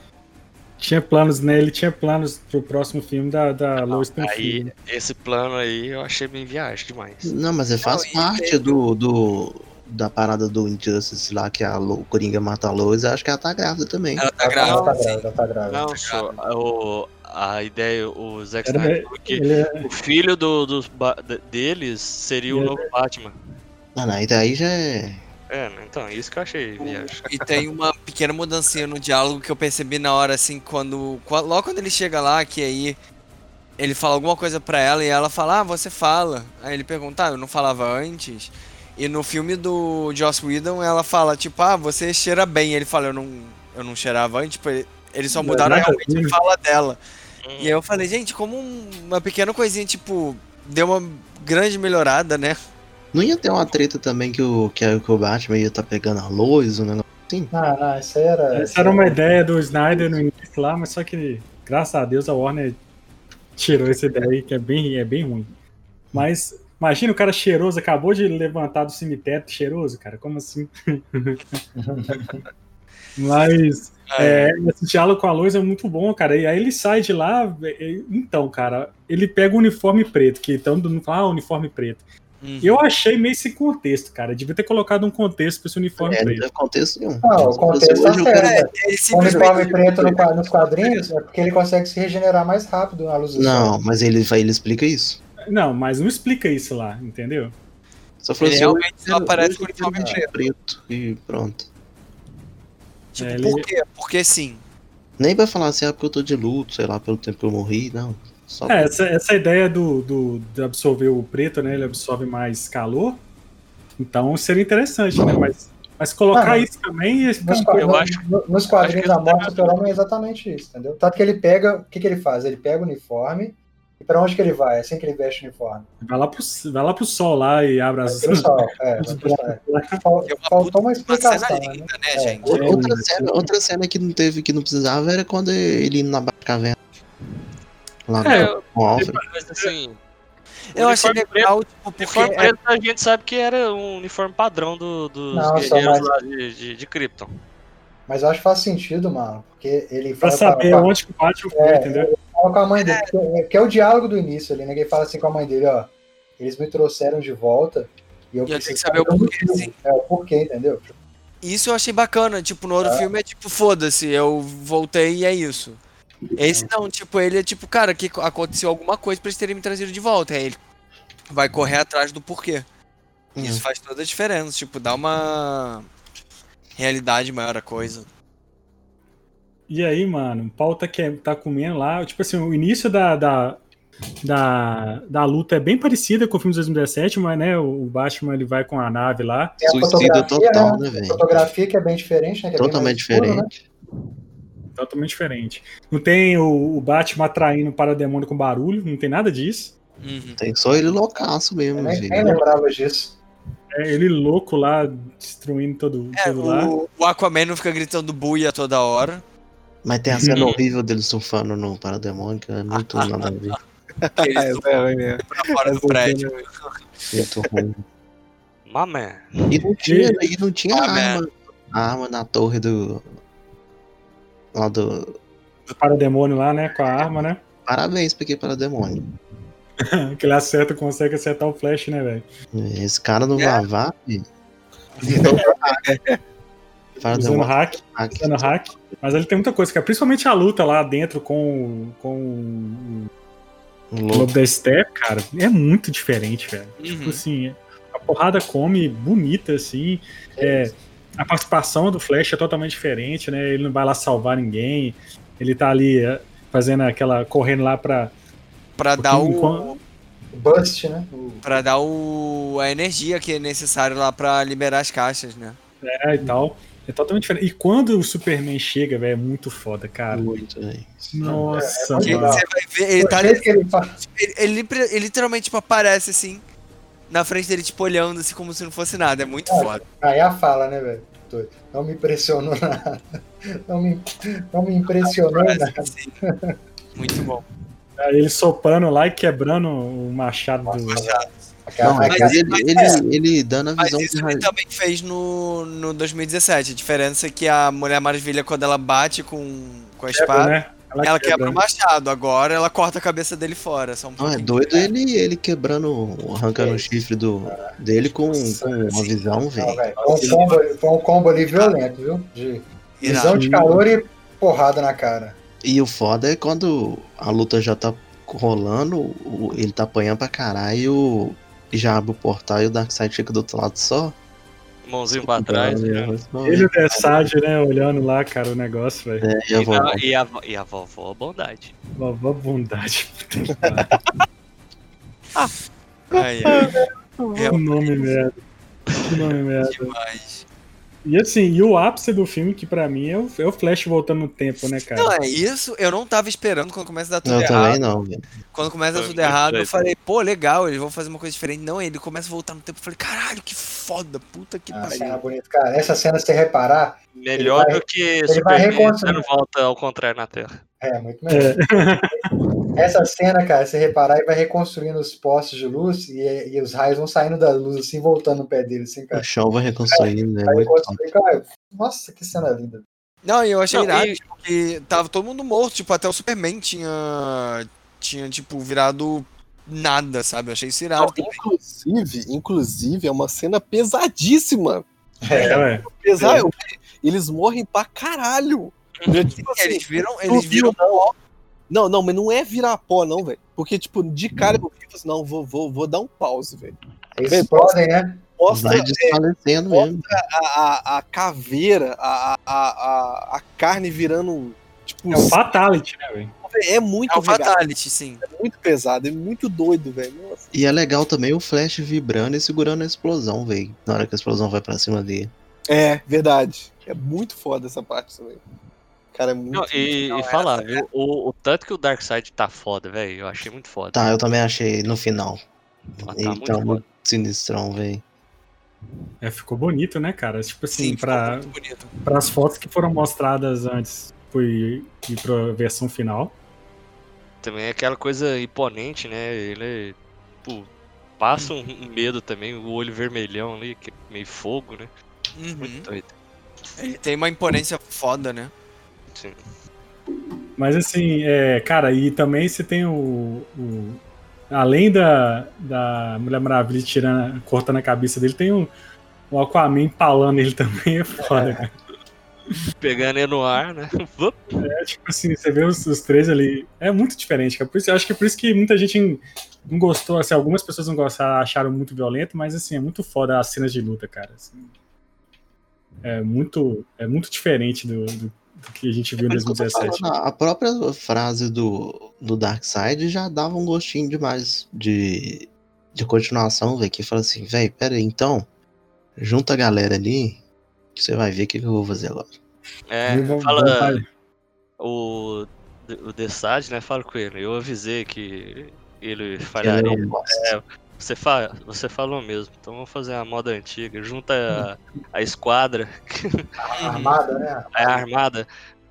Tinha planos, né? Ele tinha planos pro próximo filme da, da Lois ter um Aí, filho. esse plano aí eu achei bem viagem demais. Não, mas ele faz e parte do, do. Da parada do Injustice lá, que a Lo- o Coringa mata a Lois, acho que ela tá grávida também. Ela tá Ela tá grávida. grávida, ela tá grávida. Não, só o, a ideia, o Zack Snyder que é- o filho do, de- deles seria o Ele- novo Batman. Ah, não, e daí já é. É, né, então, isso que eu achei viagem. E tem uma pequena mudancinha no diálogo que eu percebi na hora, assim, quando. qua- Logo quando ele chega lá, que aí ele fala alguma coisa pra ela e ela fala, ah, você fala. Aí ele pergunta, ah, eu não falava antes. E no filme do Joss Whedon, ela fala, tipo, ah, você cheira bem. Ele fala, eu não, eu não cheirava antes. Tipo, ele- eles só mudaram realmente a fala dela. Hum, E aí eu falei, gente, como um- uma pequena coisinha, tipo, deu uma grande melhorada, né? Não ia ter uma treta também que o, que, o Batman ia tá pegando a Lois, um negócio assim? Não, não, isso aí era. Essa era uma ideia do Snyder no início lá, mas só que, graças a Deus, a Warner tirou essa ideia aí, que é bem, é bem ruim. Mas imagina o cara cheiroso, acabou de levantar do cemitério cheiroso, cara. Como assim? Mas é, esse diálogo com a Lois é muito bom, cara. E aí ele sai de lá. é, Então, cara, ele pega o uniforme preto, que então não fala ah, uniforme preto. Uhum. Eu achei meio esse contexto, cara. Devia ter colocado um contexto pra esse uniforme É, não preto. teve contexto nenhum. Não, o contexto tá certo. É, O uniforme preto no nos quadrinhos é porque ele consegue se regenerar mais rápido na luz do Não, sol. mas ele, vai- ele explica isso. Não, mas não explica isso lá, entendeu? Só falou Ele assim, realmente só aparece com o uniforme vesti preto. E pronto. Tipo, É, por ele- quê? Porque sim. Nem vai falar assim, ah, porque eu tô de luto, sei lá, pelo tempo que eu morri, não. Só É, essa, essa ideia do, do, de absorver o preto, né? Ele absorve mais calor. Então seria interessante, né? Mas, mas colocar Ah, mas- isso também ficar Nos, eu no- acho- no- nos quadrinhos acho da que morte do é exatamente isso, entendeu? Tanto que ele pega. O que, que ele faz? Ele pega o uniforme e pra onde que ele vai? Assim que ele veste o uniforme. Vai lá, pro, vai lá pro sol lá e abre as. Vai pro sol, é, pro sol, é. Fal- É uma Faltou uma Uma explicação. cena né? linda, né, É. gente? Outra, outra É, cena, outra cena que não teve, que não precisava, era quando ele indo na Batcaverna. Lá É, no- com o Alfred. Mas assim. Eu achei uniforme preto- legal, tipo, porque. uniforme é- preto a gente sabe que era um uniforme padrão do- dos Não, guerreiros mais- lá de, de, de Krypton. Mas eu acho que faz sentido, mano. Porque ele Pra fala saber com a- onde que o Batman foi, É, entendeu? fala com a mãe dele. Que é, que é o diálogo do início ali, né? Que ele fala assim com a mãe dele, ó. Eles me trouxeram de volta e eu E eu preciso tenho que saber o porquê, sim. É, o porquê, entendeu? Isso eu achei bacana. Tipo, no outro filme é tipo, foda-se, eu voltei e é isso. Esse não, tipo, ele é tipo, cara, que aconteceu alguma coisa pra eles terem me trazido de volta. Aí ele vai correr atrás do porquê. Uhum. Isso faz toda a diferença, tipo, dá uma realidade maior a coisa. E aí, mano, o pau tá, que, tá comendo lá. Tipo assim, o início da, da, da, da luta é bem parecida com o filme de 2017, mas né, o Batman ele vai com a nave lá. Tem a Suicida fotografia, total, né? né, velho? fotografia que é bem diferente, né? Que é Totalmente escuro, né? diferente. Totalmente diferente. Não tem o, o Batman atraindo o parademônio com barulho, não tem nada disso. Uhum. Tem só ele loucaço mesmo, velho. nem lembrava disso. É ele louco lá, destruindo todo, É, tudo lá. o, o Aquaman não fica gritando buia toda hora. Mas tem a cena horrível dele surfando no Parademônio, que é muito nada a ver. Eles É, é ruim mesmo. pra fora do prédio. Muito ruim. Man. E não tinha, e não tinha arma, arma na torre do. Lá do. O parademônio lá, né? Com a arma, né? Parabéns pra Parademônio. Que ele acerta, consegue acertar o flash, né, velho? Esse cara no É. Vavá, filho. Usando Parademônio. hack, hack. usando hack. Mas ele tem muita coisa, cara. Principalmente a luta lá dentro com, com o. Lobo da Steppe, cara. É muito diferente, velho. Tipo Uhum. assim, a porrada come bonita, assim. É, a participação do Flash é totalmente diferente, né? Ele não vai lá salvar ninguém. Ele tá ali é, fazendo aquela. correndo lá pra. Pra dar o. enquanto- O Bust, né? O- Pra dar o. a energia que é necessário lá pra liberar as caixas, né? É, e tal. É totalmente diferente. E quando o Superman chega, velho, é muito foda, cara. Muito, velho. Nossa, É, é Que mano. você vai ver, ele tá ele. Ele, literalmente, tipo, aparece assim, na frente dele, tipo, olhando assim como se não fosse nada. É muito Ah, foda. Aí a fala, né, velho? Doido. Não me impressionou nada. Não me, não me impressionou nada. assim. Muito bom. Ele soprando lá e quebrando o machado do. Aquela, Não, mas ele, ele, é. ele dando a Mas visão isso ele também fez no, no 2017. A diferença é que a Mulher Maravilha, quando ela bate com, com a espada, né? ela quebra né? o machado. Agora ela corta a cabeça dele fora. Só um Não, é doido ele, ele quebrando, arrancando É. o chifre do, dele com, com uma visão, velho. foi, um combo, foi um combo ali violento, viu? De visão de calor e porrada na cara. E o foda é quando a luta já tá rolando, ele tá apanhando pra caralho e já abre o portal e o Darkseid fica do outro lado só. Mãozinho pra trás. né? Ele e o Dessad, né, olhando lá, cara, o negócio, velho. É, e a E, e, a, e a vovó, bondade. Vovó bondade. Ai, ai, Que nome merda. Que nome merda. demais. E assim, e o ápice do filme, que pra mim é o, é o Flash voltando no tempo, né, cara? Não, é isso. Eu não tava esperando quando começa a dar tudo Eu errado. também não, velho. Quando começa Foi tudo muito errado, eu falei, pô, legal, eles vão fazer uma coisa diferente. Não, ele começa a voltar no tempo. Eu falei, caralho, que foda, puta que A cena pariu. bonita. Cara, essa cena, se você reparar, Melhor vai- do que vai Superman reconstruir. dando volta ao contrário na Terra. é muito melhor. Essa cena, cara, se você reparar, ele vai reconstruindo os postes de luz e, e os raios vão saindo da luz, assim, voltando no pé dele, assim, cara. O chão vai reconstruindo, né? Nossa, que cena linda. Não, e eu achei Não, irado, e- tipo, que tava todo mundo morto, tipo, até o Superman tinha, tinha tipo, virado nada, sabe? Eu achei isso irado Não, inclusive, inclusive, é uma cena pesadíssima. É, ué. Pesado, eles morrem pra caralho. É, tipo assim, Eles viram, não eles viram, viram não. Não, mas não é virar pó, não, velho. Porque, tipo, de cara eu fico assim, não, vou, vou, vou dar um pause, velho. Eles explodem, né? Mostra Vai desfalecendo mesmo. a, a, a caveira, a, a, a, a carne virando. Tipo, É o Fatality, né, velho? é muito É Fatality, sim. é muito pesado, é muito doido, velho. E é legal também o Flash vibrando e segurando a explosão, velho. Na hora que a explosão vai pra cima dele. É, verdade. É muito foda essa parte também. Cara, é muito. Não, e, e falar, viu? O, o tanto que o Darkseid tá foda, velho. Eu achei muito foda. Tá, eu também achei no final. Tá Ele muito tá foda. muito sinistrão, velho. É, ficou bonito, né, cara? Tipo assim, Sim, pra, para as fotos que foram mostradas antes foi ir pra versão final. Também é aquela coisa imponente, né? Ele, pô, passa um, um medo também, o olho vermelhão ali, que é meio fogo, né? Uhum. Muito doido. Ele tem uma imponência foda, né? Sim. Mas assim, é, cara, e também você tem o. o- além da, da Mulher Maravilha tirando, cortando a cabeça dele, tem o, o Aquaman empalando ele também, é foda, cara. Pegando ele no ar, né? É tipo assim, você vê os, os três ali. É muito diferente, cara. Por isso, eu acho que é por isso que muita gente não gostou, assim, algumas pessoas não gostaram, acharam muito violento, mas assim, é muito foda as cenas de luta, cara. assim. é muito, é muito diferente do- do que a gente viu em Por isso que eu tô 2017. falando, A própria frase do, do Darkseid já dava um gostinho demais de, de continuação, velho. Que fala assim, velho, pera aí, então, junta a galera ali, que você vai ver o que, que eu vou fazer agora. É, E vamos- fala o, o Desad, né? Fala com ele. Eu avisei que ele Ele falharia. não gosta. Você, fa você falou mesmo. Então vamos fazer a moda antiga. Junta a, a esquadra, A armada, né? a armada.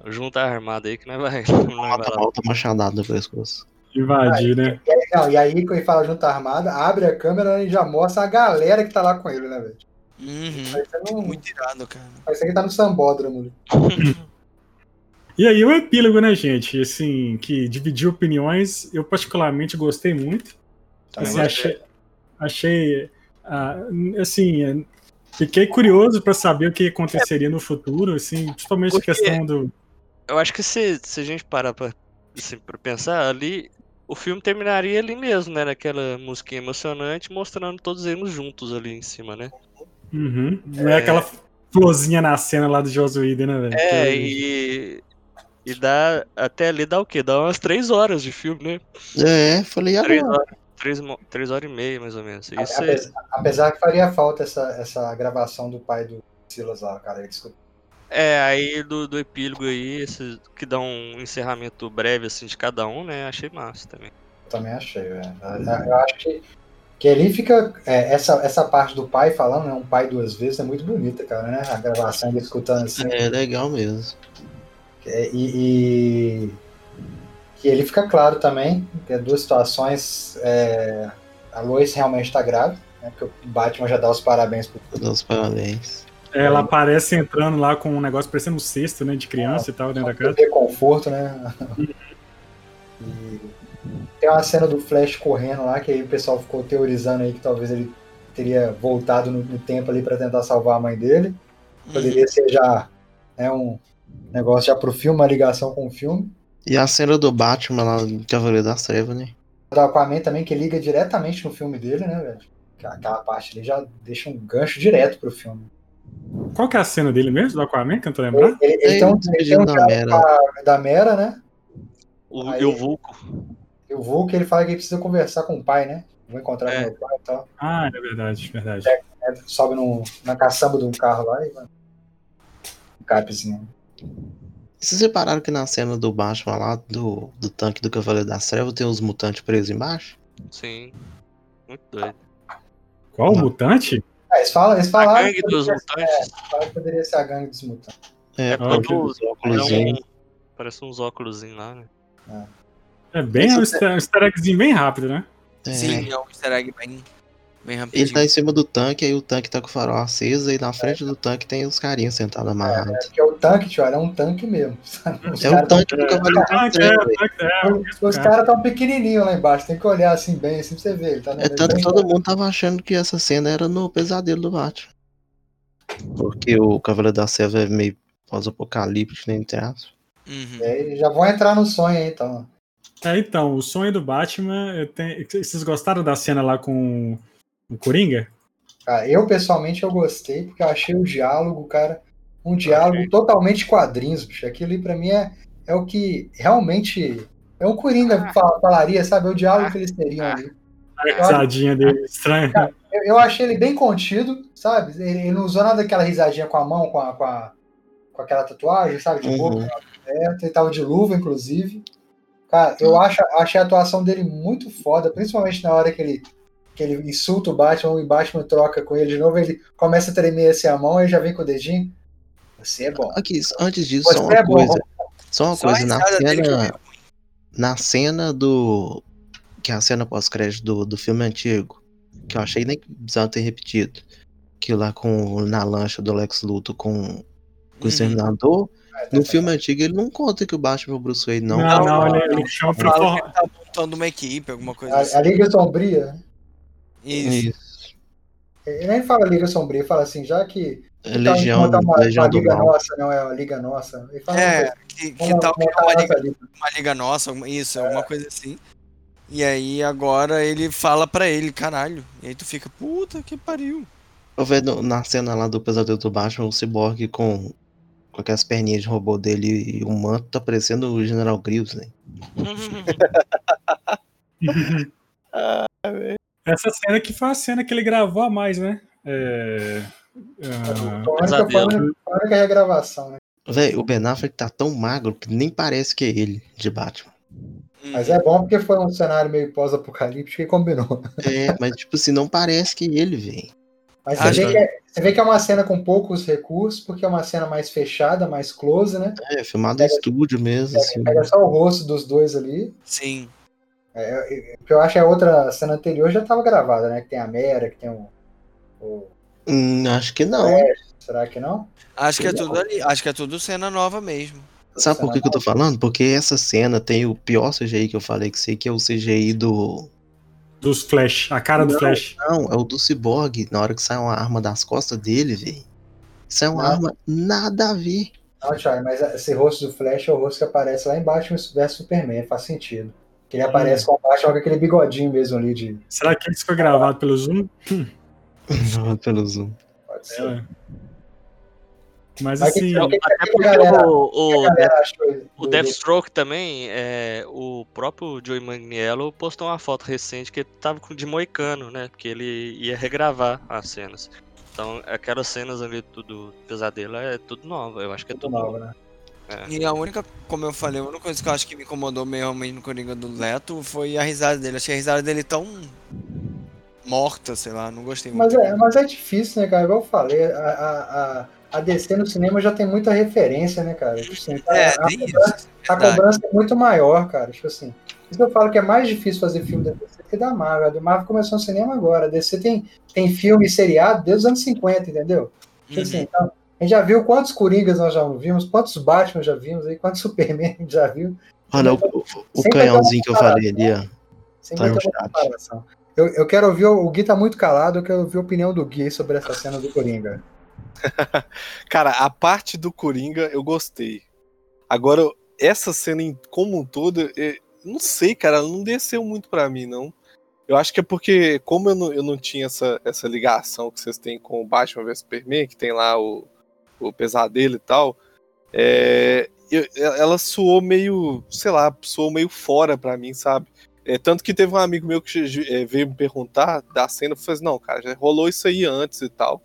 Junta a armada aí que nós vai. Bota, bota machadada no pescoço. Invadir, né? E aí- Não, e aí, quando ele fala junta armada, abre a câmera e já mostra a galera que tá lá com ele, né, velho? Uhum. Parece um- Muito irado, cara. Parece que ele tá no sambódromo. E aí o epílogo, né, gente? Assim, que dividiu opiniões. Eu particularmente gostei muito. Também Assim, achei, achei ah, assim, é, fiquei curioso para saber o que aconteceria no futuro, assim, principalmente a questão do. Eu acho que se, se a gente parar pra, assim, pra pensar ali, o filme terminaria ali mesmo, né? Naquela musiquinha emocionante, mostrando todos eles juntos ali em cima, né? Uhum, não é aquela florzinha na cena lá do Whedon, né, velho? É, Que- e. E dá. Até ali dá o quê? Dá umas três horas de filme, né? É, falei, Três agora. Três, três horas e meia, mais ou menos. Isso é. Apesar, apesar que faria falta essa, essa gravação do pai do Silas lá, cara. Ele. É, aí do, do epílogo aí, esse, que dá um encerramento breve assim de cada um, né? Achei massa também. Eu também achei, velho. Eu- Eu acho que, que ali fica. é, essa, essa parte do pai falando, né? Um pai duas vezes é muito bonita, cara, né? A gravação ele escutando assim. É legal mesmo. É, e, e que ele fica claro também que é duas situações. é, a Lois realmente está grávida, né, porque o Batman já dá os parabéns pro Vou dar os parabéns. Ela aparece entrando lá com um negócio parecendo um cesto, né, de criança e tal, dentro da casa. ter conforto, né? E tem uma cena do Flash correndo lá, que aí o pessoal ficou teorizando aí que talvez ele teria voltado no, no tempo ali para tentar salvar a mãe dele. Poderia ser já né, um negócio já pro filme, uma ligação com o filme. E a cena do Batman lá do Cavaleiro das Trevas, né? do Aquaman também, que liga diretamente no filme dele, né, velho? Aquela- parte ali já deixa um gancho direto pro filme. Qual que é a cena dele mesmo, do Aquaman, que eu não tô lembrando? Ele, ele É, tem um, ele ele tem um da Mera. da Mera, né? O, Aí- e o Vulco. E o Vulk, ele fala que ele precisa conversar com o pai, né? Vou encontrar É. com meu pai e tal. Ah, é verdade, verdade. né? Sobe no, na caçamba de um carro lá e vai. Um capzinho. E Vocês repararam que na cena do Batman lá, do, do tanque do Cavaleiro das Trevas, tem uns mutantes presos embaixo? Sim. Muito doido. Qual Não. mutante? É, eles, falam, eles A falaram gangue que dos poderia, mutantes que poderia ser a gangue dos mutantes. É, é os é óculos. um- parece uns óculos lá, né? É bem um easter, um easter eggzinho bem rápido, né? Sim, é um easter egg bem, bem Ele rapidinho. tá em cima do tanque, aí o tanque tá com o farol aceso, e na frente do tanque tem os carinhas sentados amarrados. Porque o tanque, tio, é um tanque mesmo. sabe? Os É o tanque do Cavaleiro das Ah, é, é, é, tão- Os caras estão pequenininhos lá embaixo, tem que olhar assim bem, assim pra você ver. Ele tá É tanto que todo mundo tava achando que essa cena era no pesadelo do Batman. Porque o Cavaleiro da Selva é meio pós-apocalíptico, nem entre aspas. Uhum. É, já vão entrar no sonho aí, então. É, então, o sonho do Batman. tenho- Vocês gostaram da cena lá com o Coringa? Cara, eu pessoalmente eu gostei, porque eu achei o diálogo, cara, um diálogo totalmente quadrinhos, bicho. Aquilo ali pra mim é, é o que realmente. É o Coringa fal- falaria, sabe? É o diálogo que eles teriam ali. A risadinha dele estranha. Eu, eu achei ele bem contido, sabe? Ele, ele não usou nada daquela risadinha com a mão, com, a, com, a- com aquela tatuagem, sabe? De boca, Uhum. aberta, ele tava de luva, inclusive. Cara, eu acho, achei a atuação dele muito foda, principalmente na hora que ele, que ele insulta o Batman e o Batman troca com ele de novo, ele começa a tremer assim a mão e já vem com o dedinho. Você é bom. Aqui, antes disso, Você só uma é bom. coisa. Só uma Só coisa, na cena. Na cena do. Que é a cena pós-crédito do, do filme antigo. Que eu achei nem que precisava ter repetido. Que lá com na lancha do Lex Luthor com, com o Uhum. Exterminador. No filme antigo ele não conta que o Batman é o Bruce Wayne, não. Não, não, não, ele, não. ele chama pra tá montando uma equipe, alguma coisa A, assim. a Liga Sombria, Isso. Isso. ele nem fala Liga Sombria, ele fala assim, já que. É tá, Legião, montar uma, Legião uma do Liga Mal. Nossa, não é a Liga Nossa. Ele fala É, que, que tal que é montar uma liga, liga. uma liga nossa, isso, alguma coisa assim. E aí agora ele fala pra ele, caralho. E aí tu fica, puta que pariu. Eu vejo na cena lá do Pesadelo do Batman, o Cyborg com, com aquelas perninhas de robô dele e o manto tá parecendo o General Grievous, né? Essa cena que foi a cena que ele gravou a mais, né? É... ah, a única regravação, né? Véi, o Ben Affleck tá tão magro que nem parece que é ele de Batman. Mas é bom porque foi um cenário meio pós-apocalíptico e combinou. É, mas tipo assim, não parece que é ele, velho. Mas você vê, que- que é, Você vê que é uma cena com poucos recursos, porque é uma cena mais fechada, mais close, né? É, filmado em estúdio mesmo, assim. Pega só o rosto dos dois ali. Sim. É, o que eu acho é a outra cena anterior já estava gravada, né? Que tem a Mera, que tem o. o- Hum, acho que não. É, será que não? Acho que é tudo ali. Acho que é tudo cena nova mesmo. Sabe por que, que eu tô falando? Porque essa cena tem o pior CGI que eu falei que sei, que é o CGI do. Dos Flash, a cara do Não. Flash. Não, é o do Cyborg, na hora que sai uma arma das costas dele, velho. Isso é uma Não. arma nada a ver. Não, Thiago, mas esse rosto do Flash é o rosto que aparece lá embaixo no vs Superman, faz sentido. Que ele aparece com, baixo, com aquele bigodinho mesmo ali de. Será que isso foi gravado pelo Zoom? Pelo zoom. Pode ser. É. Mas Mas assim, que- o que, que Até porque galera, o, o que o, Deathstroke também, é, o próprio Joey Manganiello postou uma foto recente que ele tava com de moicano, né? Porque ele ia regravar as cenas. Então, aquelas cenas ali do, do pesadelo é tudo nova. Eu acho que é tudo nova, novo. Né? E a única, como eu falei, a única coisa que eu acho que me incomodou realmente no Coringa do Leto foi a risada dele. Achei a risada dele tão morta, sei lá, não gostei muito. Mas é, mas é difícil, né, cara? Igual eu falei, a, a, a, a DC no cinema já tem muita referência, né, cara? Tipo assim, tá- É, a, tem isso. a cobrança é muito maior, cara. Tipo assim. Por isso que eu falo que é mais difícil fazer filme da DC que da Marvel. A do Marvel começou no cinema agora. A DC tem, tem filme seriado desde os anos 50, entendeu? Tipo assim, Uhum. então, a gente já viu quantos Coringas nós já vimos, quantos Batman já vimos aí, quantos Superman a gente já viu. Olha, o, o- canhãozinho que eu falei ali, ó. Sempre Tá uma comparação. Eu, eu quero ouvir, o Gui tá muito calado, eu quero ouvir a opinião do Gui sobre essa cena do Coringa. Cara, a parte do Coringa eu gostei. Agora, essa cena em- como um todo, eu não sei, cara, ela não desceu muito pra mim, não. Eu acho que é porque, como eu não, eu não tinha essa, essa ligação que vocês têm com o Batman vs Superman, que tem lá o, o pesadelo e tal, é, eu- ela soou meio, sei lá, soou meio fora pra mim, sabe? É, tanto que teve um amigo meu que é, veio me perguntar da cena, eu falei assim, não, cara, já rolou isso aí antes e tal.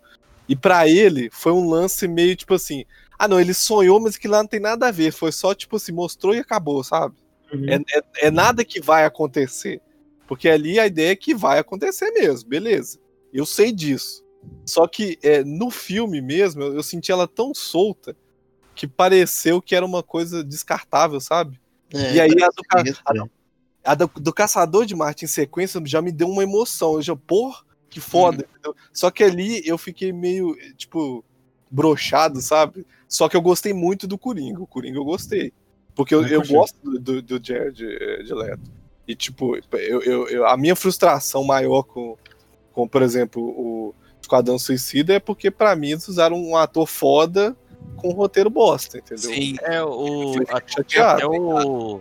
E pra ele foi um lance meio tipo assim, ah não, ele sonhou, mas que lá não tem nada a ver, foi só tipo assim, mostrou e acabou, sabe? Uhum. É, é- é nada que vai acontecer. Porque ali a ideia é que vai acontecer mesmo, beleza. Eu sei disso. Só que é, no filme mesmo, eu, eu senti ela tão solta que pareceu que era uma coisa descartável, sabe? É, E aí a do, ca- parece a do- a do, do Caçador de Marte em sequência já me deu uma emoção. Eu já, pô, que foda. entendeu? Só que ali eu fiquei meio, tipo, brochado, sabe? Só que eu gostei muito do Coringa. O Coringa eu gostei. Porque eu, Eu gosto do, do, do Jared eh, de Leto. E, tipo, eu, eu- eu- a minha frustração maior com, com, por exemplo, o Esquadrão Suicida é porque, pra mim, eles usaram um ator foda com um roteiro bosta, entendeu? Sim. É, o. Até, chateado. até o.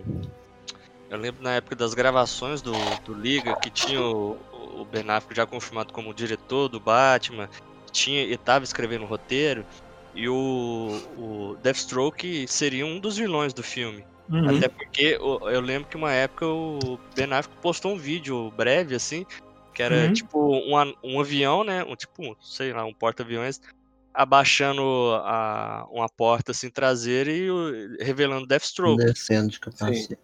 Eu lembro na época das gravações do, do Liga que tinha o, o Ben Affleck já confirmado como diretor do Batman, tinha e tava escrevendo o roteiro, e o, o Deathstroke seria um dos vilões do filme. Uhum. Até porque o- eu lembro que uma época o Ben Affleck postou um vídeo breve, assim, que era Uhum. tipo um, um avião, né? Um, tipo, sei lá, um porta-aviões, abaixando a, uma porta assim traseira e o- revelando Deathstroke. Descendo de capacete.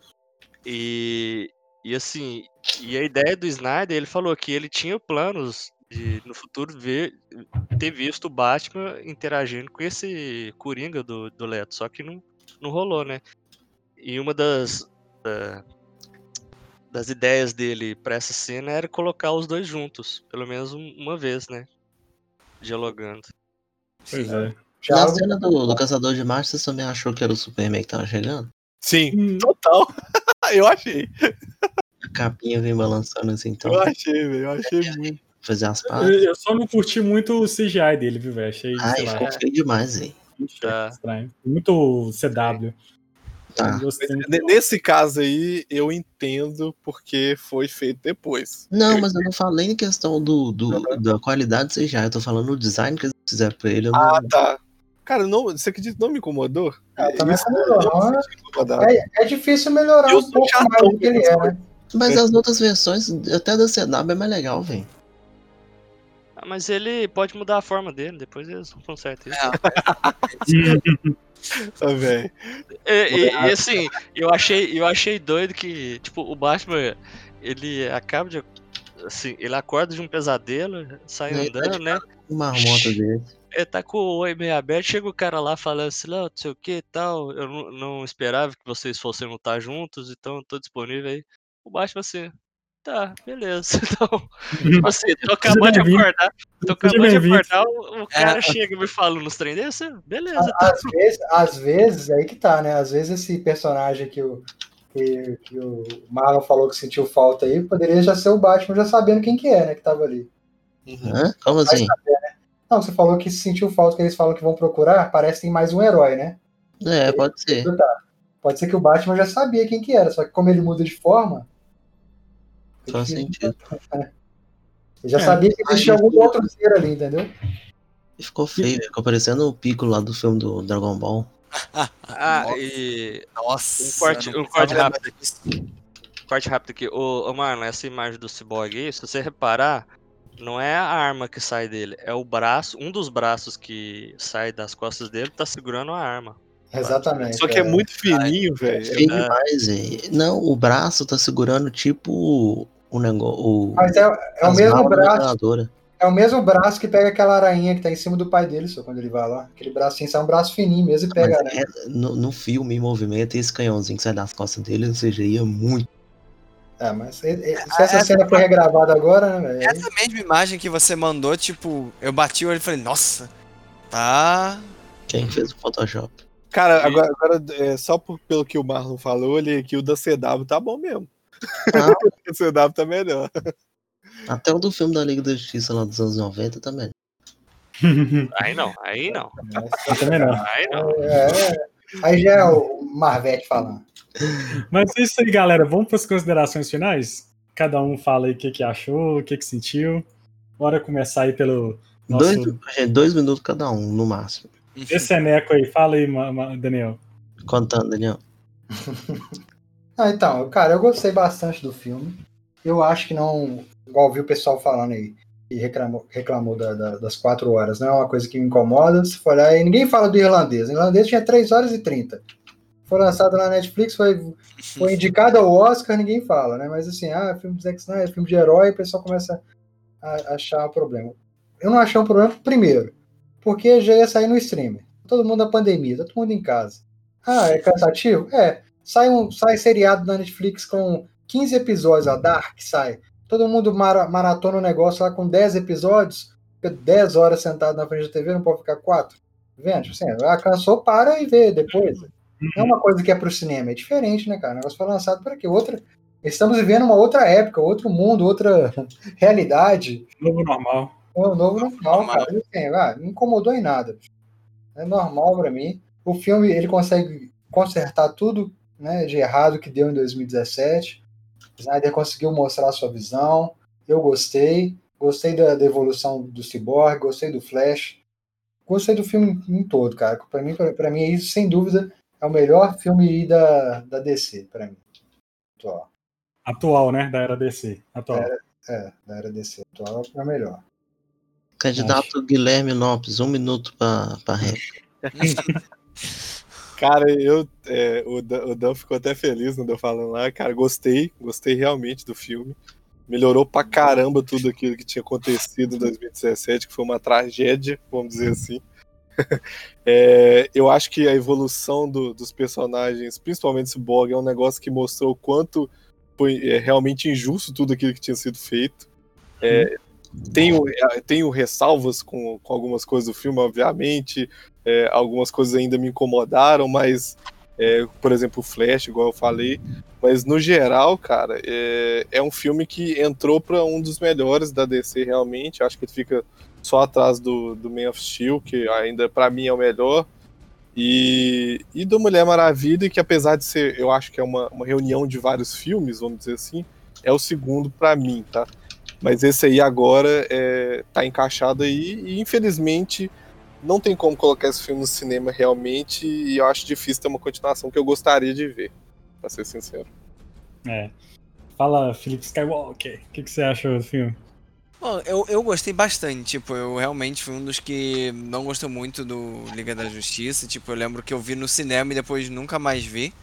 E, e assim, e a ideia do Snyder, ele falou que ele tinha planos de no futuro ver, ter visto o Batman interagindo com esse Coringa do, do Leto, só que não, não rolou, né? E uma das, da- das ideias dele pra essa cena era colocar os dois juntos, pelo menos um- uma vez, né? Dialogando. Pois é. Já Na cena do, do Caçador de Marte, você também achou que era o Superman que tava chegando? Sim, Hum, total. eu achei. A capinha vem balançando assim, então, Eu achei, velho. Eu achei muito. fazer as eu, pazes. eu só não curti muito o CGI dele, viu, velho? Achei, Ai, lá, ficou feio demais, velho. muito Tá. estranho. Muito CW. Tá. Nesse caso aí, eu entendo porque foi feito depois. Não, mas eu não falei em questão do, do, da qualidade do CGI, eu tô falando do design que eles fizeram pra ele. Eu não... Ah, tá. Cara, não, você acredita que não me incomodou? Ah, também Isso tá eu incomodado. É, é difícil melhorar Eu um pouco mais do que ele é, né? Mas as outras versões, até da CW, é mais legal, velho. Ah, mas ele pode mudar a forma dele, depois eles consertam isso. Ah, velho. E, e- e, assim, eu achei, eu achei doido que, tipo, o Batman, ele acaba de assim, ele acorda de um pesadelo, sai Ele tá andando, de né? Um marmota desse. Ele tá com o oi meio aberto, chega o cara lá falando assim, não, não sei o que e tal, eu não, não esperava que vocês fossem lutar juntos, então eu tô disponível aí. O Batman assim, tá, beleza. Então, tipo assim, tô acabando de acordar, tô acabando de acordar, o, o cara É. chega e me fala nos trem desse, beleza, tá. Às vezes, às vezes, aí que tá, né? Às vezes esse personagem que o, que, que o Marlon falou que sentiu falta aí, poderia já ser o Batman já sabendo quem que é, né? Que tava ali. Hã? Como assim? Não, você falou que sentiu falta, que eles falam que vão procurar, parece que tem mais um herói, né? É, pode ser. Pode ser que o Batman já sabia quem que era, só que como ele muda de forma. Faz sentido. Ele já É, sabia que existia algum outro ser ali, entendeu? E ficou feio, ficou parecendo o pico lá do filme do Dragon Ball. Ah, Nossa. e Nossa. Um corte- eu um corte rápido. disso. corte rápido aqui, ô, ô Marlon, essa imagem do Cyborg aí, se você reparar, não é a arma que sai dele, é o braço, um dos braços que sai das costas dele tá segurando a arma. Exatamente. Só que é muito fininho, É velho. feio demais, velho. Não, o braço tá segurando tipo o negócio. Mas é, é o mesmo braço. É o mesmo braço que pega aquela aranha que tá em cima do pai dele, só quando ele vai lá. Aquele bracinho sai um braço fininho mesmo e pega aranha. é- no, no filme, em movimento, esse canhãozinho que sai das costas dele, ou seja, ia muito. É, mas se essa cena foi regravada agora, né, velho? Essa mesma imagem que você mandou, tipo, eu bati o olho e falei, nossa, tá. Quem fez o Photoshop? Cara, agora, agora, é, só por- pelo que o Marlon falou, olhei aqui, o da CW tá bom mesmo. Ah, O CW tá melhor. até o do filme da Liga da Justiça lá dos anos 90 também. Aí não, aí não, não. aí não. é, aí já é o Marvete falando. Mas é isso aí, galera. Vamos para as considerações finais? Cada um fala aí o que, que achou, o que, que sentiu. Bora começar aí pelo nosso Dois, gente, dois minutos cada um, no máximo. Esse Eneco aí. Fala aí, Daniel. Contando, Daniel. Ah, então, cara, eu gostei bastante do filme. Eu acho que não. Igual vi o pessoal falando aí, que reclamou, reclamou da- da- das quatro horas, não é uma coisa que me incomoda. Se for olhar, e ninguém fala do irlandês. O irlandês tinha 3 horas e 30. Foi lançado na Netflix, foi, foi indicado ao Oscar, ninguém fala, né? Mas assim, ah, filme de Zack Snyder, filme de herói, o pessoal começa a achar um problema. Eu não achei um problema, primeiro, porque já ia sair no streamer. Todo mundo na pandemia, todo mundo em casa. Ah, é cansativo? É. Sai um sai seriado na Netflix com 15 episódios, a Dark sai. Todo mundo mara, maratona o negócio lá com 10 episódios, fica 10 horas sentado na frente da TV, não pode ficar 4. Vendo? Tipo assim, ah, cansou, para e vê depois. Não é uma coisa que é pro cinema, é diferente, né, cara? O negócio foi lançado para quê? Outra. Estamos vivendo uma outra época, outro mundo, outra realidade. Novo normal. É o novo normal, Normal. cara. Assim, ah, não incomodou em nada. É normal pra mim. O filme ele consegue consertar tudo né, de errado que deu em 2017. Snyder conseguiu mostrar a sua visão. Eu gostei. Gostei da, da evolução do Cyborg, gostei do Flash. Gostei do filme em todo, cara. Pra mim, pra, pra mim, isso, sem dúvida, é o melhor filme aí da, da DC, pra mim. Atual. Atual, né? Da era DC. Atual. É, da era DC. Atual é o melhor. Candidato Guilherme Lopes, um minuto pra, pra réplica. Cara, eu, é, o, Dan, o Dan ficou até feliz quando eu falando lá. Cara, gostei, gostei realmente do filme. Melhorou pra caramba tudo aquilo que tinha acontecido em 2017, que foi uma tragédia, vamos dizer assim. É, eu acho que a evolução do- dos personagens, principalmente esse Borg, é um negócio que mostrou o quanto foi é, realmente injusto tudo aquilo que tinha sido feito. É, tenho, é, tenho ressalvas com, com algumas coisas do filme, obviamente. É, algumas coisas ainda me incomodaram, mas, é, por exemplo, o Flash, igual eu falei. Mas no geral, cara, é, é um filme que entrou para um dos melhores da DC, realmente. Acho que ele fica só atrás do, do Man of Steel, que ainda para mim é o melhor. E, e do Mulher Maravilha, que apesar de ser, eu acho que é uma, uma reunião de vários filmes, vamos dizer assim, é o segundo para mim, tá? Mas esse aí agora é, tá encaixado aí e infelizmente não tem como colocar esse filme no cinema realmente e eu acho difícil ter uma continuação que eu gostaria de ver, pra ser sincero. É. Fala, Felipe Skywalker. O que, que você achou do filme? Bom, eu, eu gostei bastante, tipo, eu realmente fui um dos que não gostou muito do Liga da Justiça, tipo, eu lembro que eu vi no cinema e depois nunca mais vi.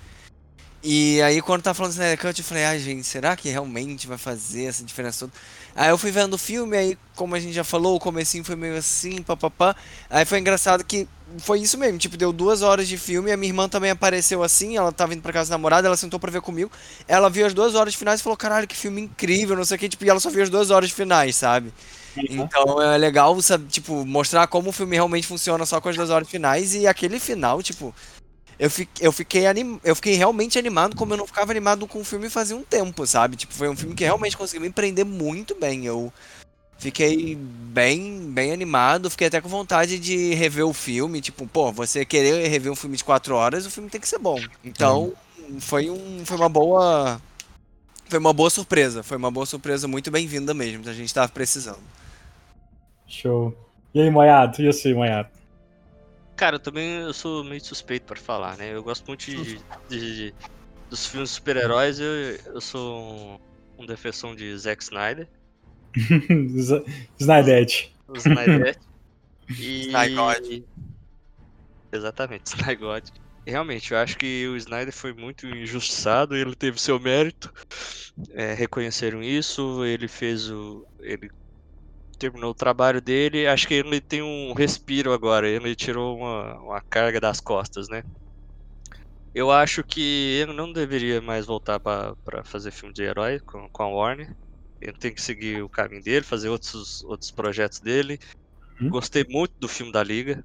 E aí, quando tá falando do Snyder Cut, eu falei, ai, gente, será que realmente vai fazer essa diferença toda? Aí eu fui vendo o filme, aí, como a gente já falou, o comecinho foi meio assim, papapá. Aí foi engraçado que foi isso mesmo, tipo, deu duas horas de filme, a minha irmã também apareceu assim, ela tava indo pra casa da namorada, ela sentou pra ver comigo, ela viu as duas horas finais e falou, caralho, que filme incrível, não sei o que, tipo, e ela só viu as duas horas finais, sabe? Então é legal, sabe, tipo, mostrar como o filme realmente funciona só com as duas horas finais e aquele final, tipo, eu fiquei, eu fiquei, anim, eu fiquei realmente animado como eu não ficava animado com o filme fazia um tempo, sabe? Tipo, foi um filme que realmente conseguiu me prender muito bem. Eu fiquei bem, bem animado, fiquei até com vontade de rever o filme. Tipo, pô, você querer rever um filme de quatro horas, o filme tem que ser bom. Então, foi, um, foi uma boa. Foi uma boa surpresa. Foi uma boa surpresa muito bem-vinda mesmo. A gente tava precisando. Show. E aí, Moiado? E você, Moiado? Cara, eu também eu sou meio suspeito para falar, né? Eu gosto muito de, de- de- dos filmes de super-heróis. Eu, eu sou um, um defensor de Zack Snyder, Snydete. o Snyder. e... Snygod. Exatamente, Snygod. E Realmente, eu acho que o Snyder foi muito injustiçado, ele teve seu mérito, é, reconheceram isso, ele fez o. ele terminou o trabalho dele, acho que ele tem um respiro agora, ele tirou uma, uma carga das costas, né? Eu acho que ele não deveria mais voltar para fazer filme de herói com, com a Warner. Ele tem que seguir o caminho dele, fazer outros, outros projetos dele. Uhum. Gostei muito do filme da Liga.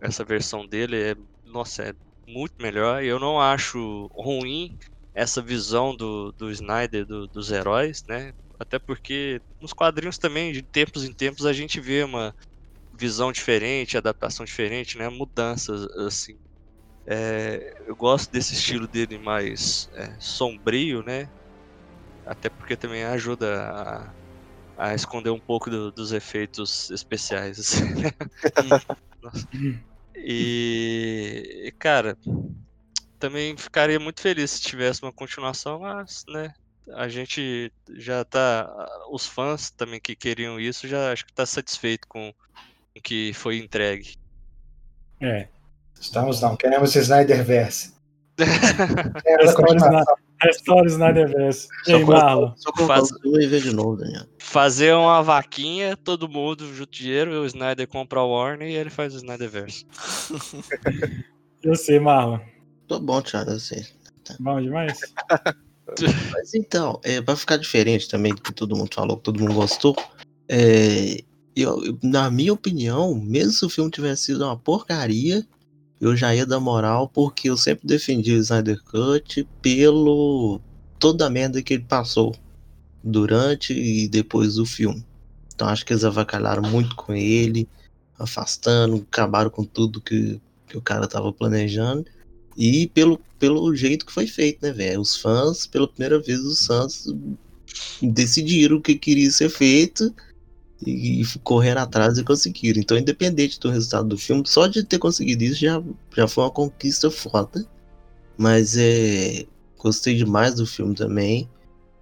Essa versão dele é, nossa, é muito melhor. Eu não acho ruim essa visão do, do Snyder do- dos heróis, né? Até porque nos quadrinhos também, de tempos em tempos, a gente vê uma visão diferente, adaptação diferente, né? Mudanças, assim. É, eu gosto desse estilo dele mais é, sombrio, né? Até porque também ajuda a, a esconder um pouco do- dos efeitos especiais. assim, né? E, e, cara, também ficaria muito feliz se tivesse uma continuação, mas, né? A gente já tá. Os fãs também que queriam isso já acho que tá satisfeito com o que foi entregue. É. Estamos não, queremos Snyderverse. Queremos Restaura o Snyderverse. E colocar, Marlon? Faz- o filme ver de novo, Daniel. Fazer uma vaquinha, todo mundo junto dinheiro, o Snyder compra a Warner e ele faz o Snyderverse. Eu sei, Marlon. Tô bom, Thiago, assim. Bom demais? Mas então, é, pra ficar diferente também do que todo mundo falou, que todo mundo gostou, é, eu, na minha opinião, mesmo se o filme tivesse sido uma porcaria, eu já ia dar moral, porque eu sempre defendi o Snyder Cut pelo toda a merda que ele passou durante e depois do filme. Então acho que eles avacalharam muito com ele, afastando, acabaram com tudo que, que o cara tava planejando. E pelo, pelo jeito que foi feito, né, velho? Os fãs, pela primeira vez, os fãs decidiram o que queria ser feito e, e correram atrás e conseguiram. Então, independente do resultado do filme, só de ter conseguido isso já, já foi uma conquista foda. Mas é. Gostei demais do filme também.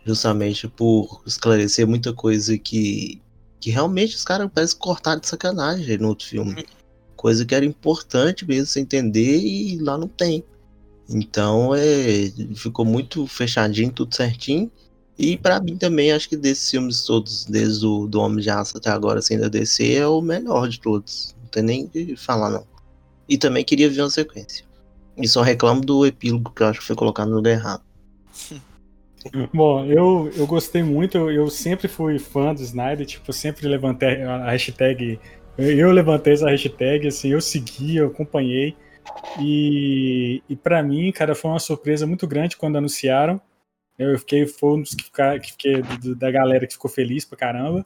Justamente por esclarecer muita coisa que. Que realmente os caras parecem cortar de sacanagem no outro filme. Coisa que era importante mesmo você entender e lá não tem. Então é, ficou muito fechadinho, tudo certinho. E pra mim também, acho que desses filmes todos, desde o do Homem de Aço até agora, assim, DC, é o melhor de todos. Não tem nem que falar, não. E também queria ver uma sequência. E só reclamo do epílogo que eu acho que foi colocado no lugar errado. Bom, eu, eu gostei muito, eu, eu sempre fui fã do Snyder, tipo, sempre levantei a hashtag. Eu, levantei essa hashtag, assim, eu segui, eu acompanhei. E, e para mim, cara, foi uma surpresa muito grande quando anunciaram. Eu fiquei, foi um dos que, ficar, que fiquei da galera que ficou feliz pra caramba.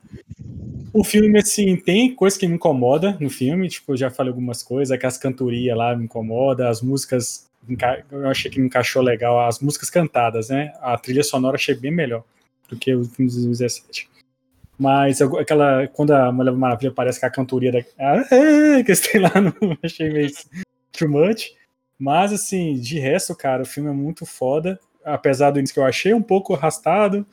O filme, assim, tem coisa que me incomoda no filme, tipo, eu já falei algumas coisas, aquelas cantorias lá me incomoda, as músicas, eu achei que não encaixou legal, as músicas cantadas, né? A trilha sonora achei bem melhor do que o filme de 2017. Mas eu- aquela, quando a Mulher Maravilha aparece com a cantoria da. Ah, é, que eles têm lá, no, achei meio too much. Mas, assim, de resto, cara, o filme é muito foda. Apesar do início que eu achei um pouco arrastado,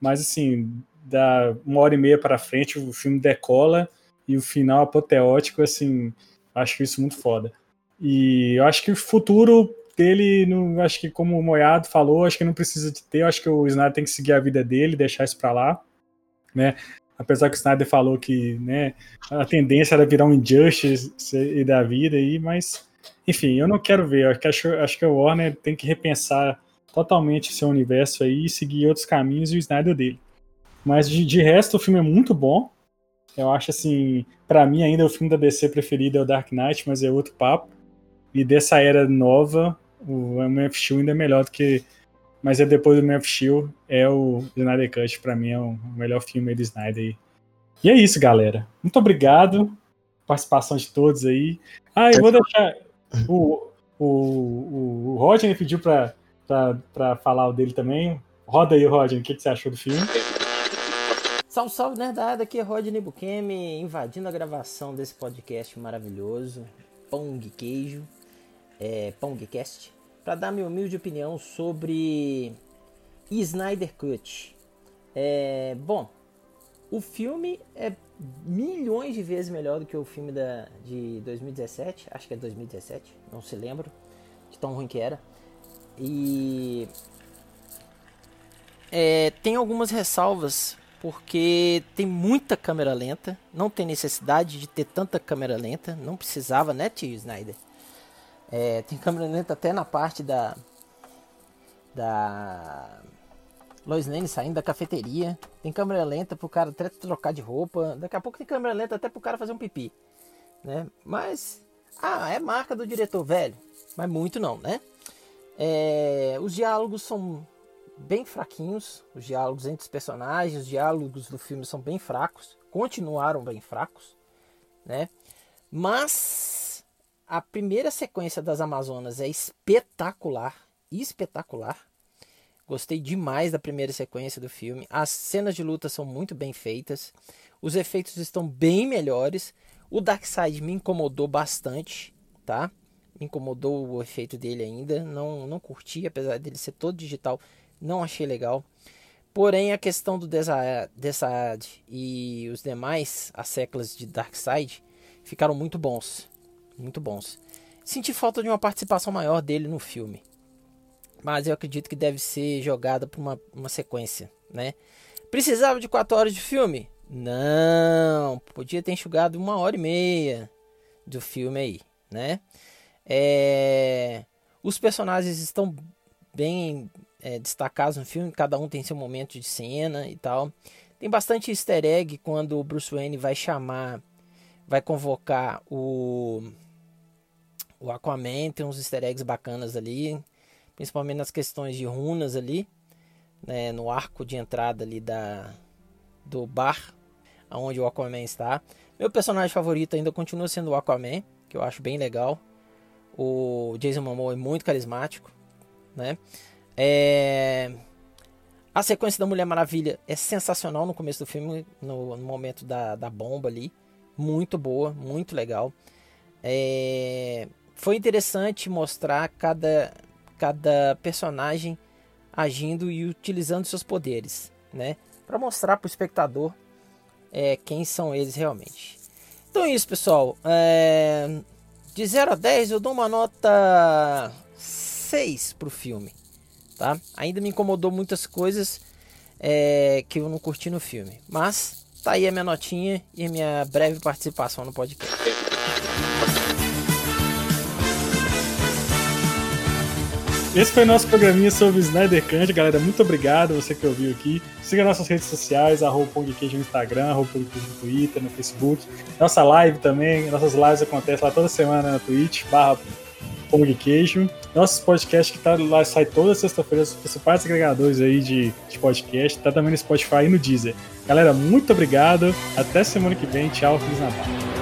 mas, assim, da uma hora e meia para frente o filme decola e o final apoteótico, assim, acho isso muito foda. E eu acho que o futuro dele, não, acho que como o Moiado falou, acho que não precisa de ter, acho que o Snyder tem que seguir a vida dele, deixar isso pra lá, né? Apesar que o Snyder falou que, né, a tendência era virar um Injustice e da vida aí, mas enfim, eu não quero ver, que, acho, acho que o Warner tem que repensar totalmente seu universo aí e seguir outros caminhos e o Snyder dele. Mas de, de resto, o filme é muito bom. Eu acho assim, para mim ainda o filme da DC preferido é o Dark Knight, mas é outro papo. E dessa era nova, o of Steel ainda é melhor do que. Mas é depois do Man of Steel, é o Snyder Cut, pra mim é o melhor filme do Snyder. E é isso, galera. Muito obrigado. Participação de todos aí. Ah, eu vou deixar. O, o, o, Rodney pediu pra, pra, pra falar o dele também. Roda aí, Rodney, o que, que você achou do filme? Salve, salve, nerdada! Aqui é Rodney Bukemi, invadindo a gravação desse podcast maravilhoso, Pong Queijo, é, Pongcast, para dar minha humilde opinião sobre Snyder Cut. É, bom, o filme é milhões de vezes melhor do que o filme da, de 2017, acho que é 2017, não se lembro de tão ruim que era. E é, tem algumas ressalvas porque tem muita câmera lenta, não tem necessidade de ter tanta câmera lenta, não precisava, né, tio Snyder? É, tem câmera lenta até na parte da da Lois Lane saindo da cafeteria, tem câmera lenta pro cara até trocar de roupa, daqui a pouco tem câmera lenta até pro cara fazer um pipi, né? Mas ah, é marca do diretor velho, mas muito não, né? É, os diálogos são bem fraquinhos, os diálogos entre os personagens, os diálogos do filme são bem fracos, continuaram bem fracos, né? Mas a primeira sequência das Amazonas é espetacular, espetacular. Gostei demais da primeira sequência do filme. As cenas de luta são muito bem feitas. Os efeitos estão bem melhores. O Darkseid me incomodou bastante, tá? Me incomodou o efeito dele ainda. Não, não curti, apesar dele ser todo digital não achei legal. Porém, a questão do Desaad e os demais, as seclas de Darkseid, ficaram muito bons. Muito bons. Senti falta de uma participação maior dele no filme. Mas eu acredito que deve ser jogada por uma, uma sequência, né? Precisava de 4 horas de filme? Não, podia ter enxugado uma hora e meia do filme aí, né? É... Os personagens estão bem é, destacados no filme, cada um tem seu momento de cena e tal. Tem bastante easter egg quando o Bruce Wayne vai chamar, vai convocar o, o Aquaman, tem uns easter eggs bacanas ali, principalmente nas questões de runas ali, né, no arco de entrada ali da, do bar, onde o Aquaman está. Meu personagem favorito ainda continua sendo o Aquaman, que eu acho bem legal. O Jason Momoa é muito carismático, né? É... A sequência da Mulher Maravilha é sensacional no começo do filme, no, no momento da, da bomba ali. Muito boa, muito legal. É... Foi interessante mostrar cada, cada personagem agindo e utilizando seus poderes, né? Para mostrar para o espectador é, quem são eles realmente. Então é isso, pessoal. É... De 0 a 10 eu dou uma nota 6 pro filme tá? Ainda me incomodou muitas coisas é, que eu não curti no filme, mas tá aí a minha notinha e a minha breve participação no podcast. Esse foi nosso programinha sobre Snyder Cut, galera. Muito obrigado você que ouviu aqui. Siga nossas redes sociais, arroba no Instagram, arroba no Twitter, no Facebook. Nossa live também, nossas lives acontecem lá toda semana na Twitch, barra de Queijo. Nosso podcast que tá lá, sai toda sexta-feira, os principais agregadores aí de, de podcast, tá também no Spotify e no Deezer. Galera, muito obrigado. Até semana que vem. Tchau, Feliz Natal.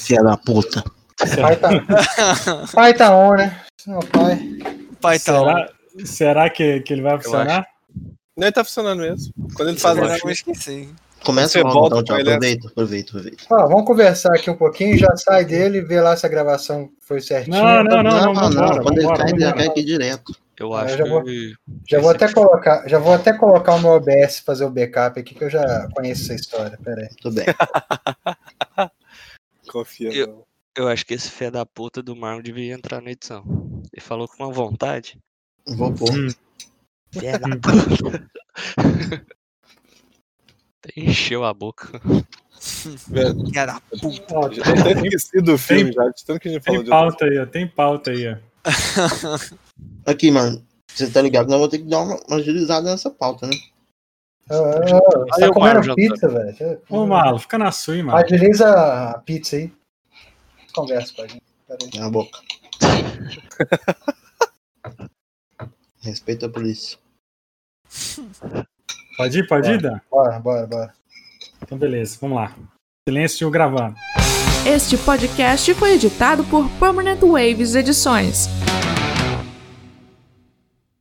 Filha da puta. Pai tá, pai tá on, né? Não, pai. pai tá on. Será, será que, que ele vai funcionar? Não, ele tá funcionando mesmo. Quando ele Eu faz que eu esqueci. Começa Você logo, volta então, tchau. ele, Aproveita, aproveita, aproveita. Ó, vamos conversar aqui um pouquinho, já sai dele, vê lá se a gravação foi certinha. Não, não, não, Não, não, quando ele cai, ele cai aqui direto. Eu Ah, acho eu já vou- que. Já vou até colocar, já vou até colocar o meu OBS fazer o backup aqui, que eu já conheço essa história. Pera aí. Tudo bem. Confia. Eu- não. Eu acho que esse fé da puta do Marlon devia entrar na edição. Ele falou com uma vontade. Vou pôr. Hum. Fé da puta. Até Encheu a boca. Velho, Filha da puta. Já tem até esquecido o filme, já, de tanto que a gente falou Tem de pauta aí, ó. Tem pauta aí, ó. Aqui, mano. Você tá ligado nós vamos ter que dar uma, uma agilizada nessa pauta, né? Aí tá o comendo pizza, velho. Ô, Malo, fica na sua, hein, Malo. Agiliza a pizza aí. Conversa com a gente. Aí. Na boca. Respeita a polícia. Pode ir, pode ir, Dan? Bora, bora, bora. Então, beleza, vamos lá. Silêncio gravando. Este podcast foi editado por Permanent Waves Edições.